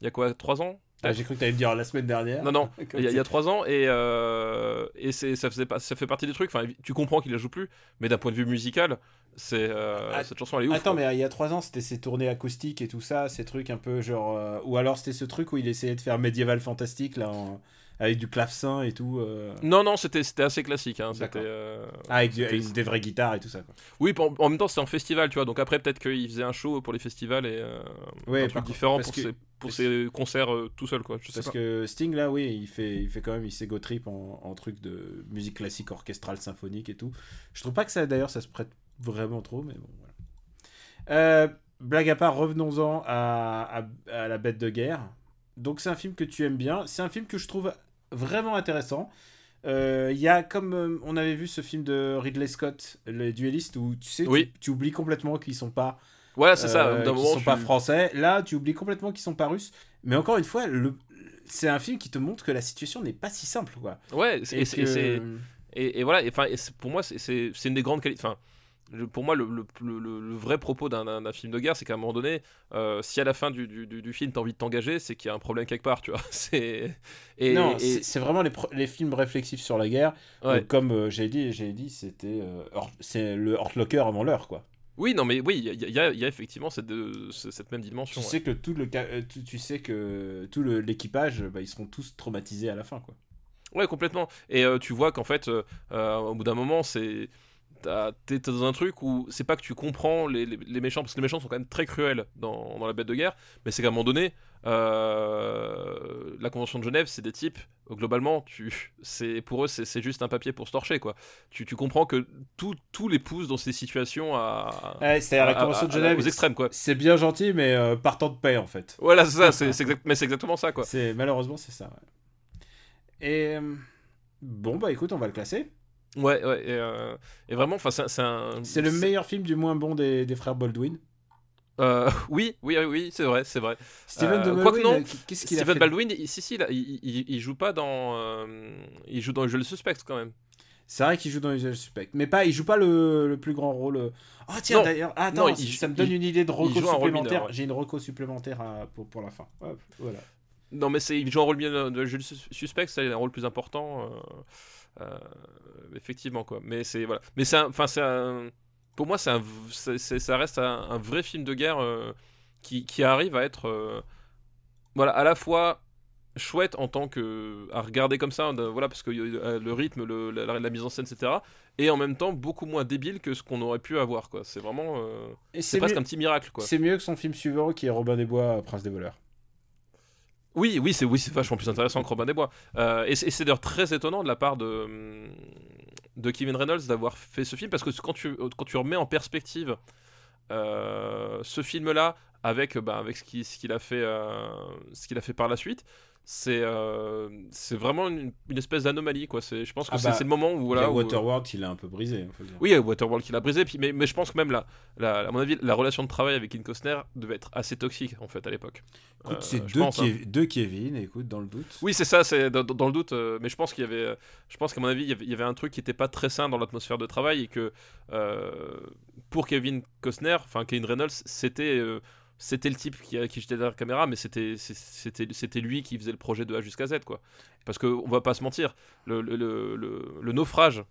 Il y a quoi, 3 ans? Ah, J'ai cru que tu allais me dire la semaine dernière. Non, non, il y, a- y 3 ans, et, euh, et c'est- ça, faisait ça fait partie des trucs. Enfin, tu comprends qu'il la joue plus, mais d'un point de vue musical, c'est euh, Ah, cette chanson, elle est ouf. Attends, quoi. mais il y a trois ans, c'était ces tournées acoustiques et tout ça, ces trucs un peu genre. euh, ou alors c'était ce truc où il essayait de faire médiéval fantastique là, en- avec du clavecin et tout. euh. Non, non, c'était assez classique. Hein. C'était. Euh, Ah, avec, du- c'était- avec des vraies guitares et tout ça. Quoi. Oui, en, en même temps, c'était en festival, tu vois. Donc après, peut-être qu'il faisait un show pour les festivals et euh, Ouais, un truc différent pour, que- ses, pour parce- ses concerts euh, tout seul, quoi. Je sais Parce pas. que Sting, là, oui, il fait, il fait quand même, il s'égo trip en, en truc de musique classique, orchestrale, symphonique et tout. Je trouve pas que ça, d'ailleurs, ça se prête vraiment trop, mais bon, voilà. Blague à part, revenons-en à, à- à La Bête de Guerre. Donc, c'est un film que tu aimes bien. C'est un film que je trouve vraiment intéressant. Euh, Il y a, comme euh, on avait vu ce film de Ridley Scott, Les Duellistes, où tu sais, tu- Oui. tu, oublies complètement qu'ils sont pas Voilà, c'est ça. euh, moment, sont pas français. Là, tu oublies complètement qu'ils sont pas russes. Mais encore une fois, le... c'est un film qui te montre que la situation n'est pas si simple, quoi. Ouais, et, Et et que- c'est- et, et voilà. Et, enfin, pour moi, c'est- une des grandes qualités. Enfin, le- pour moi, le, vrai propos d'un- film de guerre, c'est qu'à un moment donné, euh, si à la fin du, du, du- film, t'as envie de t'engager, c'est qu'il y a un problème quelque part, tu vois. C'est et, non, et- c'est vraiment les, films réflexifs sur la guerre. ouais. Donc, comme euh, j'ai dit, j'ai dit, c'était euh, c'est le Hurt Locker avant l'heure, quoi. Oui, non, mais oui, il y, a- y y effectivement cette, de- ce- cette même dimension. Tu ouais. sais que tout le euh, tu, tu sais que tout l'équipage, bah, ils seront tous traumatisés à la fin, quoi. Ouais, complètement. Et euh, tu vois qu'en fait, euh, euh, au bout d'un moment, c'est. T'es dans un truc où c'est pas que tu comprends les, les- les méchants, parce que les méchants sont quand même très cruels dans, dans la bête de guerre, mais c'est qu'à un moment donné, euh, la Convention de Genève, c'est des types, globalement, tu, c'est pour eux, c'est juste un papier pour se torcher, quoi. Tu, tu comprends que tout- tous les poussent dans ces situations à. Ouais, C'est-à-dire la à- Convention de à- Genève, aux extrêmes, quoi. c'est bien gentil, mais euh, partant de paix, en fait. Voilà, c'est ça, c'est exact- mais c'est exactement ça, quoi. C'est malheureusement c'est ça. ouais. Et euh, bon bah écoute, on va le classer. Ouais, ouais, et, euh, et vraiment, enfin, c'est un. C'est le meilleur film du moins bon des, des frères Baldwin. Euh, oui, oui, oui, c'est vrai, c'est vrai. Steven Euh, de quoique non, qu'est-ce qu'il a Steven fait Baldwin, il- si, si, là, il, il, il joue pas dans. il joue dans le jeu Le Suspect quand même. C'est vrai qu'il joue dans Usual Suspect, mais pas, il joue pas le, le plus grand rôle. Oh tiens d'ailleurs, ah, attends, Non, il- ça me donne une idée de reco un supplémentaire. ouais. J'ai une reco supplémentaire à- pour, pour la fin. Hop, voilà. Non, mais c'est, il joue un rôle bien de le jeu Le Sus- Suspect, c'est un rôle plus important. euh, effectivement, quoi. Mais c'est. Voilà. Mais c'est. Enfin, c'est. Pour moi, c'est ça reste un, un vrai film de guerre euh, qui, qui arrive à être. euh, voilà, à la fois chouette en tant que à regarder comme ça voilà parce que euh, le rythme le- la, la mise en scène etc et en même temps beaucoup moins débile que ce qu'on aurait pu avoir quoi c'est vraiment euh, c'est presque un petit miracle quoi C'est mieux que son film suivant qui est Robin des Bois, Prince des voleurs. Oui oui c'est oui vachement plus intéressant que Robin des Bois. Euh, et c'est d'ailleurs très étonnant de la part de hum, Kevin Reynolds d'avoir fait ce film parce que quand tu remets en perspective euh, ce film là avec bah, euh, ce qu'il a fait par la suite c'est euh, c'est vraiment une, une espèce d'anomalie quoi c'est je pense que Ah c'est bah, c'est le moment où voilà où- Waterworld, il a un peu brisé. faut dire. Oui, il y a Waterworld qui l'a brisé, puis, mais, mais je pense que même, la, la- à mon avis, la relation de travail avec Kevin Costner devait être assez toxique, en fait, à l'époque. Écoute, Euh, c'est deux, pense, hein. Deux Kevin, écoute, dans le doute. Oui, c'est ça, c'est dans, dans le doute, euh, mais je pense qu'il y avait, euh, je pense qu'à mon avis, il y avait, il y avait un truc qui n'était pas très sain dans l'atmosphère de travail et que euh, pour Kevin Costner, enfin Kevin Reynolds, c'était euh, c'était le type qui, qui jetait derrière la caméra, mais c'était c'était c'était lui qui faisait le projet de A jusqu'à Z, quoi. Parce que on va pas se mentir, le, le, le, le- le naufrage,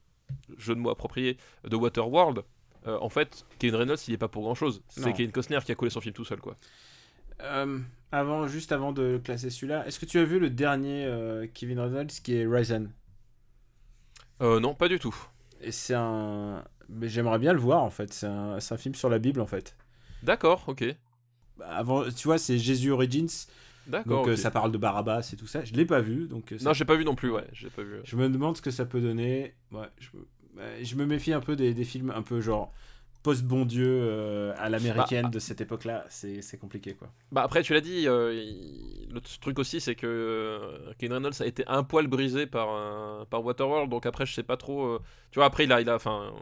jeu de mots approprié, de Waterworld. euh, en fait, Kevin Reynolds, il est pas pour grand chose. C'est. Kevin Costner qui a collé son film tout seul, quoi. Euh, avant, juste avant de classer celui-là, est-ce que tu as vu le dernier euh, Kevin Reynolds qui est Ryzen? Euh, non, pas du tout. Et c'est un. Mais j'aimerais bien le voir en fait. C'est un... c'est un film sur la Bible en fait. D'accord, ok. Avant, tu vois, c'est Jésus Origins. Donc euh, ça parle de Barabbas et tout ça. Je l'ai pas vu. Donc euh, ça- Non, j'ai pas vu non plus, ouais. J'ai pas vu. je me demande ce que ça peut donner. Ouais, je, me... ouais, je me méfie un peu des, des films un peu genre post-bon Dieu euh, à l'américaine Bah, de cette époque-là. C'est c'est compliqué quoi. Bah après, tu l'as dit, euh, il- le truc aussi, c'est que euh, Kevin Reynolds a été un poil brisé par, par Waterworld, donc après, je sais pas trop. tu vois, après, il a, il a, enfin,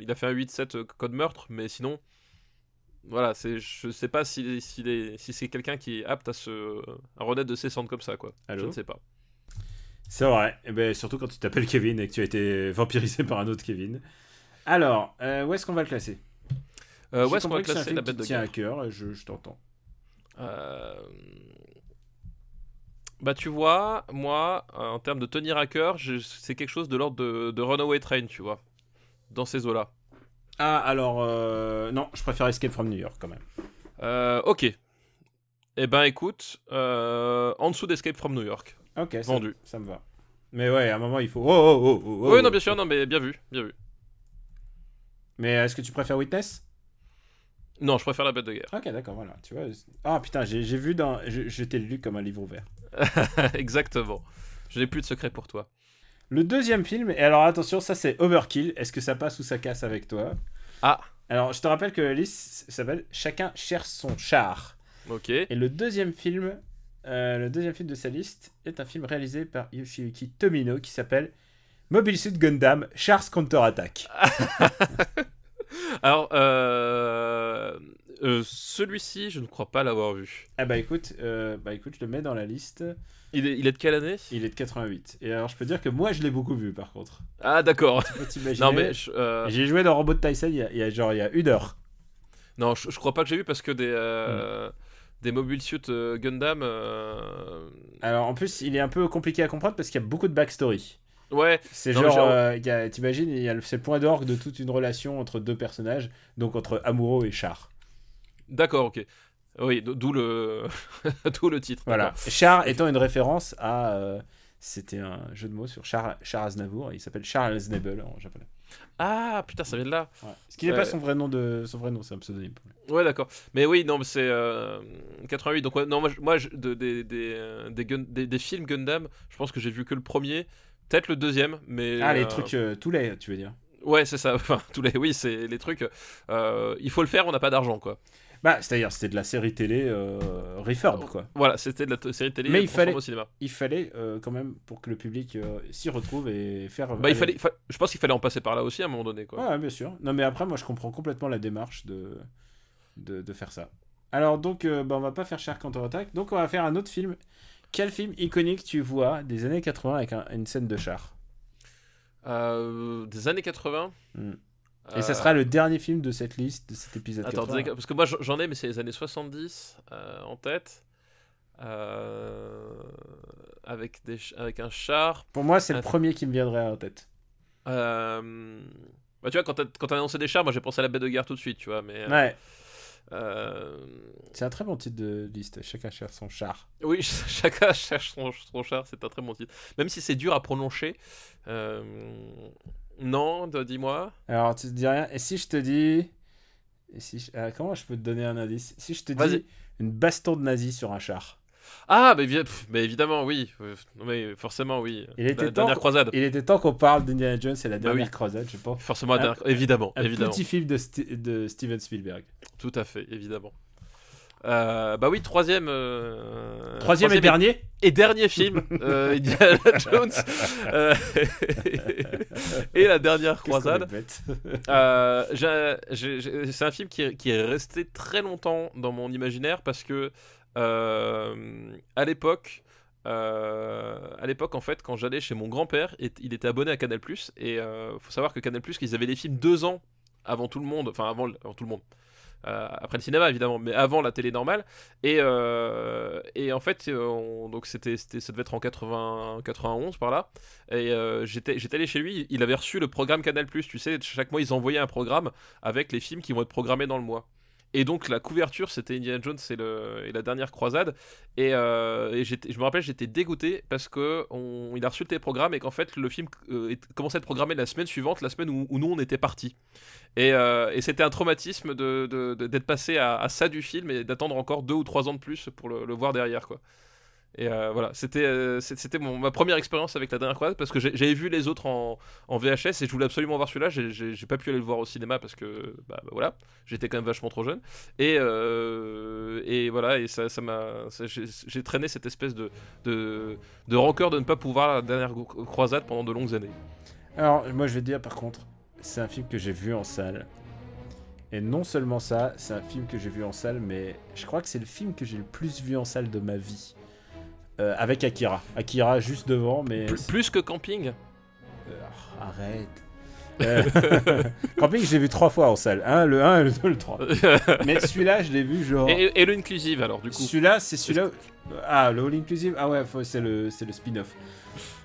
il a fait un 8-7 euh, code meurtre, mais sinon, voilà, c'est, je sais pas si, si, si c'est quelqu'un qui est apte à se à renaître de ses cendres comme ça, quoi. Allô je ne sais pas. C'est vrai. Et ben, surtout quand tu t'appelles Kevin et que tu as été vampirisé par un autre Kevin. Alors, euh, où est-ce qu'on va le classer? Euh, où est-ce qu'on va un classer la bête de tient à cœur. Je, je t'entends. Euh, Bah tu vois, moi, en termes de tenir à cœur, je- c'est quelque chose de l'ordre de, de Runaway Train, tu vois, dans ces eaux-là. Ah, alors, euh, non, je préfère Escape from New York quand même. Euh, ok. Eh ben écoute, euh, en dessous d'Escape from New York. Ok, Vendu. ça me va. Mais ouais, à un moment, il faut. Oh, oh, oh, oh, oh. Oui, non, bien sûr, non, mais bien vu, bien vu. Mais est-ce que tu préfères Witness? Non, je préfère la bête de guerre. Ok, d'accord, voilà. Tu vois. Ah putain, j'ai j'ai vu dans. Je, je t'ai lu comme un livre ouvert. Exactement. Je n'ai plus de secret pour toi. Le deuxième film, et alors attention, ça c'est Overkill. Est-ce que ça passe ou ça casse avec toi? Ah, Alors je te rappelle que la liste s'appelle Chacun cherche son char. ok. Et le deuxième film, euh, le deuxième film de sa liste est un film réalisé par Yoshiyuki Tomino qui s'appelle Mobile Suit Gundam Chars Counter Attack. Alors, euh, euh, celui-ci, je ne crois pas l'avoir vu. Ah bah écoute, euh, bah écoute, je le mets dans la liste. Il est, il est de quelle année? Il est de 88. Et alors je peux dire que moi je l'ai beaucoup vu par contre. Ah, d'accord. Non, mais euh, J'ai joué dans Robot Tyson il y, a, il y a genre il y a une heure. non, je, je crois pas que j'ai vu parce que des, Hmm. des mobile suits euh, Gundam. Alors en plus il est un peu compliqué à comprendre parce qu'il y a beaucoup de backstory. Ouais, C'est genre, genre- euh, il y a- t'imagines, il y a le- c'est le point d'orgue de toute une relation entre deux personnages, donc entre Amuro et Char. D'accord, ok. Oui, d'où le, d'où le titre. Voilà. Char étant une référence à. euh, C'était un jeu de mots sur Char, Char Aznavour, il s'appelle Charles Aznavour en japonais. Ah, putain, ça vient de là. Ouais. Ce qui n'est Ouais. pas son vrai nom, de... son vrai nom c'est un pseudonyme. Ouais, d'accord. Mais oui, non, c'est euh, 88. Donc, ouais, non, moi, moi je- de- des, des, euh, des, Gun- des, des films Gundam, je pense que j'ai vu que le premier. Peut-être le deuxième, mais. Ah, les euh, trucs, euh, tous les, tu veux dire Ouais, c'est ça. Enfin, tous les. Oui, c'est les trucs. euh, il faut le faire, on n'a pas d'argent, quoi. Bah, c'est-à-dire, c'était de la série télé euh, refurb, quoi. Voilà, c'était de la série télé Mais il fallait- au cinéma. Il fallait euh, quand même, pour que le public euh, s'y retrouve et faire. Bah, il fallait, fa- je pense qu'il fallait en passer par là aussi à un moment donné, quoi. Ouais, bien sûr. Non, mais après, moi, je comprends complètement la démarche de, de, de faire ça. Alors, donc, euh, bah, on va pas faire Shark Counter-Attack. Donc, on va faire un autre film. Quel film iconique tu vois des années 80 avec un- une scène de char? Des années 80. Mm. Euh, Et ça sera le dernier film de cette liste, de cet épisode Attends, 80. des- parce que moi j'en- ai, mais c'est les années 70 euh, en tête. Euh, avec, des, avec un char. Pour moi, c'est le premier qui me viendrait en tête. Euh, bah, tu vois, quand t'as annoncé des chars, moi j'ai pensé à la bête de guerre tout de suite, tu vois. Mais, euh, Ouais, euh, c'est un très bon titre de liste. Chacun cherche son char. oui, chacun cherche son, son char, c'est un très bon titre. Même si c'est dur à prononcer. euh, non, dis-moi. Alors, tu te dis rien. Et si je te dis. Et si je- ah, comment je peux te donner un indice? Si je te dis une baston de nazi sur un char. Ah, mais, évi- pff, mais évidemment, oui. Euh, mais forcément, oui. Il La était temps dernière qu'on- croisade. Il était temps qu'on parle d'Indiana Jones et la Bah dernière oui. croisade, je pense. Forcément, la Un- dernière- évidemment, Un évidemment. petit film de Steven Spielberg. Tout à fait, évidemment. Euh, bah oui, troisième. euh, Troisième, et dernier et dernier film, euh, Indiana Jones. euh, et la dernière croisade. Euh, c'est un film qui est, qui est resté très longtemps dans mon imaginaire parce que à l'époque. à l'époque, en fait, quand j'allais chez mon grand-père, il était abonné à Canal+, et euh, faut savoir que Canal+, qu'ils avaient les films deux ans avant tout le monde, enfin avant, tout le monde, après le cinéma évidemment, mais avant la télé normale, et, euh, et en fait, euh, on- donc c'était, ça devait être en 80, 91 par là, et euh, j'étais, j'étais allé chez lui, il avait reçu le programme Canal+, tu sais, chaque mois ils envoyaient un programme avec les films qui vont être programmés dans le mois. Et donc la couverture c'était Indiana Jones et, le, et la dernière croisade. Et, euh, je me rappelle j'étais dégoûté parce que on, il a reçu le téléprogramme et qu'en fait le film euh, commençait à être programmé la semaine suivante, la semaine où, nous on était partis. Et, euh, c'était un traumatisme de, de- de- d'être passé à, à ça du film et d'attendre encore deux ou trois ans de plus pour le, le voir derrière quoi. Et euh, voilà, c'était euh, ma première expérience avec la dernière croisade parce que j'avais vu les autres en, en VHS et je voulais absolument voir celui-là. J'ai- pas pu aller le voir au cinéma parce que bah, bah, voilà, j'étais quand même vachement trop jeune. Et, euh, et voilà, et ça m'a, j'ai traîné cette espèce de, de, de rancœur de ne pas pouvoir la dernière cro- croisade pendant de longues années. Alors, moi, je vais te dire par contre, c'est un film que j'ai vu en salle. Et non seulement ça, c'est un film que j'ai vu en salle, mais je crois que c'est le film que j'ai le plus vu en salle de ma vie. Euh, avec Akira. Akira juste devant, mais. Plus, plus que camping. Euh, arrête. Euh, Camping, je l'ai vu trois fois en salle. Un, le 1 et le 2, le 3. Mais celui-là, je l'ai vu genre. et, et l'inclusive alors du coup. Celui-là, c'est celui-là. Ah, le All Inclusive? Ah ouais, c'est le, c'est le spin-off.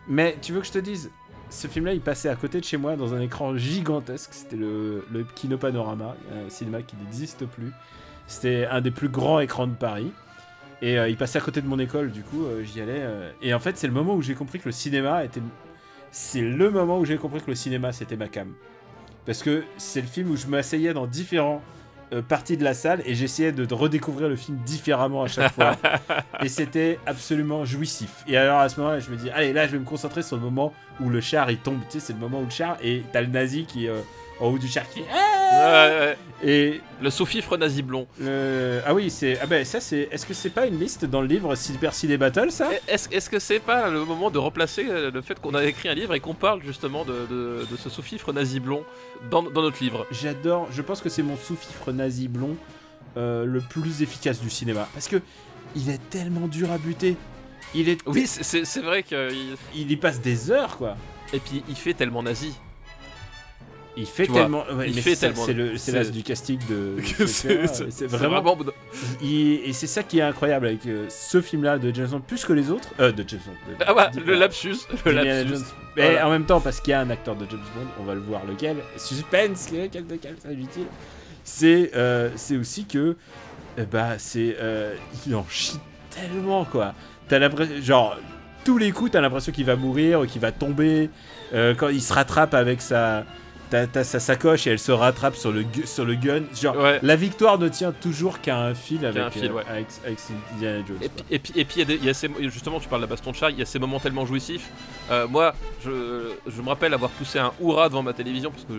Mais tu veux que je te dise Ce film-là, il passait à côté de chez moi dans un écran gigantesque. C'était le, le Kino Panorama, un cinéma qui n'existe plus. C'était un des plus grands écrans de Paris. Et euh, il passait à côté de mon école, du coup, euh, j'y allais. euh, et en fait, c'est le moment où j'ai compris que le cinéma était. C'est le moment où j'ai compris que le cinéma c'était ma cam. Parce que c'est le film où je m'asseyais dans différents euh, parties de la salle et j'essayais de, de redécouvrir le film différemment à chaque fois. et c'était absolument jouissif. Et alors à ce moment-là, je me dis, allez, là, je vais me concentrer sur le moment où le char il tombe. Tu sais, c'est le moment où le char et t'as le nazi qui euh, en haut du char qui fait. Ah Ouais, ouais. Et Le sous-fifre nazi blond. le- ah oui, c'est ah ben ça c'est. Est-ce que c'est pas une liste dans le livre Super Ciné Battle ça? Est-ce est-ce que c'est pas le moment de replacer euh, le fait qu'on a écrit un livre et qu'on parle justement de, de- de ce sous-fifre nazi blond dans, dans notre livre? J'adore. Je pense que c'est mon sous-fifre nazi blond euh, le plus efficace du cinéma parce que il est tellement dur à buter. Il est. Oui, c'est- c'est c'est vrai qu'il Il y passe des heures quoi. et puis il fait tellement nazi. Il fait Tu tellement. ouais, il fait c'est ça, tellement- C'est le- l'as du casting de. C'est vraiment. vraiment il- Et c'est ça qui est incroyable avec euh, ce film-là de James Bond plus que les autres. Euh, de James Bond. de- Ah bah, de- le lapsus, le lapsus. Jones. Mais Voilà. en même temps, parce qu'il y a un acteur de James Bond, on va le voir lequel. Suspense, lequel de quel s'agit-il? C'est euh, c'est aussi que. euh, bah, c'est. euh, il en chie tellement, quoi. T'as l'impression. Genre, tous les coups, t'as l'impression qu'il va mourir, qu'il va tomber. Euh, quand il se rattrape avec sa. T'as sa sacoche et elle se rattrape sur le, sur le gun. Genre, Ouais. la victoire ne tient toujours qu'à un fil avec, un fil, euh, ouais. avec, avec Indiana Jones. Et puis, et puis, et puis y a des- il y, a ces, justement, tu parles de la baston de chat, il y a ces moments tellement jouissifs. Euh, moi, je, je me rappelle avoir poussé un hurrah devant ma télévision parce que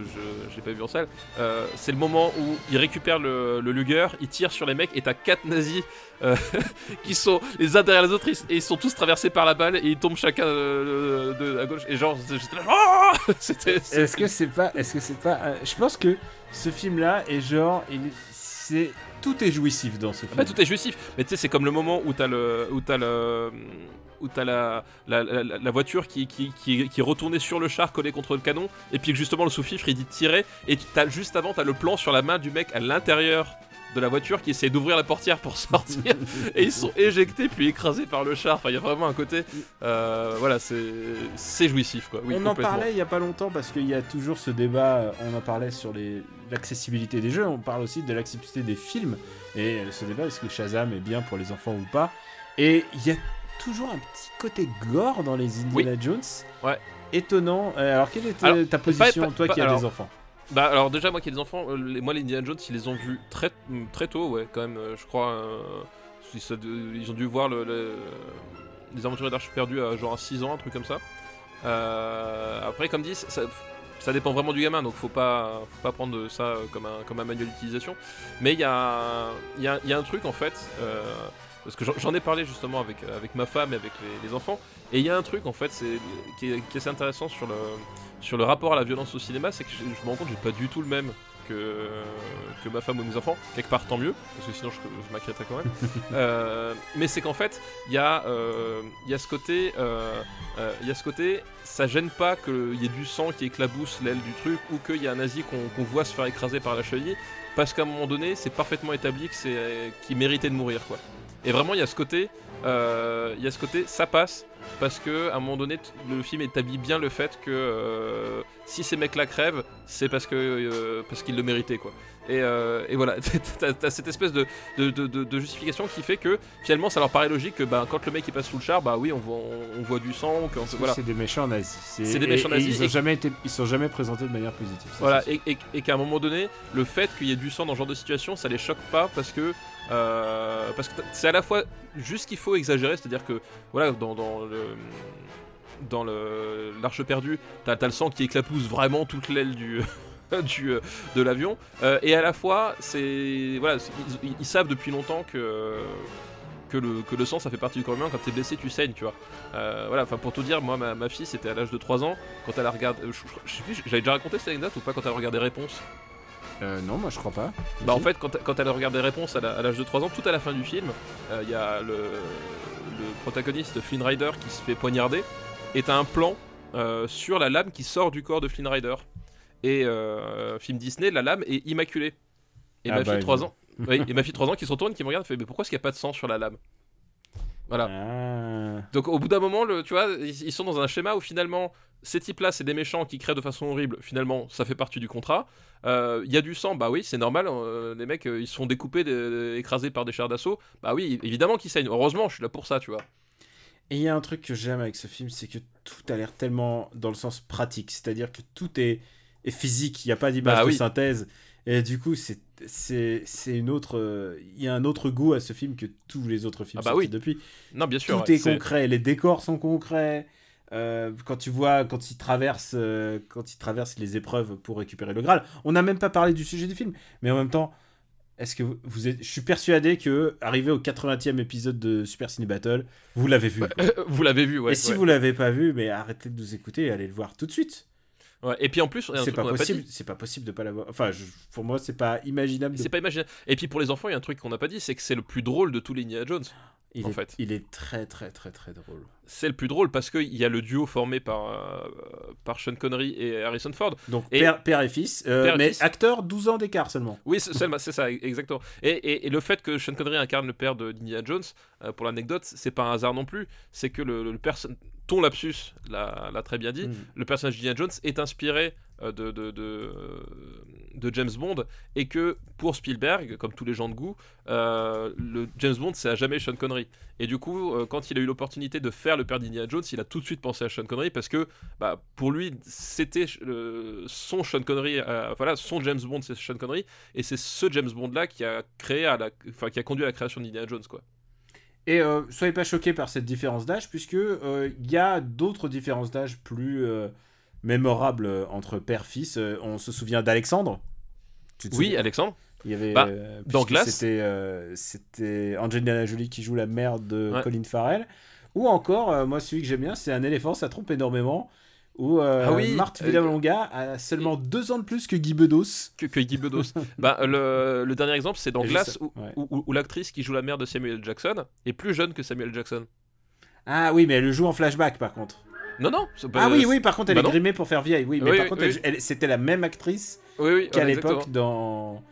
je l'ai pas vu en salle. Euh, c'est le moment où il récupère le, le Luger, il tire sur les mecs et t'as quatre nazis euh, qui sont les uns derrière les autres et ils sont tous traversés par la balle et ils tombent chacun euh, de, à gauche. Et genre, j'étais là, Oh c'était. Est-ce que c'est pas, est-ce que c'est pas, euh, je pense que ce film-là est genre, il, c'est, tout est jouissif dans ce film. Bah, tout est jouissif, mais tu sais, c'est comme le moment où t'as le, où t'as le, où t'as la, la, la, la voiture qui, qui, qui, qui est retournée sur le char collée contre le canon, et puis que justement le sous-fifre il dit tirer, et t'as juste avant t'as le plan sur la main du mec à l'intérieur de la voiture qui essaie d'ouvrir la portière pour sortir, et ils sont éjectés puis écrasés par le char. Enfin, il y a vraiment un côté, euh, voilà, c'est, jouissif quoi. Oui, on en parlait il y a pas longtemps parce qu'il y a toujours ce débat. euh, On en parlait sur l'accessibilité des jeux. On parle aussi de l'accessibilité des films et euh, ce débat est-ce que Shazam est bien pour les enfants ou pas? Et il y a toujours un petit côté gore dans les Indiana Jones. Ouais. Étonnant. Alors quelle Alors, ta position, pas- toi qui as des enfants? Bah alors déjà moi qui ai des enfants, euh, moi les Indiana Jones ils les ont vus très très tôt ouais quand même euh, je crois euh, ils, ont dû voir le, le- les aventuriers d'Arche perdue à genre à 6 ans un truc comme ça. Après comme dit ça, dépend vraiment du gamin donc faut pas faut pas prendre ça comme un comme un manuel d'utilisation. Mais il y a y a, un truc en fait parce que j'en- ai parlé justement avec avec ma femme et avec les, enfants et il y a un truc en fait qui est assez intéressant sur le sur le rapport à la violence au cinéma, c'est que je, je me rends compte que j'ai pas du tout le même que, que ma femme ou mes enfants. Quelque part, tant mieux, parce que sinon je, je m'inquiéterais quand même. Euh, mais c'est qu'en fait, il y, a, euh, y a ce côté, euh, il y a ce côté, ça gêne pas qu'il y ait du sang qui éclabousse l'aile du truc ou qu'il y a un nazi qu'on voit se faire écraser par la cheville, parce qu'à un moment donné, c'est parfaitement établi qu'il méritait de mourir, quoi. Et vraiment, il y a ce côté, il y a ce côté, ça passe parce que à un moment donné, le film établit bien le fait que euh, si ces mecs-là crèvent, c'est parce que euh, parce qu'ils le méritaient, quoi. Et, euh, et voilà, t'as cette espèce de, de, de- justification qui fait que finalement, ça leur paraît logique que bah, quand le mec il passe sous le char, bah oui, on voit, on, on voit du sang, que voilà. C'est des méchants nazis. C'est des méchants et nazis ils ont jamais été, ils sont jamais présentés de manière positive. ça, Voilà, c'est sûr. et, et- et qu'à un moment donné, le fait qu'il y ait du sang dans ce genre de situation, ça les choque pas parce que euh, parce que c'est à la fois juste qu'il faut exagérer, c'est-à-dire que voilà, dans, dans le dans le l'arche perdue, t'as as le sang qui éclapousse vraiment toute l'aile du du euh, de l'avion, euh, et à la fois c'est voilà, ils, savent depuis longtemps que que le, que le sang ça fait partie du corps humain. Quand t'es blessé tu saignes tu vois. Voilà enfin pour tout dire moi ma, ma fille c'était à l'âge de 3 ans quand elle a regardé j'avais déjà raconté cette anecdote ou pas quand elle a regardé Réponse? Euh, non, moi je crois pas. bah en fait, quand, quand elle regarde des réponses à l'âge de 3 ans, tout à la fin du film, euh, il y a le, le protagoniste Flynn Rider qui se fait poignarder, et t'as un plan euh, sur la lame qui sort du corps de Flynn Rider. Et euh, film Disney, la lame est immaculée. Et Ah ma bah, fille 3 évidemment. ans, oui, et ma fille 3 ans qui se retourne, qui me regarde, fait mais pourquoi est-ce qu'il n'y a pas de sang sur la lame? Voilà. Ah. Donc au bout d'un moment, le, tu vois, ils, ils sont dans un schéma où finalement, ces types-là, c'est des méchants qui créent de façon horrible. Finalement, ça fait partie du contrat. Euh, Il y a du sang, bah oui, c'est normal. euh, les mecs, euh, ils se font découper, écrasés par des chars d'assaut. Bah oui, évidemment qu'ils saignent. Heureusement, je suis là pour ça, tu vois. Et il y a un truc que j'aime avec ce film, c'est que tout a l'air tellement dans le sens pratique, c'est-à-dire que tout est, est physique, il n'y a pas d'image Bah de oui. synthèse. Et du coup, c'est c'est c'est une autre, euh, il y a un autre goût à ce film que tous les autres films Ah bah oui. depuis. Non, bien sûr. Tout ouais, est concret, les décors sont concrets. Euh, quand tu vois, quand ils traversent, euh, quand ils traversent les épreuves pour récupérer le Graal, on n'a même pas parlé du sujet du film, mais en même temps, est-ce que vous, vous êtes, je suis persuadé que arrivé au 80e épisode de Super Ciné Battle, vous l'avez vu. vous l'avez vu, ouais. et si vous l'avez pas vu, mais arrêtez de nous écouter et allez le voir tout de suite. Ouais, Et puis en plus, C'est pas possible, c'est pas possible de pas l'avoir. Enfin, je- pour moi, c'est pas imaginable. De... C'est pas imaginable. Et puis pour les enfants, il y a un truc qu'on n'a pas dit, c'est que c'est le plus drôle de tous les Indiana Jones. il en est, fait. il est très très très très drôle. C'est le plus drôle parce qu'il y a le duo formé par, euh, par Sean Connery et Harrison Ford. Donc Et- père, père et fils, euh, Père et mais fils. acteur 12 ans d'écart seulement. Oui, c'est ça, exactement. Et, et- et le fait que Sean Connery incarne le père de Indiana Jones, euh, pour l'anecdote, c'est pas un hasard non plus. C'est que le, le perso- ton lapsus l'a très bien dit. Mm. Le personnage d'Indiana Jones est inspiré euh, de, de, de, de James Bond et que pour Spielberg, comme tous les gens de goût, euh, le James Bond c'est à jamais Sean Connery. Et du coup, euh, quand il a eu l'opportunité de faire le père d'Indiana Jones, il a tout de suite pensé à Sean Connery parce que bah, pour lui, c'était euh, son Sean Connery, voilà, son James Bond c'est Sean Connery et c'est ce James Bond là qui a créé à la, enfin qui a conduit à la création d'Indiana Jones quoi. Et euh, soyez pas choqués par cette différence d'âge, puisque euh, il y a d'autres différences d'âge plus euh, mémorables entre père-fils. On se souvient d'Alexandre? Oui, Alexandre. Il y avait Bah, dans. C'était c'était Angelina Jolie qui joue la mère de Ouais. Colin Farrell. Ou encore, moi celui que j'aime bien, c'est un éléphant, ça trompe énormément. Où euh, Ah oui, Marthe euh, Villalonga a seulement deux ans de plus que Guy Bedos. Que, que Guy Bedos. bah, le, le dernier exemple, c'est dans Glass, où, ouais. où- où- où l'actrice qui joue la mère de Samuel Jackson est plus jeune que Samuel Jackson. Ah oui, mais elle le joue en flashback par contre. Non, non. ah oui, oui, par contre, elle bah est non. grimée pour faire vieille. Oui, mais Oui, par oui, contre, c'était la même actrice qu'à l'époque dans,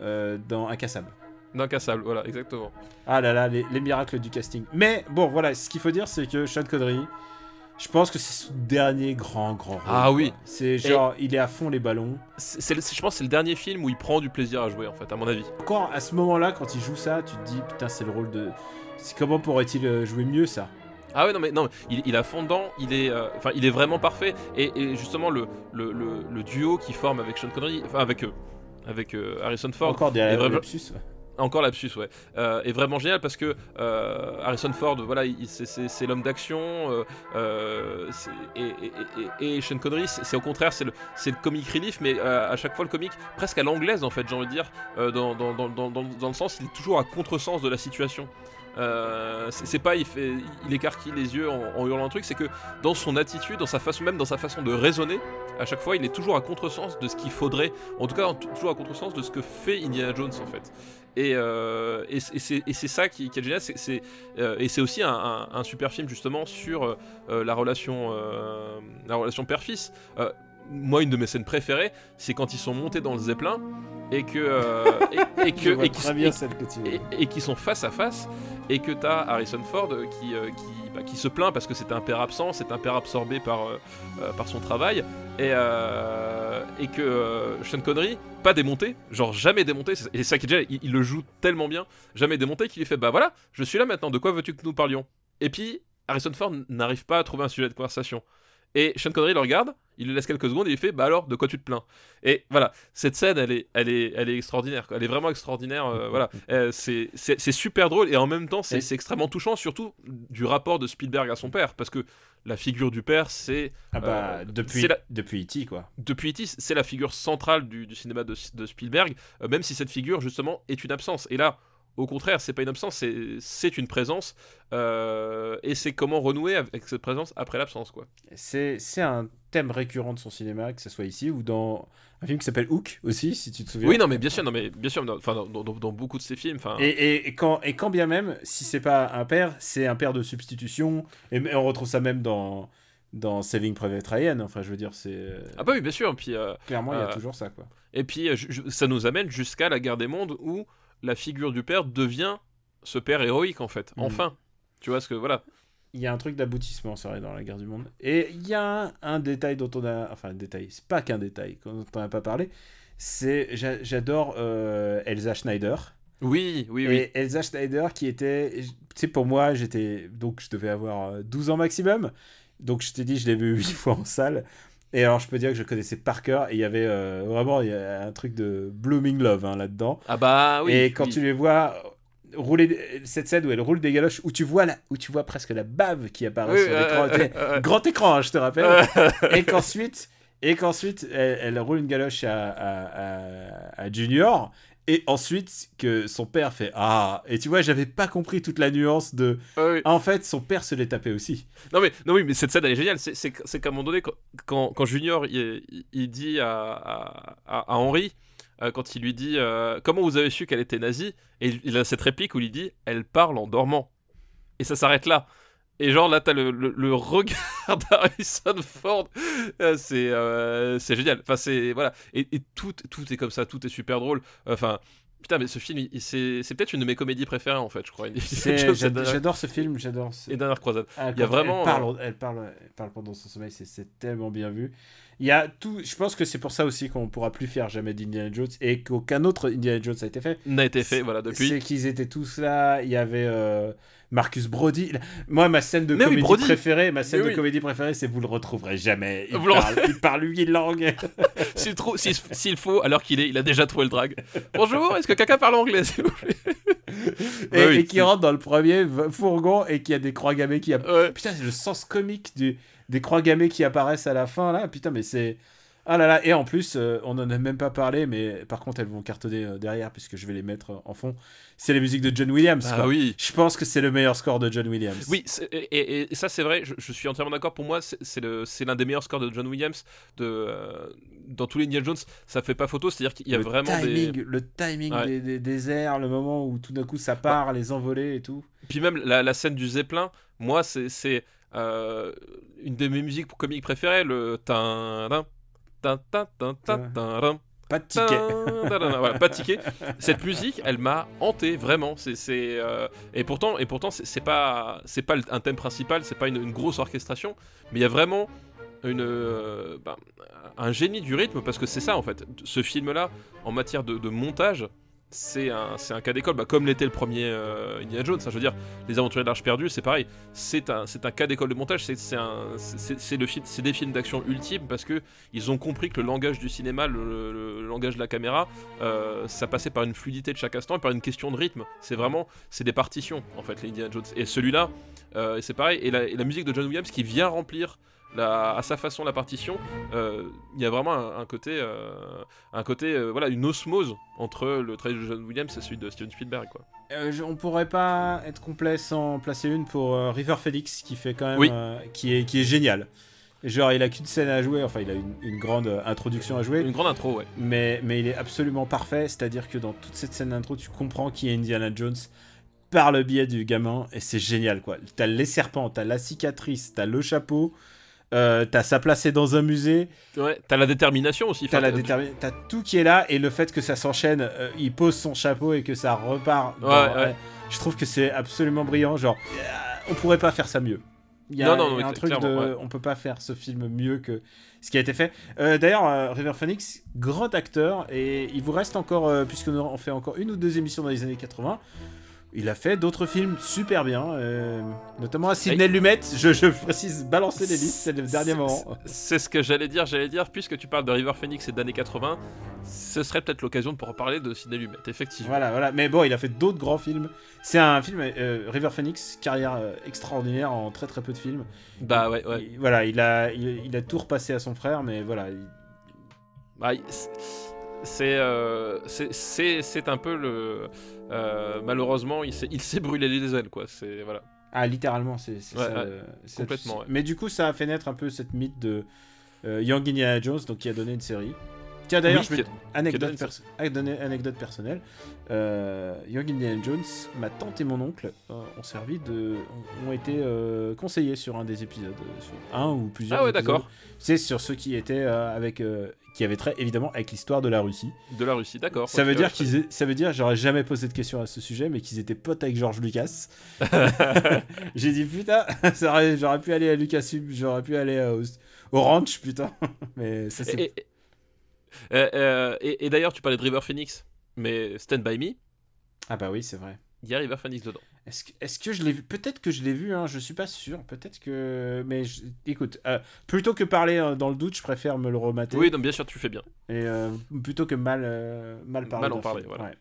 euh, dans Incassable. D'incassable, voilà, exactement. Ah là là, les, les miracles du casting. Mais bon, voilà, ce qu'il faut dire, c'est que Sean Connery, je pense que c'est son dernier grand, grand rôle. Ah oui. C'est genre, il est à fond les ballons. C'est, je pense que c'est le dernier film où il prend du plaisir à jouer, en fait, à mon avis. Encore à ce moment-là, quand il joue ça, tu te dis, putain, c'est le rôle de. Comment pourrait-il euh, jouer mieux ça? Ah ouais, non, mais non, il, il a fond dedans, il est, euh, enfin, il est vraiment parfait. Et, et justement, le, le, le, le duo qu'il forme avec Sean Connery, enfin, avec, euh, avec euh, Harrison Ford, Encore le lapsus. Encore lapsus, ouais. Euh, est vraiment génial parce que euh, Harrison Ford, voilà, il- c'est- l'homme d'action. euh, euh, et, Sean Connery, c'est au contraire, c'est le, le comic relief, mais à chaque fois le comique presque à l'anglaise en fait, j'ai envie de dire, dans, le sens, il est toujours à contresens de la situation. C'est pas il fait il écarquille les yeux en, en hurlant un truc c'est que dans son attitude dans sa façon même dans sa façon de raisonner à chaque fois il est toujours à contresens de ce qu'il faudrait en tout cas toujours à contresens de ce que fait Indiana Jones en fait et, euh, et, c'est- et ça qui, qui est génial c'est- euh, et c'est aussi un, un- un super film justement sur euh, euh, la relation la relation père-fils. Moi une de mes scènes préférées c'est quand ils sont montés dans le zeppelin et que et, que et qui sont face à face et que t'as Harrison Ford qui, qui, bah, qui se plaint parce que c'est un père absent, c'est un père absorbé par, euh, euh, son travail et, euh, que Sean Connery, pas démonté, genre jamais démonté, et ça qui déjà, il, il le joue tellement bien, jamais démonté qu'il lui fait bah voilà, je suis là maintenant, de quoi veux-tu que nous parlions? Et puis Harrison Ford n'arrive pas à trouver un sujet de conversation. Et Sean Connery le regarde, il lui laisse quelques secondes et il fait bah alors de quoi tu te plains? Et voilà, cette scène elle est elle est elle est extraordinaire, quoi. elle est vraiment extraordinaire. euh, voilà, Euh, c'est c'est c'est super drôle et en même temps c'est extrêmement touchant, surtout du rapport de Spielberg à son père, parce que la figure du père c'est Ah bah, euh, depuis, la- depuis E.T., quoi. depuis E.T., c'est la figure centrale du, du cinéma de, de Spielberg, même si cette figure, justement, est une absence. Et là, au contraire, c'est pas une absence, c'est- une présence, euh, et c'est comment renouer avec cette présence après l'absence, quoi. C'est un thème récurrent de son cinéma, que ce soit ici ou dans un film qui s'appelle Hook aussi, si tu te souviens. Oui, non, mais bien sûr, non, mais bien sûr, dans- enfin, dans, dans- dans beaucoup de ses films, enfin, Et, et- et quand, et quand bien même, si c'est pas un père, c'est un père de substitution. Et on retrouve ça même dans, dans Saving Private Ryan. Enfin, je veux dire, c'est. euh, ah bah oui, bien sûr, puis, euh, Clairement, il y a toujours ça, quoi. et puis ça nous amène jusqu'à la guerre des mondes où la figure du père devient ce père héroïque, en fait, Mhm. enfin. Tu vois ce que voilà. Il y a un truc d'aboutissement, c'est vrai, dans la guerre du monde. Et il y a un, un détail dont on a. Enfin, un détail, c'est pas qu'un détail dont on n'a pas parlé. C'est. j'a- J'adore euh, Elsa Schneider. Oui, oui, Et oui. Elsa Schneider qui était. Tu sais, pour moi, j'étais. Donc, je devais avoir euh, 12 ans maximum. Donc, je t'ai dit, je l'ai vu 8 fois en salle. Et alors, je peux dire que je connaissais par cœur. Et il y avait euh, vraiment il y a un truc de Blooming Love hein, là-dedans. Ah bah oui. et quand oui. tu les vois rouler cette scène où elle roule des galoches où tu vois la, où tu vois presque la bave qui apparaît Oui, sur l'écran grand écran hein, je te rappelle et qu'ensuite et qu'ensuite elle, elle roule une galoche à, à, à- à Junior et ensuite que son père fait ah et tu vois j'avais pas compris toute la nuance de oui. Ah, en fait son père se l'est tapé aussi Non mais non oui mais cette scène elle est géniale. C'est qu'à un moment donné quand quand, quand Junior il, il- dit à à, à- Henry euh, quand il lui dit euh, comment vous avez su qu'elle était nazie? Et il a cette réplique où il dit elle parle en dormant et ça s'arrête là. Et genre là t'as le, le, le regard d'Harrison Ford, Euh, c'est euh, c'est génial. Enfin c'est voilà et, et tout tout est comme ça, tout est super drôle. Enfin putain mais ce film il- il- c'est c'est peut-être une de mes comédies préférées en fait je crois. J'adore ce film j'adore ce- Et dernière croisade. Ah, Il y a vraiment, Elle parle, elle parle, elle parle pendant son sommeil, c'est- tellement bien vu. Il y a tout. Je pense que c'est pour ça aussi qu'on pourra plus faire jamais d'Indiana Jones et qu'aucun autre Indiana Jones a été fait. N'a été fait voilà depuis. C'est qu'ils étaient tous là. Il y avait euh, Marcus Brody. Moi, ma scène de Mais comédie préférée, ma scène Mais de oui. comédie préférée, c'est vous le retrouverez jamais. Il parle, il parle huit langues. S'il s'il faut, alors qu'il est, il a déjà trouvé le drag. Bonjour, est-ce que quelqu'un parle anglais, s'il vous plaît et, Ouais, oui. et qui rentre dans le premier fourgon et qui a des croix gammées qui. Ouais. Putain, c'est le sens comique du, des croix gammées qui apparaissent à la fin là. Putain, mais c'est. Ah là là, et en plus, euh, on en a même pas parlé, mais par contre, elles vont cartonner euh, derrière puisque je vais les mettre euh, en fond. C'est la musique de John Williams. Ah quoi. oui. Je pense que c'est le meilleur score de John Williams. Oui, et, et- et ça c'est vrai, je, je suis entièrement d'accord. Pour moi, c'est- l'un des meilleurs scores de John Williams de, dans tous les Indiana Jones. Ça fait pas photo, c'est-à-dire qu'il y a le vraiment timing, des. le timing Ouais. des, des- des airs, le moment où tout d'un coup ça part, les envolées et tout. Puis même la, la scène du Zeppelin, moi c'est euh, une de mes musiques comiques préférées, le tin Pas de ticket. Voilà, pas de ticket. Cette musique, elle m'a hanté vraiment. C'est, euh, et pourtant, et pourtant, c'est, pas, c'est pas le- un thème principal, c'est pas une, une grosse orchestration, mais il y a vraiment une, euh, ben, un génie du rythme parce que c'est ça en fait. Ce film-là, en matière de, de montage, c'est un, un cas d'école, bah, comme l'était le premier euh, Indiana Jones. hein. je veux dire, Les Aventuriers de l'Arche perdue, c'est pareil. C'est un, un cas d'école de montage. C'est, le film, c'est des films d'action ultimes parce que ils ont compris que le langage du cinéma, le, langage de la caméra, euh, ça passait par une fluidité de chaque instant et par une question de rythme. C'est vraiment, c'est des partitions en fait, les Indiana Jones. Et celui-là, euh, c'est pareil. Et la musique de John Williams qui vient remplir la- à sa façon la partition, euh, il y a vraiment un, un côté, euh, un côté, euh, voilà, une osmose entre le travail de John Williams et celui de Steven Spielberg, quoi. Euh, je- on pourrait pas être complet sans placer une pour euh, River Phoenix qui fait quand même Oui. euh, qui est qui est génial. Genre il a qu'une scène à jouer, enfin il a une, une grande euh, introduction à jouer, Une grande intro, ouais. mais mais il est absolument parfait. C'est-à-dire que dans toute cette scène d'intro, tu comprends qui est Indiana Jones par le biais du gamin et c'est génial quoi. T'as les serpents, t'as la cicatrice, t'as le chapeau, euh, t'as sa placée dans un musée. Ouais, t'as la détermination aussi. T'as la t'as tout qui est là et le fait que ça s'enchaîne, euh, il pose son chapeau et que ça repart. dans- Ouais, ouais. je trouve que c'est absolument brillant. Genre, euh, on pourrait pas faire ça mieux. Il y a, Non, non, il y a mais un truc de, on peut pas faire ce film mieux que ce qui a été fait. Euh, D'ailleurs, River Phoenix, grand acteur et il vous reste encore, puisque nous on fait encore une ou deux émissions dans les années 80. Il a fait d'autres films super bien, euh, notamment à Sidney Lumet. Je, je précise, balancer les listes, c'est le dernier moment. C'est ce que j'allais dire, j'allais dire, puisque tu parles de River Phoenix et d'années 80, ce serait peut-être l'occasion de pouvoir parler de Sidney Lumet, effectivement. Voilà, voilà. Mais bon, il a fait d'autres grands films. C'est un film, euh, River Phoenix, carrière euh, extraordinaire en très très peu de films. Bah ouais, ouais. Il- voilà, il a, il, il a tout repassé à son frère, mais voilà. il- Bah, c'est- euh, c'est- c'est un peu le euh, malheureusement il s'est il s'est brûlé les ailes quoi c'est voilà Ah, littéralement, c'est Ouais, ouais. euh, Complètement, ouais. Mais du coup, ça a fait naître un peu cette mythe de euh, Young Indiana Jones, donc qui a donné une série. Tiens, d'ailleurs, Oui, anecdote, perso- personnelle. Young Indiana Jones, ma tante et mon oncle ont servi de, ont, été conseillés sur un des épisodes, sur un ou plusieurs. Ah ouais, d'accord. C'est sur ceux qui étaient avec, qui avaient trait évidemment avec l'histoire de la Russie. De la Russie, d'accord. Ça veut dire qu'ils, ça veut dire, j'aurais jamais posé de questions à ce sujet, mais qu'ils étaient potes avec George Lucas. J'ai dit putain, j'aurais pu aller à Lucasfilm, j'aurais pu aller euh, au, au ranch, putain. Mais ça c'est. Et, et- euh, euh, et- et d'ailleurs, tu parlais de River Phoenix, mais Stand By Me, Ah bah oui, c'est vrai. il y a River Phoenix dedans. Est-ce que, est-ce que je l'ai vu? Peut-être que je l'ai vu, hein, je suis pas sûr. Peut-être que. Mais je- écoute, euh, plutôt que parler euh, dans le doute, je préfère me le remater. Oui, donc bien sûr, tu fais bien. Et euh, plutôt que mal, mal parler. Mal en parler, film. voilà. Ouais.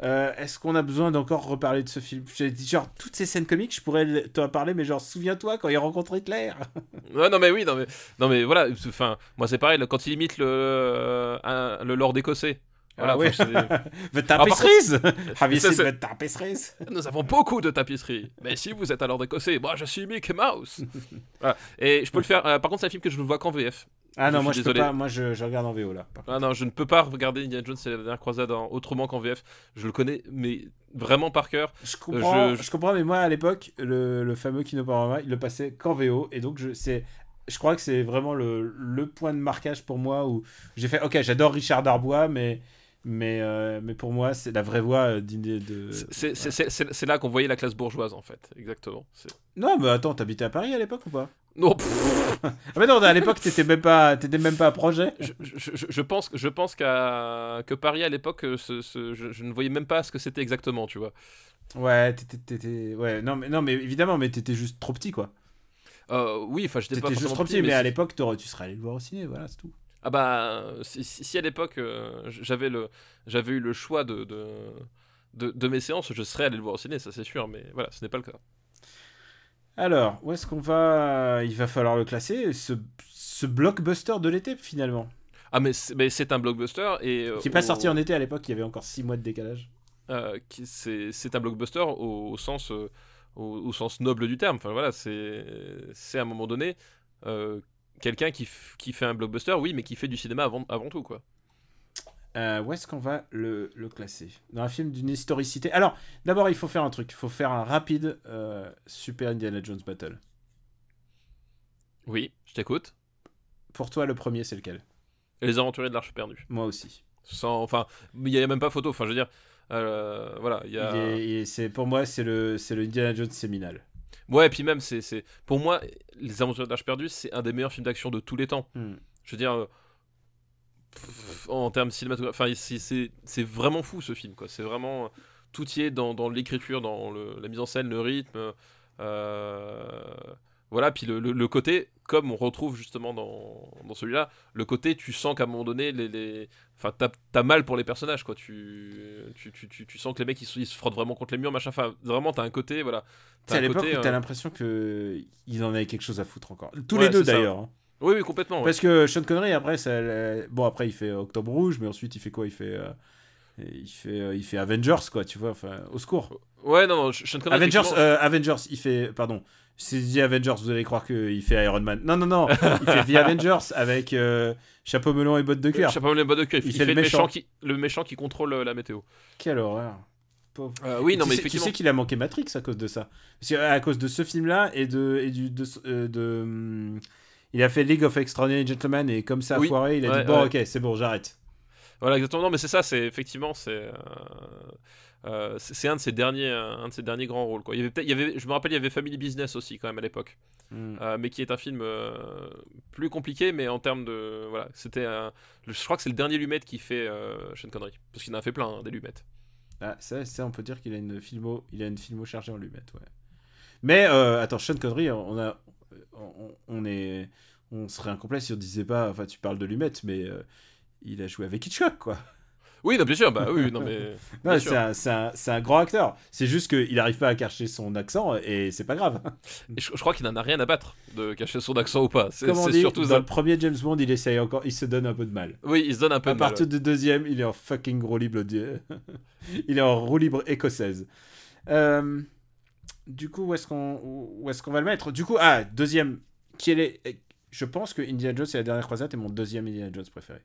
Est-ce qu'on a besoin d'encore reparler de ce film? J'ai dit, Genre, toutes ces scènes comiques, je pourrais t'en parler, mais genre, souviens-toi quand il rencontre Hitler Ouais, non, mais oui, non, mais, non, mais voilà, enfin, moi c'est pareil, quand il imite le, un- le Lord écossais. Voilà, Ah ouais. enfin, The par tapisseries tapisseries c'est- nous avons beaucoup de tapisseries. Mais si vous êtes un Lord écossais, moi je suis Mickey Mouse. Voilà. Et je peux le faire. euh, par contre, c'est un film que je ne vois qu'en VF. Ah non, Je moi je peux pas, moi je, je regarde en VO là. Ah non, je ne peux pas regarder Indiana Jones et la dernière croisade en- autrement qu'en VF. Je le connais, mais vraiment par cœur. Je comprends, je- je, comprends, mais moi à l'époque, le, le fameux Kinopanorama, il le passait qu'en VO, et donc je, c'est, je crois que c'est vraiment le, le point de marquage pour moi où j'ai fait, ok, j'adore Richard Darbois, mais, mais, euh, mais pour moi, c'est la vraie voix euh, d'Indé- de. C'est- là qu'on voyait la classe bourgeoise en fait, exactement. Non, mais attends, t'habitais à Paris à l'époque ou pas? Non, Ah, mais non, à l'époque, t'étais même pas, même pas à projet. je, je- je- pense, je pense qu'à que Paris à l'époque, euh, je, je ne voyais même pas ce que c'était exactement, tu vois. Ouais, t'étais, ouais, non, mais non, mais évidemment, mais t'étais juste trop petit, quoi. Euh, oui, enfin, j'étais pas T'étais juste trop petit, mais, mais à l'époque, tu serais allé le voir au ciné, voilà, c'est tout. Ah bah, si, si- si à l'époque euh, j'avais le, j'avais eu le choix de, de, de, de mes séances, je serais allé le voir au ciné, ça c'est sûr, mais voilà, ce n'est pas le cas. Alors, où est-ce qu'on va Il va falloir le classer, ce, ce blockbuster de l'été, finalement? Ah mais c'est, mais c'est un blockbuster et euh, Qui n'est pas au- sorti en été à l'époque, il y avait encore 6 mois de décalage. euh, c'est, c'est un blockbuster au, au sens euh, au, au sens noble du terme. Enfin voilà, c'est c'est à un moment donné euh, quelqu'un qui, qui fait un blockbuster, oui, mais qui fait du cinéma avant, avant tout quoi. Euh, où est-ce qu'on va le, le classer? Dans un film d'une historicité. Alors, d'abord, il faut faire un truc. Il faut faire un rapide euh, Super Indiana Jones Battle. Oui, je t'écoute. Pour toi, le premier, c'est lequel? Et les aventuriers de l'arche perdue. Moi aussi. Sans, enfin, il y a même pas photo. Enfin, je veux dire, euh, voilà, il y a. Il est- il est- c'est, pour moi, c'est le, c'est le Indiana Jones séminal. Ouais, et puis même, c'est, c'est... pour moi, Les Aventuriers de l'Arche perdue, c'est un des meilleurs films d'action de tous les temps. Hmm. Je veux dire, euh, pff, en termes cinématographiques, enfin, c'est, c'est, c'est vraiment fou ce film, quoi. C'est vraiment. Tout y est dans, dans l'écriture, dans le- la mise en scène, le rythme. euh, Voilà, puis le, le- le côté, comme on retrouve justement dans, dans celui-là, le côté, tu sens qu'à un moment donné, les, les... Enfin, t'as, t'as mal pour les personnages, quoi. Tu, tu, tu, tu, tu sens que les mecs, ils, se- ils se frottent vraiment contre les murs, machin. Enfin, vraiment, t'as un côté, voilà. C'est à un l'époque côté, où t'as euh, l'impression que ils en avaient quelque chose à foutre encore. Tous Ouais, les deux ça. d'ailleurs. hein. Oui, oui, complètement. ouais. Parce que Sean Connery après ça, bon après il fait Octobre Rouge, mais ensuite il fait quoi? Il fait euh, il fait euh, il fait Avengers quoi, tu vois, enfin au secours. Ouais, non, non, Sean Connery, Avengers euh, Avengers, il fait pardon. Si je dis Avengers, vous allez croire qu'il fait Iron Man. Non non non, il fait The Avengers avec euh, chapeau melon et bottes de cuir. Sais pas, le bas de cuir. Il, fait, le méchant. méchant. qui, le méchant qui contrôle euh, la météo. Quelle horreur. Pauvre. Euh, oui, non, tu mais sais, tu effectivement. sais qu'il a manqué Matrix à cause de ça. Parce à cause de ce film-là et de et du de, euh, de, hum, il a fait League of Extraordinary Gentlemen et comme ça a Oui. foiré, il a Ouais, dit bon ouais. ok c'est bon j'arrête. Voilà, exactement. Non, mais c'est ça. C'est effectivement, c'est. euh, euh, c'est un de ses derniers, un de ses derniers grands rôles. Quoi. Il y avait, il y avait, je me rappelle, il y avait Family Business aussi quand même à l'époque, Hmm. Euh, mais qui est un film euh, plus compliqué, mais en termes de, voilà, c'était, je crois que c'est le dernier Lumet qui fait euh, Sean Connery, parce qu'il en a fait plein hein, des Lumettes. Ah, ça, ça, on peut dire qu'il a une filmo, il a une filmo chargée en lumette, ouais. Mais euh, attends, Sean Connery, on a, on, on est, on serait incomplet si on disait pas, enfin, tu parles de lumette, mais euh, il a joué avec Hitchcock, quoi. Oui, non, bien sûr. Bah oui, non mais. Non, c'est un, un, un grand acteur. C'est juste qu'il n'arrive pas à cacher son accent et c'est pas grave. Et je, je crois qu'il n'en a rien à battre de cacher son accent ou pas. C'est surtout dans ça. le premier James Bond, il essaye encore, il se donne un peu de mal. Oui, il se donne un peu À de mal. partir du deuxième, il est en fucking roue libre. Il est en roue libre écossaise. Euh, du coup, où est-ce qu'on qu'on va le mettre? Du coup, ah, deuxième. Qui est les... Je pense que Indiana Jones et la dernière croisade est mon deuxième Indiana Jones préféré.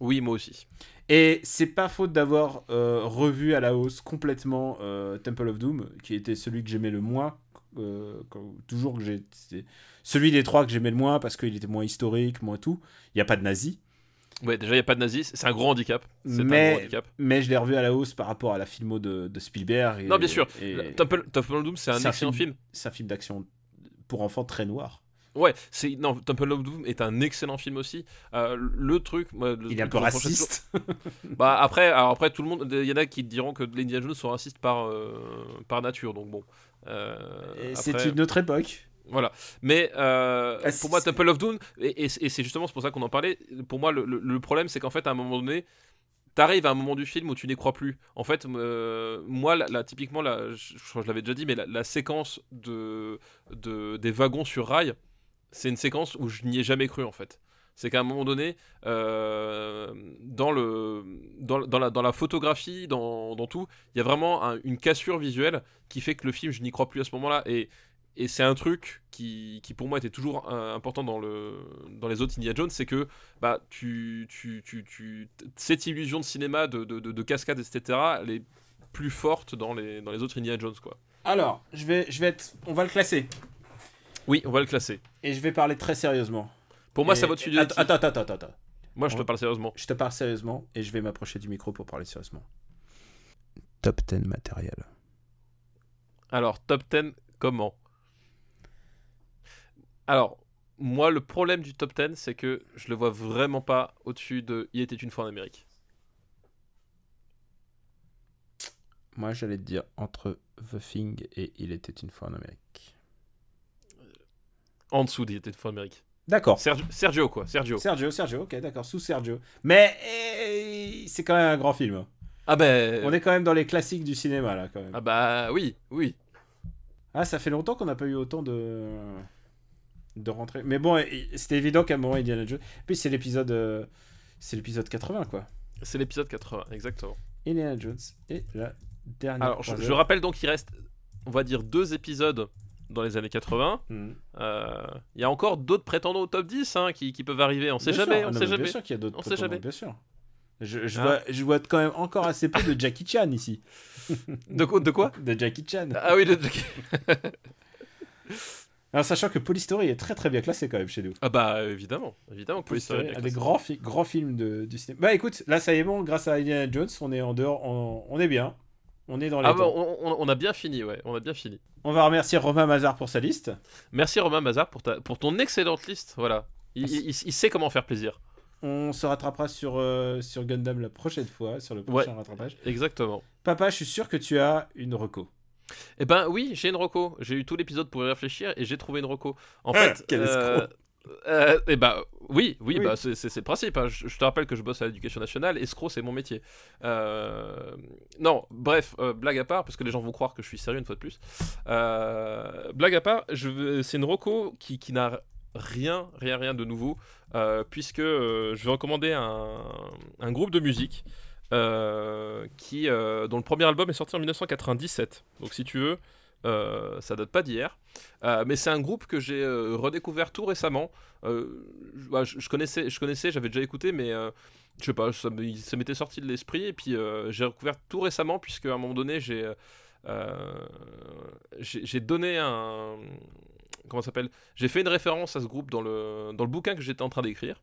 Oui, moi aussi. Et c'est pas faute d'avoir euh, revu à la hausse complètement euh, Temple of Doom, qui était celui que j'aimais le moins. euh, quand- toujours que j'ai. Celui des trois que j'aimais le moins parce qu'il était moins historique, moins tout. Il n'y a pas de nazis. Ouais, déjà, il n'y a pas de nazis, c'est un gros handicap. C'est un Mais- gros handicap. Mais je l'ai revu à la hausse par rapport à la filmo de, de Spielberg. et- Non, bien sûr. et Temple, Temple of Doom, c'est un C'est un excellent film. film. C'est un film d'action pour enfants très noir. Ouais, c'est non, Temple of Doom est un excellent film aussi. Euh, le truc, moi, le Il est un peu raciste. Bah après, alors après tout le monde, il y en a qui diront que les Indiana Jones sont racistes par euh, par nature, donc bon. Euh, C'est une autre époque. Voilà. Mais euh, Ah, pour moi, Temple of Doom, et, et- et c'est justement pour ça qu'on en parlait, pour moi, le, le- le problème, c'est qu'en fait, à un moment donné, t'arrives à un moment du film où tu n'y crois plus. En fait, euh, moi, là, là, typiquement, là, je, je je l'avais déjà dit, mais la, la séquence de, de, des wagons sur rail, c'est une séquence où je n'y ai jamais cru, en fait. C'est qu'à un moment donné, euh, dans, le, dans, la, dans la photographie, dans, tout, il y a vraiment un- une cassure visuelle qui fait que le film, je n'y crois plus à ce moment-là. Et, c'est un truc qui, qui, pour moi, était toujours euh, important dans, le, dans les autres Indiana Jones, c'est que bah, tu, tu, tu, tu- cette illusion de cinéma, de cascade, etc., elle est plus forte dans les, dans les autres Indiana Jones. Quoi. Alors, je vais, je vais être, on va le classer. Oui, on va le classer. Et je vais parler très sérieusement. Pour moi, Et- ça va au-dessus de Attends, attends, attends, attends, attends. Moi, je te parle sérieusement. Je te parle sérieusement et je vais m'approcher du micro pour parler sérieusement. Top 10 matériel. Alors, top 10, comment? Alors, moi, le problème du top 10, c'est que je le vois vraiment pas au-dessus de Il était une fois en Amérique. Moi, j'allais te dire entre The Thing et Il était une fois en Amérique. En dessous fois en Amérique. D'accord. Sergio, Sergio, quoi. Sergio. Sergio, Sergio, ok, d'accord, sous Sergio. Mais eh, c'est quand même un grand film. Ah ben. On est quand même dans les classiques du cinéma, là, quand même. Ah bah oui, oui. Ah, ça fait longtemps qu'on n'a pas eu autant de de rentrées. Mais bon, c'était évident qu'à un moment Indiana Jones. Puis c'est l'épisode, euh, c'est l'épisode 80 quoi. C'est l'épisode 80, exactement. Indiana Jones et la dernière. Alors, je, je rappelle donc qu'il reste, on va dire, deux épisodes dans les années 80. Mhm. Euh, Il y a encore d'autres prétendants au top 10 hein, qui, qui peuvent arriver, on sait Bien jamais, sûr. on Ah non, sait mais jamais. Bien sûr qu'il y a d'autres. Prétendants, jamais. Bien sûr. Je, je vois, je vois quand même encore assez peu de Jackie Chan ici. De, quoi- de quoi De Jackie Chan. Ah oui, de... Alors, sachant que Polystory est très très bien classé quand même chez nous. ah bah évidemment, évidemment Police Story bien un des grands, fi- grands films de, du cinéma. Bah écoute, là ça y est bon, grâce à Indiana Jones, on est en dehors, on, on est bien. On est dans les Ah temps. bah, on, a bien fini, ouais, on a bien fini. On va remercier Romain Mazar pour sa liste. Merci Romain Mazar pour, ta, pour ton excellente liste, voilà. Il, Merci. il- il sait comment faire plaisir. On se rattrapera sur, euh, sur Gundam la prochaine fois, sur le prochain rattrapage. Exactement. Papa, je suis sûr que tu as une reco. Eh ben oui, j'ai une reco. J'ai eu tout l'épisode pour y réfléchir et j'ai trouvé une reco. En Ah, fait, quel euh, euh, eh ben oui, oui, Oui. bah c'est le principe. hein. Je, je te rappelle que je bosse à l'éducation nationale. Escroc, c'est mon métier. Euh, non, bref, euh, blague à part, parce que les gens vont croire que je suis sérieux une fois de plus. Euh, blague à part, c'est une reco qui, qui n'a rien, rien, rien de nouveau, puisque je vais recommander un, un groupe de musique. qui, dont le premier album est sorti en 1997. Donc si tu veux, euh, ça date pas d'hier. Euh, mais c'est un groupe que j'ai euh, redécouvert tout récemment. Je, bah, je- connaissais, je connaissais, j'avais déjà écouté, mais je sais pas, ça, m'était sorti de l'esprit. Et puis j'ai redécouvert tout récemment, puisque à un moment donné, j'ai donné un. Comment s'appelle? J'ai fait une référence à ce groupe dans le, dans le bouquin que j'étais en train d'écrire.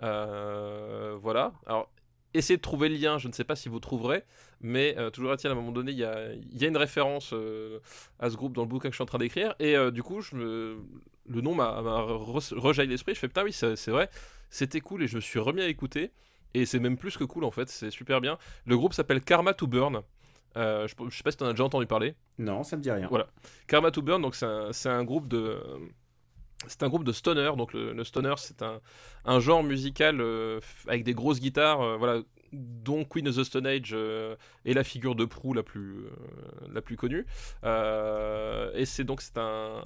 Voilà. Alors, essayez de trouver le lien, je ne sais pas si vous trouverez, mais euh, toujours est-il, à un moment donné, il y a, y a une référence euh, à ce groupe dans le bouquin que je suis en train d'écrire, et euh, du coup, je me... le nom m'a m'a re- rejailli l'esprit, je fais putain, oui, c'est vrai, c'était cool, et je me suis remis à écouter, et c'est même plus que cool en fait, c'est super bien. Le groupe s'appelle Karma to Burn. Je, je sais pas si tu en as déjà entendu parler. Non, ça me dit rien. Voilà. Karma to Burn, donc c'est un, c'est un groupe de. C'est un groupe de stoner, donc le, stoner c'est un, un genre musical euh, avec des grosses guitares, euh, voilà, dont Queen of the Stone Age euh, est la figure de proue la plus, la plus connue. Et c'est donc c'est un,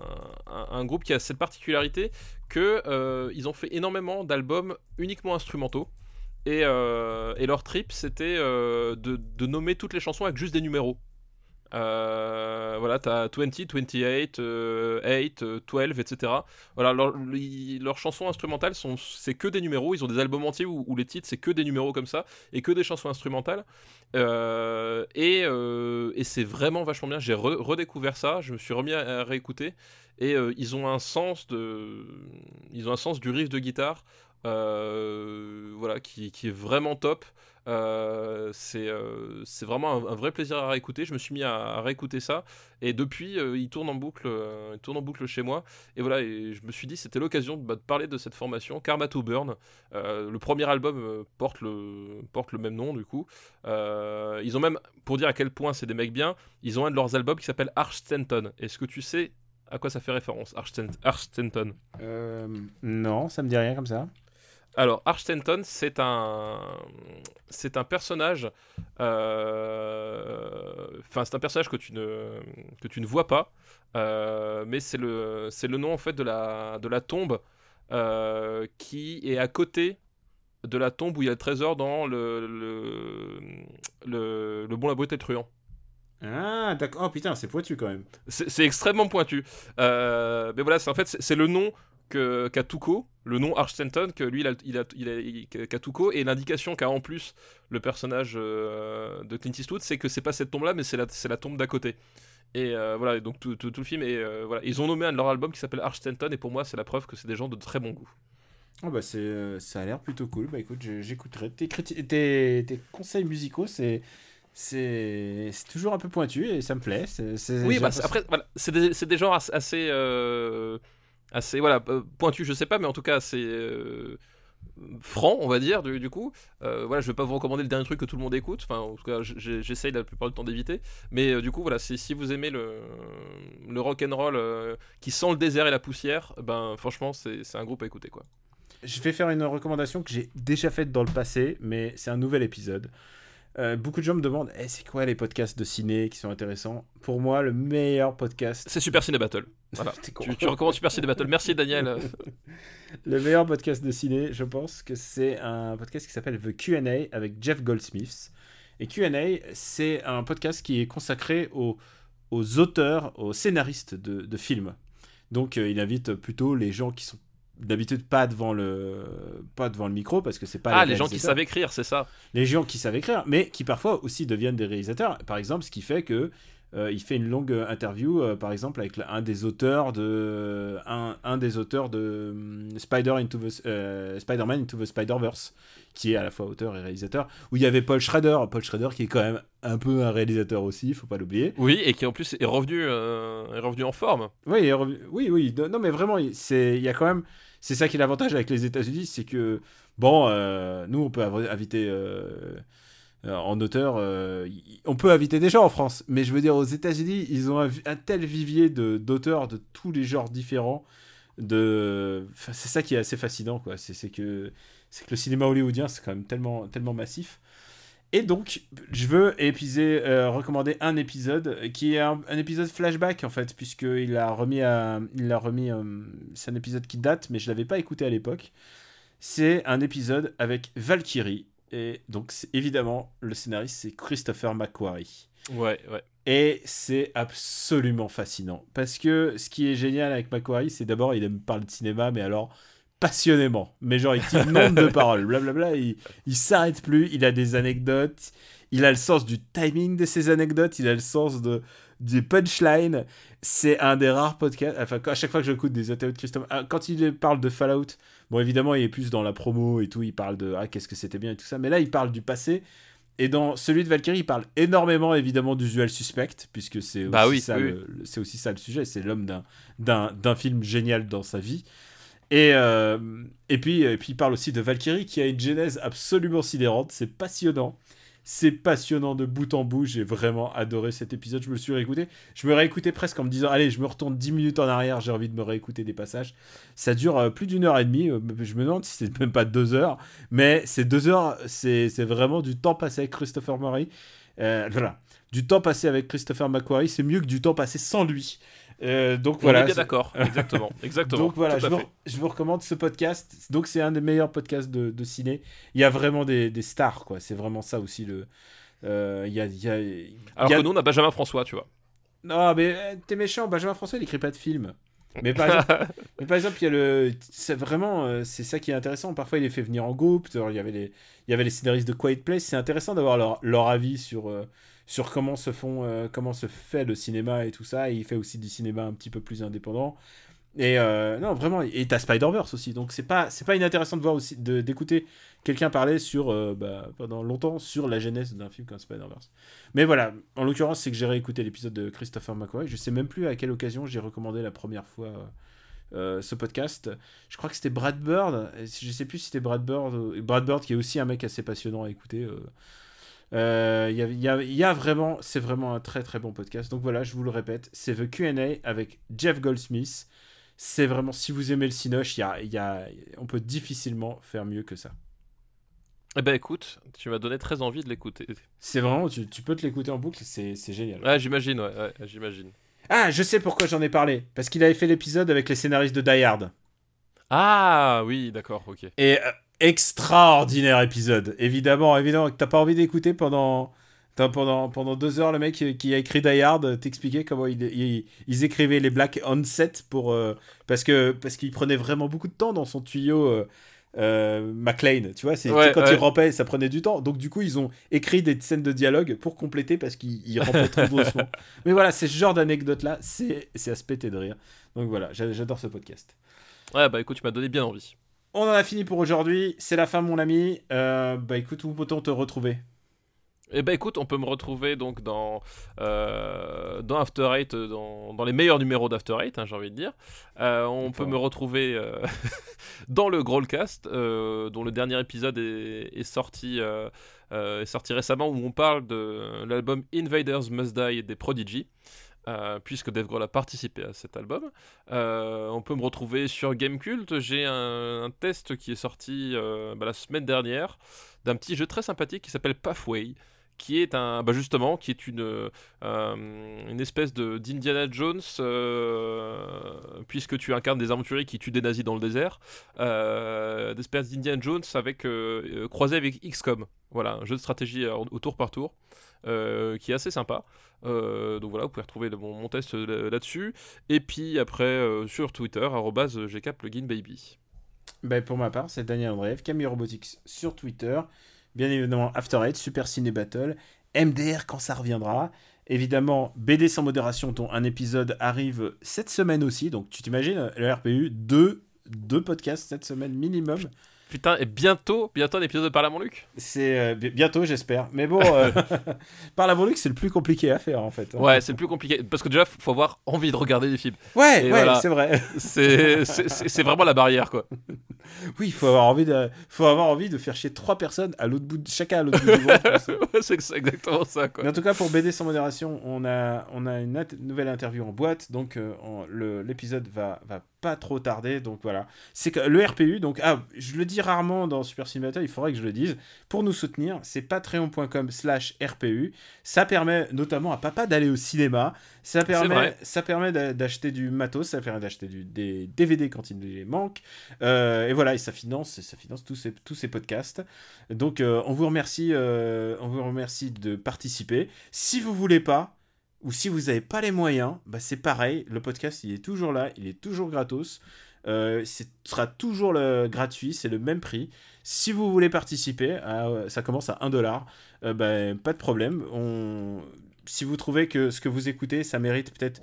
un, un groupe qui a cette particularité que ils ont fait énormément d'albums uniquement instrumentaux. Et, et leur trip, c'était de, de nommer toutes les chansons avec juste des numéros. Euh, voilà, t'as 20, 28, euh, 8, euh, 12, etc. Voilà, leurs chansons instrumentales c'est que des numéros. Ils ont des albums entiers où, les titres c'est que des numéros comme ça et que des chansons instrumentales. Euh, et euh, et c'est vraiment vachement bien. J'ai re- redécouvert ça. Je me suis remis à, à réécouter et ils ont un sens de, ils ont un sens du riff de guitare. Euh, voilà, qui, qui est vraiment top. Euh, c'est euh, c'est vraiment un, vrai plaisir à réécouter. Je me suis mis à, réécouter ça et depuis il tourne en boucle, tourne en boucle chez moi. Et voilà, et je me suis dit c'était l'occasion de, bah, de parler de cette formation Karma to Burn. Le premier album porte le porte le même nom du coup. Ils ont même pour dire à quel point c'est des mecs bien, ils ont un de leurs albums qui s'appelle Arch Stanton. Est-ce que tu sais à quoi ça fait référence Arch Stan- Arch Stanton? Non, ça me dit rien comme ça. Alors, Arch Stanton, c'est un, c'est un personnage, euh, enfin, c'est un personnage que tu ne, que tu ne vois pas, euh, mais c'est le, c'est le nom en fait de la, de la tombe euh, qui est à côté de la tombe où il y a le trésor dans le, le, le, le bon la le truand. Ah, d'accord. Oh putain, c'est pointu quand même. C'est extrêmement pointu. Mais voilà, c'est en fait c'est le nom que qu'a Tuco, le nom Arch Stanton que lui il a, il a, il a- il- qu'a Tuco et l'indication qu'a en plus le personnage euh, de Clint Eastwood, c'est que c'est pas cette tombe là, mais c'est la la tombe d'à côté. Et euh, voilà, donc tout, tout- tout le film et euh, voilà, ils ont nommé un de leurs albums qui s'appelle Arch Stanton et pour moi c'est la preuve que c'est des gens de très bon goût. Oh bah c'est, ça a l'air plutôt cool. Bah écoute, j'écouterai. Tes, tes, tes conseils musicaux, c'est, c'est, c'est toujours un peu pointu et ça me plaît. C'est, c'est- Oui, bah, après, voilà, c'est des, des genres as- assez, euh, assez voilà, euh, pointus, je sais pas, mais en tout cas assez euh, francs, on va dire, du, coup. Euh, voilà, je vais pas vous recommander le dernier truc que tout le monde écoute, enfin, en tout cas, j'essaye la plupart du temps d'éviter, mais du coup, voilà, si, vous aimez le, le rock and roll qui sent le désert et la poussière, ben franchement, c'est c'est un groupe à écouter, quoi. Je vais faire une recommandation que j'ai déjà faite dans le passé, mais c'est un nouvel épisode. Euh, beaucoup de gens me demandent Eh, c'est quoi les podcasts de ciné qui sont intéressants? Pour moi, le meilleur podcast. C'est Super Ciné Battle. Voilà. Tu, tu recommandes Super Ciné Battle. Merci Daniel. Le meilleur podcast de ciné, je pense que c'est un podcast qui s'appelle The QA avec Jeff Goldsmith. Et QA, c'est un podcast qui est consacré aux, aux auteurs, aux scénaristes de, de films. Donc euh, il invite plutôt les gens qui sont d'habitude pas devant le pas devant le micro parce que c'est pas Ah, les gens qui savent écrire, c'est ça. les gens qui savent écrire mais qui parfois aussi deviennent des réalisateurs par exemple ce qui fait que euh, il fait une longue interview euh, par exemple avec un des auteurs de un, un des auteurs de hum, Spider into the euh, Spider-Man into the Spider-Verse qui est à la fois auteur et réalisateur où il y avait Paul Schrader Paul Schrader qui est quand même un peu un réalisateur aussi faut pas l'oublier Oui, et qui en plus est revenu, euh, est revenu en forme. oui, il est revenu- oui, oui. Non, mais vraiment, il- c'est, il y a quand même. C'est ça qui est l'avantage avec les États-Unis, c'est que bon, euh, nous, on peut inviter euh, euh, en auteur, on peut inviter des gens en France, mais je veux dire, aux États-Unis, ils ont un, tel vivier d'auteurs de tous les genres différents. De, c'est ça qui est assez fascinant, quoi. C'est, que que le cinéma hollywoodien, c'est quand même tellement tellement massif. Et donc, je veux épiser, euh, recommander un épisode qui est un, un épisode flashback en fait, puisqu'il a remis, à, il a remis, euh, c'est un épisode qui date, mais je l'avais pas écouté à l'époque. C'est un épisode avec Valkyrie, et donc c'est- évidemment le scénariste c'est Christopher McQuarrie. Ouais, ouais. Et c'est absolument fascinant. Parce que ce qui est génial avec Macquarie, c'est d'abord, il aime parler de cinéma, mais alors passionnément. Mais genre, il tire nombre de paroles, blablabla. Il, il s'arrête plus, il a des anecdotes, il a le sens du timing de ses anecdotes, il a le sens de, des punchlines. C'est un des rares podcasts. Enfin, à chaque fois que j'écoute des interviews de Christophe, ah, quand il parle de Fallout, bon, évidemment, il est plus dans la promo et tout, il parle de ah, qu'est-ce que c'était bien et tout ça. Mais là, il parle du passé. Et dans celui de Valkyrie, il parle énormément évidemment d'Usual Suspect, puisque c'est aussi, Bah oui, oui, c'est aussi ça le sujet, c'est l'homme d'un film génial dans sa vie. Et, euh, et, puis, et puis il parle aussi de Valkyrie qui a une genèse absolument sidérante, c'est passionnant. C'est passionnant de bout en bout, j'ai vraiment adoré cet épisode, je me suis réécouté. Je me réécoutais presque en me disant, allez, je me retourne 10 minutes en arrière, j'ai envie de me réécouter des passages. Ça dure euh, plus d'une heure et demie, euh, je me demande si c'est même pas deux heures, mais ces deux heures, c'est c'est vraiment du temps passé avec Christopher Murray. Euh, voilà, du temps passé avec Christopher McQuarrie, c'est mieux que du temps passé sans lui. Euh, donc On voilà. est bien d'accord. Exactement. Exactement. donc voilà, je vous, je vous recommande ce podcast. Donc c'est un des meilleurs podcasts de, de ciné. Il y a vraiment des, des stars, quoi. C'est vraiment ça aussi le. Euh, Il y a, il y a- Alors y a- que nous, on a Benjamin François, tu vois. Non, mais euh, t'es méchant. Benjamin François, il écrit pas de film. Mais par exemple, mais par exemple, il y a le. C'est vraiment. euh, c'est ça qui est intéressant. Parfois, il les fait venir en groupe. Alors, il y avait les, il y avait les scénaristes de Quiet Place. C'est intéressant d'avoir leur, leur avis sur, sur comment se font, euh, comment se fait le cinéma et tout ça. Et il fait aussi du cinéma un petit peu plus indépendant. Et euh, non, vraiment. Et t'as Spider-Verse aussi. Donc, c'est pas, c'est pas inintéressant de voir aussi, d'écouter quelqu'un parler sur, euh, bah, pendant longtemps sur la genèse d'un film comme Spider-Verse. Mais voilà, en l'occurrence, c'est que j'ai réécouté l'épisode de Christopher McQuarrie. Je sais même plus à quelle occasion j'ai recommandé la première fois ce podcast. Je crois que c'était Brad Bird. Je sais plus si c'était Brad Bird. Brad Bird, qui est aussi un mec assez passionnant à écouter. Euh. Euh, Il y, a, il y a- il y a vraiment, c'est vraiment un très très bon podcast. Donc voilà, je vous le répète, c'est The Q&A avec Jeff Goldsmith. C'est vraiment, si vous aimez le Cinoche, il y a, il y a, on peut difficilement faire mieux que ça. Eh ben écoute, tu m'as donné très envie de l'écouter. C'est vraiment, tu, tu peux te l'écouter en boucle, c'est c'est génial. Ouais, j'imagine, ouais, ouais, j'imagine. Ah, je sais pourquoi j'en ai parlé. Parce qu'il avait fait l'épisode avec les scénaristes de Die Hard. Ah oui, d'accord, ok. Et euh, extraordinaire épisode. Évidemment, évidemment, que t'as pas envie d'écouter pendant, pendant, pendant deux heures, le mec qui, a écrit Die Hard t'expliquait comment il- il- ils écrivaient les blagues on set pour, euh, parce que parce qu'il prenait vraiment beaucoup de temps dans son tuyau. euh, euh, McLean, tu vois, c'est Ouais, quand ouais. il rampait, ça prenait du temps. Donc du coup, ils ont écrit des scènes de dialogue pour compléter parce qu'il il rampait trop doucement. Mais voilà, c'est ce genre d'anecdote là, c'est à se péter de rire. Donc voilà, j'a- j'adore ce podcast. Ouais, bah écoute, tu m'as donné bien envie. On en a fini pour aujourd'hui. C'est la fin, mon ami. Euh, bah écoute, où peut-on te retrouver? Eh ben écoute, on peut me retrouver donc dans, euh, dans After Eight, euh, dans, dans les meilleurs numéros d'After Eight, hein, j'ai envie de dire. Euh, on peut me retrouver euh, dans le Growlcast, dont le dernier épisode est, est sorti, est sorti récemment, où on parle de l'album Invaders Must Die des Prodigy. Euh, puisque Dave Grohl a participé à cet album. Euh, on peut me retrouver sur Gamecult. J'ai un, test qui est sorti euh, bah, la semaine dernière d'un petit jeu très sympathique qui s'appelle Pathway, qui est un, bah justement, qui est une, une espèce de d'Indiana Jones, puisque tu incarnes des aventuriers qui tuent des nazis dans le désert, d'espèce d'Indiana Jones avec croisé avec XCOM. Voilà, un jeu de stratégie au tour par tour. Euh, qui est assez sympa. Euh, donc voilà, vous pouvez retrouver mon, test euh, là-dessus. Et puis après, sur Twitter, gkpluginbaby. bah, Pour ma part, c'est Daniel Andreev, Camille Robotics sur Twitter. Bien évidemment, After Eight, Super Ciné Battle, MDR quand ça reviendra. Évidemment, BD sans modération, dont un épisode arrive cette semaine aussi. Donc tu t'imagines, le RPU, deux podcasts cette semaine minimum. Putain, et bientôt, bientôt un épisode de Parle à mon Luc C'est euh, bi- bientôt, j'espère. Mais bon, euh, par la Luc, c'est le plus compliqué à faire en fait. hein. Ouais, c'est le plus compliqué. Parce que déjà, faut faut avoir envie de regarder des films. ouais, Et ouais, voilà. c'est vrai. C'est c'est- c'est- c'est vraiment la barrière, quoi. Oui, il faut avoir envie de, faut avoir envie de faire chier trois personnes à l'autre bout, de, chacun à l'autre bout du monde. Ouais, c'est exactement ça, quoi. Mais en tout cas, pour BD sans modération, on a, on a une nouvelle interview en boîte, donc euh, l'épisode va, va pas trop tarder. Donc voilà, c'est que le RPU. Donc ah, je le dis rarement dans Super Simulator, il faudrait que je le dise. Pour nous soutenir, c'est patreon.com/rpu. Ça permet notamment à papa d'aller au cinéma. Ça permet, ça permet d'a- d'acheter du matos, ça permet d'acheter du- des DVD quand il les manque. Euh, et voilà, et ça finance, ça finance tous ces, tous ces podcasts. Donc, euh, on vous remercie, euh, on vous remercie de participer. Si vous voulez pas, ou si vous n'avez pas les moyens, bah c'est pareil. Le podcast, il est toujours là, il est toujours gratos. Euh, ce sera toujours le gratuit, c'est le même prix. Si vous voulez participer, à- ça commence à 1 dollar. Euh, bah, pas de problème. Si vous trouvez que ce que vous écoutez, ça mérite peut-être,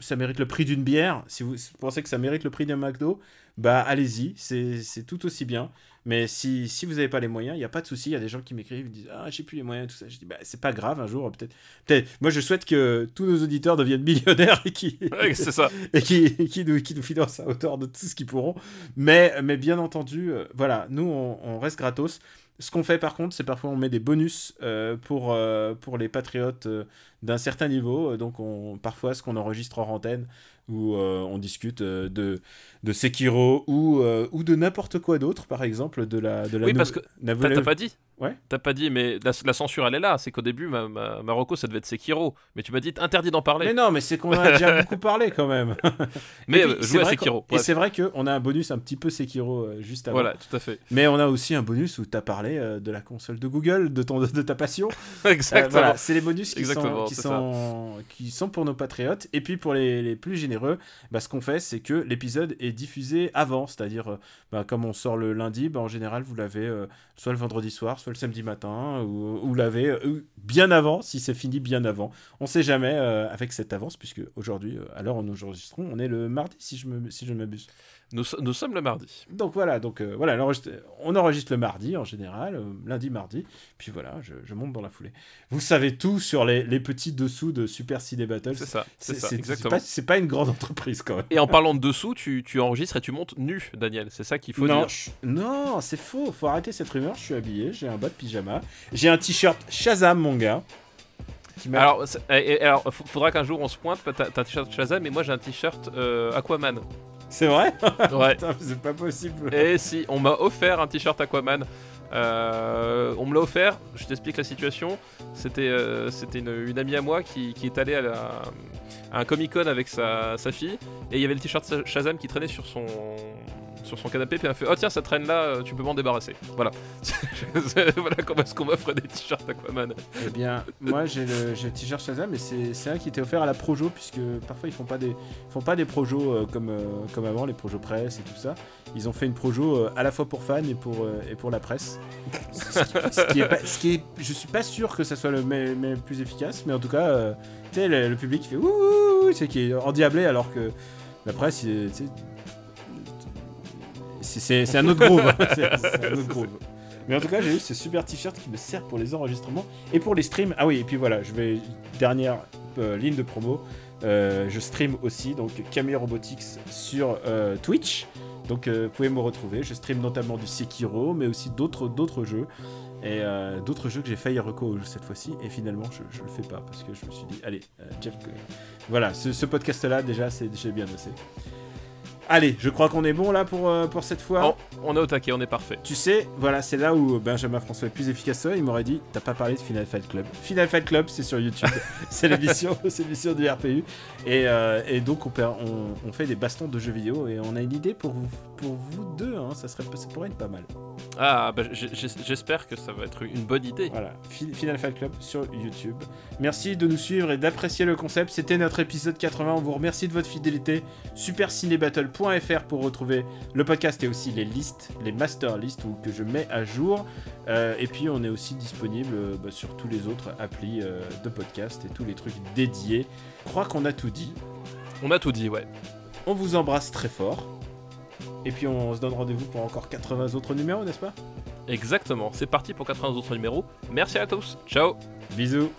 ça mérite le prix d'une bière. Si vous pensez que ça mérite le prix d'un McDo, bah allez-y, c'est tout aussi bien. Mais si, si vous n'avez pas les moyens, il n'y a pas de souci. Il y a des gens qui m'écrivent, ils disent Ah, j'ai plus les moyens, tout ça. Je dis Bah, c'est pas grave, un jour, peut-être. Peut Moi, je souhaite que tous nos auditeurs deviennent millionnaires et qui, Ouais, c'est ça. et qui, qui, nous, qui nous financent à hauteur de tout ce qu'ils pourront. Mais, mais bien entendu, euh, voilà, nous, on, on reste gratos. Ce qu'on fait par contre, c'est parfois on met des bonus euh, pour, euh, pour les patriotes euh, d'un certain niveau. Donc on, parfois, ce qu'on enregistre hors antenne, où euh, on discute euh, de, de Sekiro ou, euh, ou de n'importe quoi d'autre, par exemple, de la de la Oui, parce que T'as t'as pas dit Ouais. T'as pas dit, mais la, la censure elle est là. C'est qu'au début, ma, ma, Marocco, ça devait être Sekiro. Mais tu m'as dit interdit d'en parler. Mais non, mais c'est qu'on a déjà beaucoup parlé quand même. Mais, puis, jouer à vrai Sekiro. Et c'est vrai qu'on a un bonus un petit peu Sekiro euh, juste avant. Voilà, tout à fait. Mais on a aussi un bonus où tu as parlé euh, de la console de Google, de, ton, de ta passion. Euh, Exactement. voilà, c'est les bonus qui, Exactement, sont, qui, sont, qui sont pour nos patriotes. Et puis pour les, les plus généreux, bah, ce qu'on fait, c'est que l'épisode est diffusé avant. C'est-à-dire, euh, bah, comme on sort le lundi, bah, en général, vous l'avez euh, soit le vendredi soir, soit le samedi matin, ou, ou euh, bien avant, si c'est fini bien avant. On sait jamais euh, avec cette avance, puisque aujourd'hui, euh, où nous enregistrons, on est le mardi, si je, si je ne m'abuse. Nous, so- nous sommes le mardi. Donc voilà, donc euh, voilà, on enregistre le mardi en général, euh, lundi, mardi, puis voilà, je, je monte dans la foulée. Vous savez tout sur les, les petits dessous de Super Ciné Battle. C'est ça, c'est ça, exactement. c'est pas une grande entreprise quand même. Et en parlant de dessous, tu, tu enregistres et tu montes nu, Daniel. C'est ça qu'il faut non, dire. non, c'est faux, faut arrêter cette rumeur. Je suis habillé, j'ai un bas de pyjama, j'ai un t-shirt Shazam, mon gars. Alors, alors, faudra qu'un jour on se pointe. T'as t'as un t-shirt Shazam, mais moi j'ai un t-shirt euh, Aquaman. C'est vrai Ouais. Putain, c'est pas possible. Et si, on m'a offert un t-shirt Aquaman. Euh, on me l'a offert, je t'explique la situation. C'était euh, c'était une, une amie à moi qui, qui est allée à, la- à un Comic Con avec sa, sa fille et il y avait le t-shirt Shazam qui traînait sur son, sur son canapé. Puis elle fait Oh tiens, ça traîne là, tu peux m'en débarrasser. Voilà. voilà comment est-ce qu'on m'offre des t-shirts Aquaman. Eh bien, moi j'ai le, le t-shirt Shazam, mais c'est un qui était offert à la Projo, puisque parfois ils font pas des, font pas des projos euh, comme, euh, comme avant, les projos presse et tout ça. Ils ont fait une projo euh, à la fois pour fans et pour, et pour la presse. ce, qui, est je suis pas sûr que ça soit le mais, plus efficace, mais en tout cas, tu sais, le, public fait ouh, c'est qui est endiablé alors que la presse, il- c'est- un autre groove. Mais en tout cas, j'ai eu ce super t-shirt qui me sert pour les enregistrements et pour les streams. Ah oui, et puis voilà, je vais. Dernière euh, ligne de promo. euh, je stream aussi, donc Camille Robotics sur euh, Twitch. Donc vous pouvez me retrouver. Je stream notamment du Sekiro, mais aussi d'autres jeux. Et d'autres jeux que j'ai failli reco cette fois-ci. Et finalement, je, je le fais pas parce que je me suis dit, allez, Jeff. Voilà, ce, podcast-là, déjà, c'est bien bossé. Allez, je crois qu'on est bon là pour, euh, pour cette fois. On, on est au taquet, on est parfait. Tu sais, voilà, c'est là où Benjamin François est plus efficace. Il m'aurait dit, t'as pas parlé de Final Fight Club. Final Fight Club, c'est sur YouTube. c'est l'émission, du RPU. Et, euh, et donc, on, per- on, on fait des bastons de jeux vidéo et on a une idée pour vous, pour vous deux. Hein, ça, serait, ça pourrait être pas mal. Ah, bah, j'espère que ça va être une bonne idée. Voilà, Fi- Final Fight Club sur YouTube. Merci de nous suivre et d'apprécier le concept. C'était notre épisode 80. On vous remercie de votre fidélité. Pour retrouver le podcast et aussi les listes, les master lists où- que je mets à jour. Euh, et puis on est aussi disponible euh, bah, sur tous les autres applis euh, de podcast et tous les trucs dédiés. Je crois qu'on a tout dit. On a tout dit, ouais. On vous embrasse très fort. Et puis on se donne rendez-vous pour encore 80 autres numéros, n'est-ce pas? Exactement. C'est parti pour 80 autres numéros. Merci à tous. Ciao. Bisous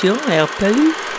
Production RPU.